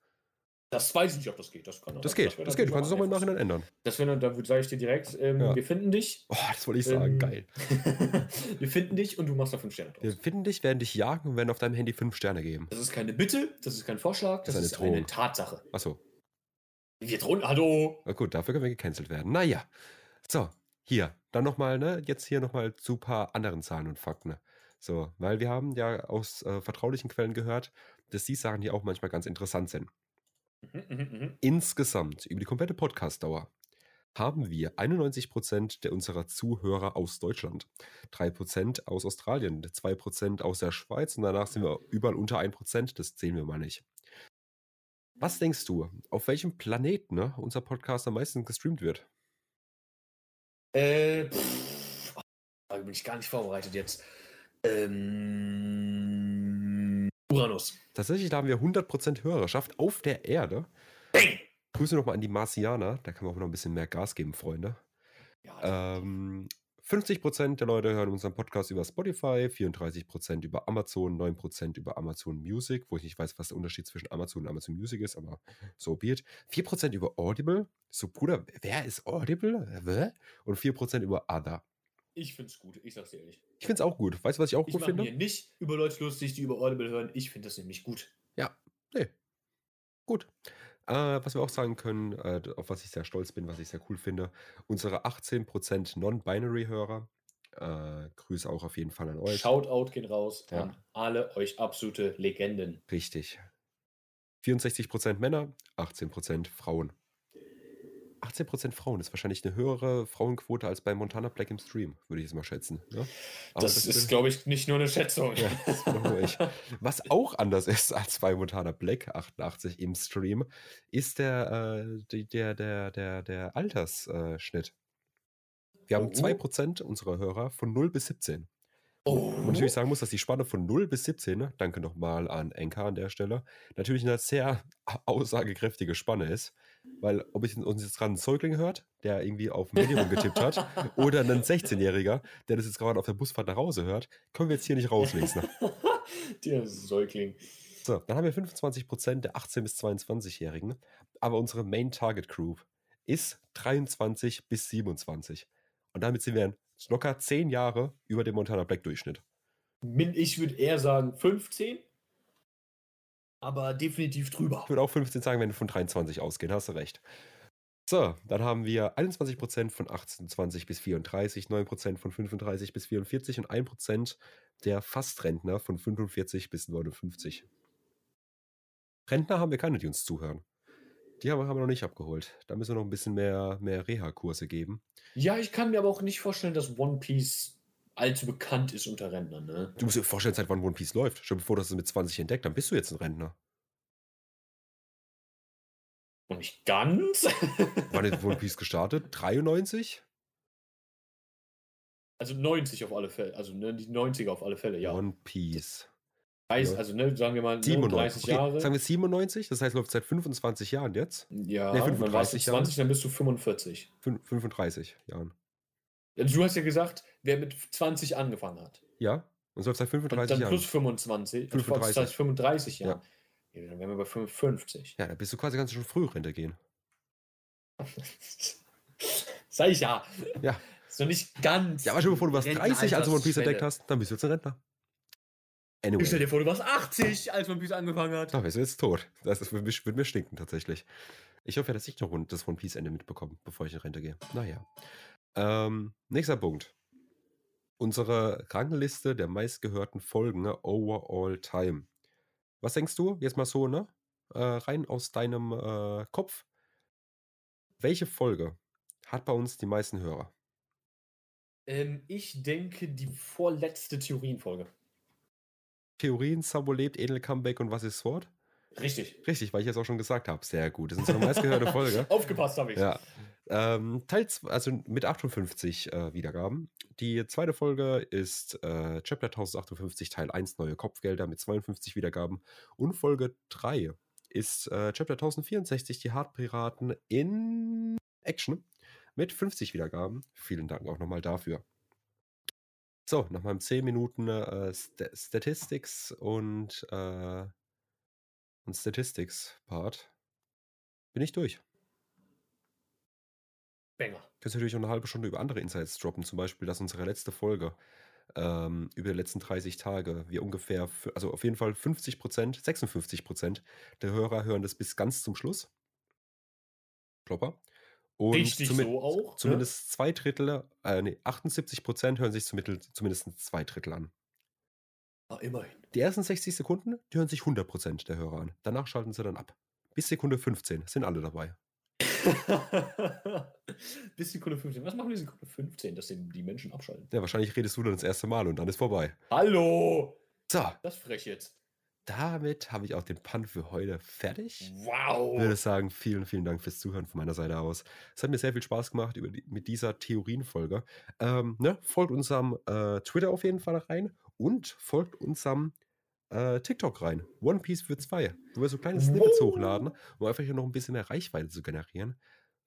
Das weiß ich nicht, ob das geht. Das, kann, Das geht, das dann geht. Du kannst es auch mal im Nachhinein ändern. Das wäre, da sage ich dir direkt, ähm, Ja. wir finden dich. Oh, das wollte ich sagen. Ähm, Geil. (laughs) wir finden dich und du machst da 5 Sterne draus. Wir finden dich, werden dich jagen und werden auf deinem Handy fünf Sterne geben. Das ist keine Bitte, das ist kein Vorschlag, das, Das ist ist eine eine, Drohung. Tatsache. Achso. Wir drohen, hallo! Na gut, dafür können wir gecancelt werden. Naja. So, hier. Dann nochmal, ne? Jetzt hier nochmal zu ein paar anderen Zahlen und Fakten. Ne? So, weil wir haben ja aus äh, vertraulichen Quellen gehört, dass die Sachen hier auch manchmal ganz interessant sind. Mhm, mhm, mhm. Insgesamt, über die komplette Podcast-Dauer, haben wir 91% der unserer Zuhörer aus Deutschland, 3% aus Australien, 2% aus der Schweiz und danach sind wir überall unter 1%, das zählen wir mal nicht. Was denkst du, auf welchem Planeten ne, unser Podcast am meisten gestreamt wird? Äh, pff, da bin ich gar nicht vorbereitet jetzt. Ähm, Uranus. Tatsächlich, da haben wir 100% Hörerschaft auf der Erde. Bang! Grüße nochmal an die Marsianer, da kann man auch noch ein bisschen mehr Gas geben, Freunde. Ja, Ähm, 50% der Leute hören unseren Podcast über Spotify, 34% über Amazon, 9% über Amazon Music, wo ich nicht weiß, was der Unterschied zwischen Amazon und Amazon Music ist, aber so be it. 4% über Audible. So, Bruder, wer ist Audible? Und 4% über Other. Ich find's gut, ich sag's dir ehrlich. Ich finde es auch gut. Weißt du, was ich auch Ich gut finde? mir nicht über Leute lustig, die über Audible hören. Ich finde das nämlich gut. Nee. Gut. Äh, was wir auch sagen können, äh, auf was ich sehr stolz bin, was ich sehr cool finde, unsere 18% Non-Binary-Hörer. Äh, Grüße auch auf jeden Fall an euch. Shoutout gehen raus Ja. an alle euch absolute Legenden. Richtig. 64% Männer, 18% Frauen. 18% Frauen ist wahrscheinlich eine höhere Frauenquote als bei Montana Black im Stream, würde ich jetzt mal schätzen. Ne? Aber das, ist, glaube ich, nicht nur eine Schätzung. Ja, das. Was auch anders ist als bei Montana Black 88 im Stream, ist der, äh, der, der, der, der Altersschnitt. Wir haben Oh. 2% unserer Hörer von 0 bis 17. Oh. Man natürlich sagen muss, dass die Spanne von 0 bis 17, ne, danke nochmal an Enka an der Stelle, natürlich eine sehr (laughs) aussagekräftige Spanne ist. Weil, ob ich uns jetzt gerade einen Säugling hört, der irgendwie auf dem Handy rumgetippt hat, (laughs) oder einen 16-Jähriger, der das jetzt gerade auf der Busfahrt nach Hause hört, können wir jetzt hier nicht rauslesen. (laughs) Der Säugling. So, dann haben wir 25% der 18- bis 22-Jährigen, aber unsere Main Target Group ist 23 bis 27. Und damit sind wir locker 10 Jahre über dem Montana Black Durchschnitt. Ich würde eher sagen 15, aber definitiv drüber. Ich würde auch 15 sagen, wenn wir von 23 ausgehen, hast du recht. So, dann haben wir 21% von 28 bis 34, 9% von 35 bis 44 und 1% der Fastrentner von 45 bis 59. Rentner haben wir keine, die uns zuhören. Die haben, haben wir noch nicht abgeholt. Da müssen wir noch ein bisschen mehr, mehr Reha-Kurse geben. Ja, ich kann mir aber auch nicht vorstellen, dass One Piece allzu bekannt ist unter Rentnern. Ne? Du musst dir vorstellen, seit wann One Piece läuft. Schon bevor du es mit 20 entdeckt, dann bist du jetzt ein Rentner. Und nicht ganz. (laughs) Wann ist One Piece gestartet? 93? also 90 auf alle Fälle. Also ne, die 90er auf alle Fälle, ja. One Piece. Weiß, ja. Also ne, sagen wir mal ne, 97. 30 Okay, Jahre. Sagen wir 97, das heißt, läuft seit 25 Jahren jetzt. ja, Nee, dann warst du 35 Jahre. 20, dann bist du 45. Fün- 35 Jahren. Also du hast ja gesagt, wer mit 20 angefangen hat. Ja? Und es läuft seit Und 35 dann Jahren. plus 25. 35. Das heißt 35 Ja. Jahre. Ja. dann wären wir bei 55. Ja, da bist du quasi ganz schon früh Rente gehen. (laughs) Sag ich ja. Ja. Ist noch nicht ganz. Ja, aber schon bevor du warst 30, als du One Piece entdeckt hast, dann bist du jetzt ein Rentner. Ich stell Anyway. dir vor, du warst 80, als One Piece angefangen hat. Da bist du jetzt tot. Das würde, mir, stinken, tatsächlich. Ich hoffe, dass ich noch das One Piece Ende mitbekomme, bevor ich in Rente gehe. Naja. Ähm, nächster Punkt. Unsere Rangliste der meistgehörten Folgen over all time. Was denkst du? Jetzt mal so, ne? Äh, rein aus deinem äh, Kopf. Welche Folge hat bei uns die meisten Hörer? Ähm, ich denke, die vorletzte Theorienfolge. Theorien, Sabo lebt, Edel Comeback und was ist Sword? Richtig. Richtig, weil ich es auch schon gesagt habe. Sehr gut. Das ist unsere meistgehörte Folge. (laughs) Aufgepasst habe ich. Ja. Ähm, Teil, also mit 58 äh, Wiedergaben. Die zweite Folge ist äh, Chapter 1058, Teil 1, neue Kopfgelder mit 52 Wiedergaben. Und Folge 3 ist äh, Chapter 1064, die Hartpiraten in Action mit 50 Wiedergaben. Vielen Dank auch nochmal dafür. So, nach meinem 10 Minuten äh, St Statistics und, äh, und Statistics-Part bin ich durch. Banger. Kannst natürlich auch eine halbe Stunde über andere Insights droppen, zum Beispiel, dass unsere letzte Folge ähm, über die letzten 30 Tage wir ungefähr, also auf jeden Fall 50 Prozent, 56 Prozent der Hörer hören das bis ganz zum Schluss. Klopper. Und Richtig so auch. ne? zumindest zwei Drittel, äh, nee, 78 Prozent hören sich zumindest, zumindest zwei Drittel an. Ah, immerhin. Die ersten 60 Sekunden, die hören sich 100 Prozent der Hörer an. Danach schalten sie dann ab. Bis Sekunde 15 sind alle dabei. (laughs) Bis Sekunde 15. Was machen wir Sekunde 15, dass die Menschen abschalten? Ja, wahrscheinlich redest du dann das erste Mal und dann ist vorbei. Hallo! So, Das frech jetzt. Damit habe ich auch den Punt für heute fertig. Wow! Ich würde sagen, vielen, vielen Dank fürs Zuhören von meiner Seite aus. Es hat mir sehr viel Spaß gemacht die, mit dieser Theorienfolge. Ähm, ne, folgt unserem äh, Twitter auf jeden Fall rein und folgt unserem äh, TikTok rein. One Piece für zwei. Wo wir so kleine Snippets Wow. hochladen, um einfach hier noch ein bisschen mehr Reichweite zu generieren.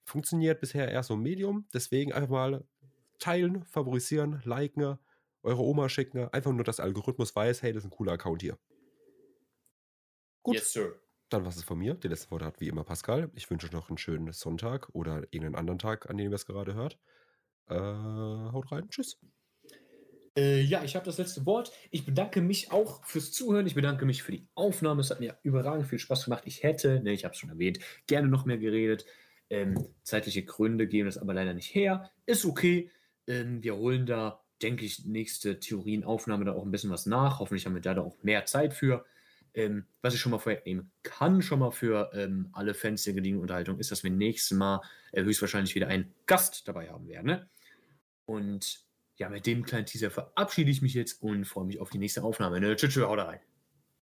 Funktioniert bisher eher so ein Medium, deswegen einfach mal teilen, favorisieren, liken, eure Oma schicken. Einfach nur, dass der Algorithmus weiß, hey, das ist ein cooler Account hier. Gut. Yes, sir. Dann was es von mir. Die letzte Worte hat wie immer Pascal. Ich wünsche euch noch einen schönen Sonntag oder irgendeinen anderen Tag, an dem ihr es gerade hört. Äh, haut rein. Tschüss. Äh, ja, ich habe das letzte Wort. Ich bedanke mich auch fürs Zuhören. Ich bedanke mich für die Aufnahme. Es hat mir überragend viel Spaß gemacht. Ich hätte, ne, ich habe es schon erwähnt, gerne noch mehr geredet. Ähm, zeitliche Gründe geben das aber leider nicht her. Ist okay. Ähm, wir holen da, denke ich, nächste Theorienaufnahme da auch ein bisschen was nach. Hoffentlich haben wir da, da auch mehr Zeit für. Ähm, was ich schon mal vorwegnehmen kann, schon mal für ähm, alle Fans der gediegenen Unterhaltung, ist, dass wir nächstes Mal äh, höchstwahrscheinlich wieder einen Gast dabei haben werden. Ne? Und ja, mit dem kleinen Teaser verabschiede ich mich jetzt und freue mich auf die nächste Aufnahme. Ne? Tschüss, tschüss, haut rein.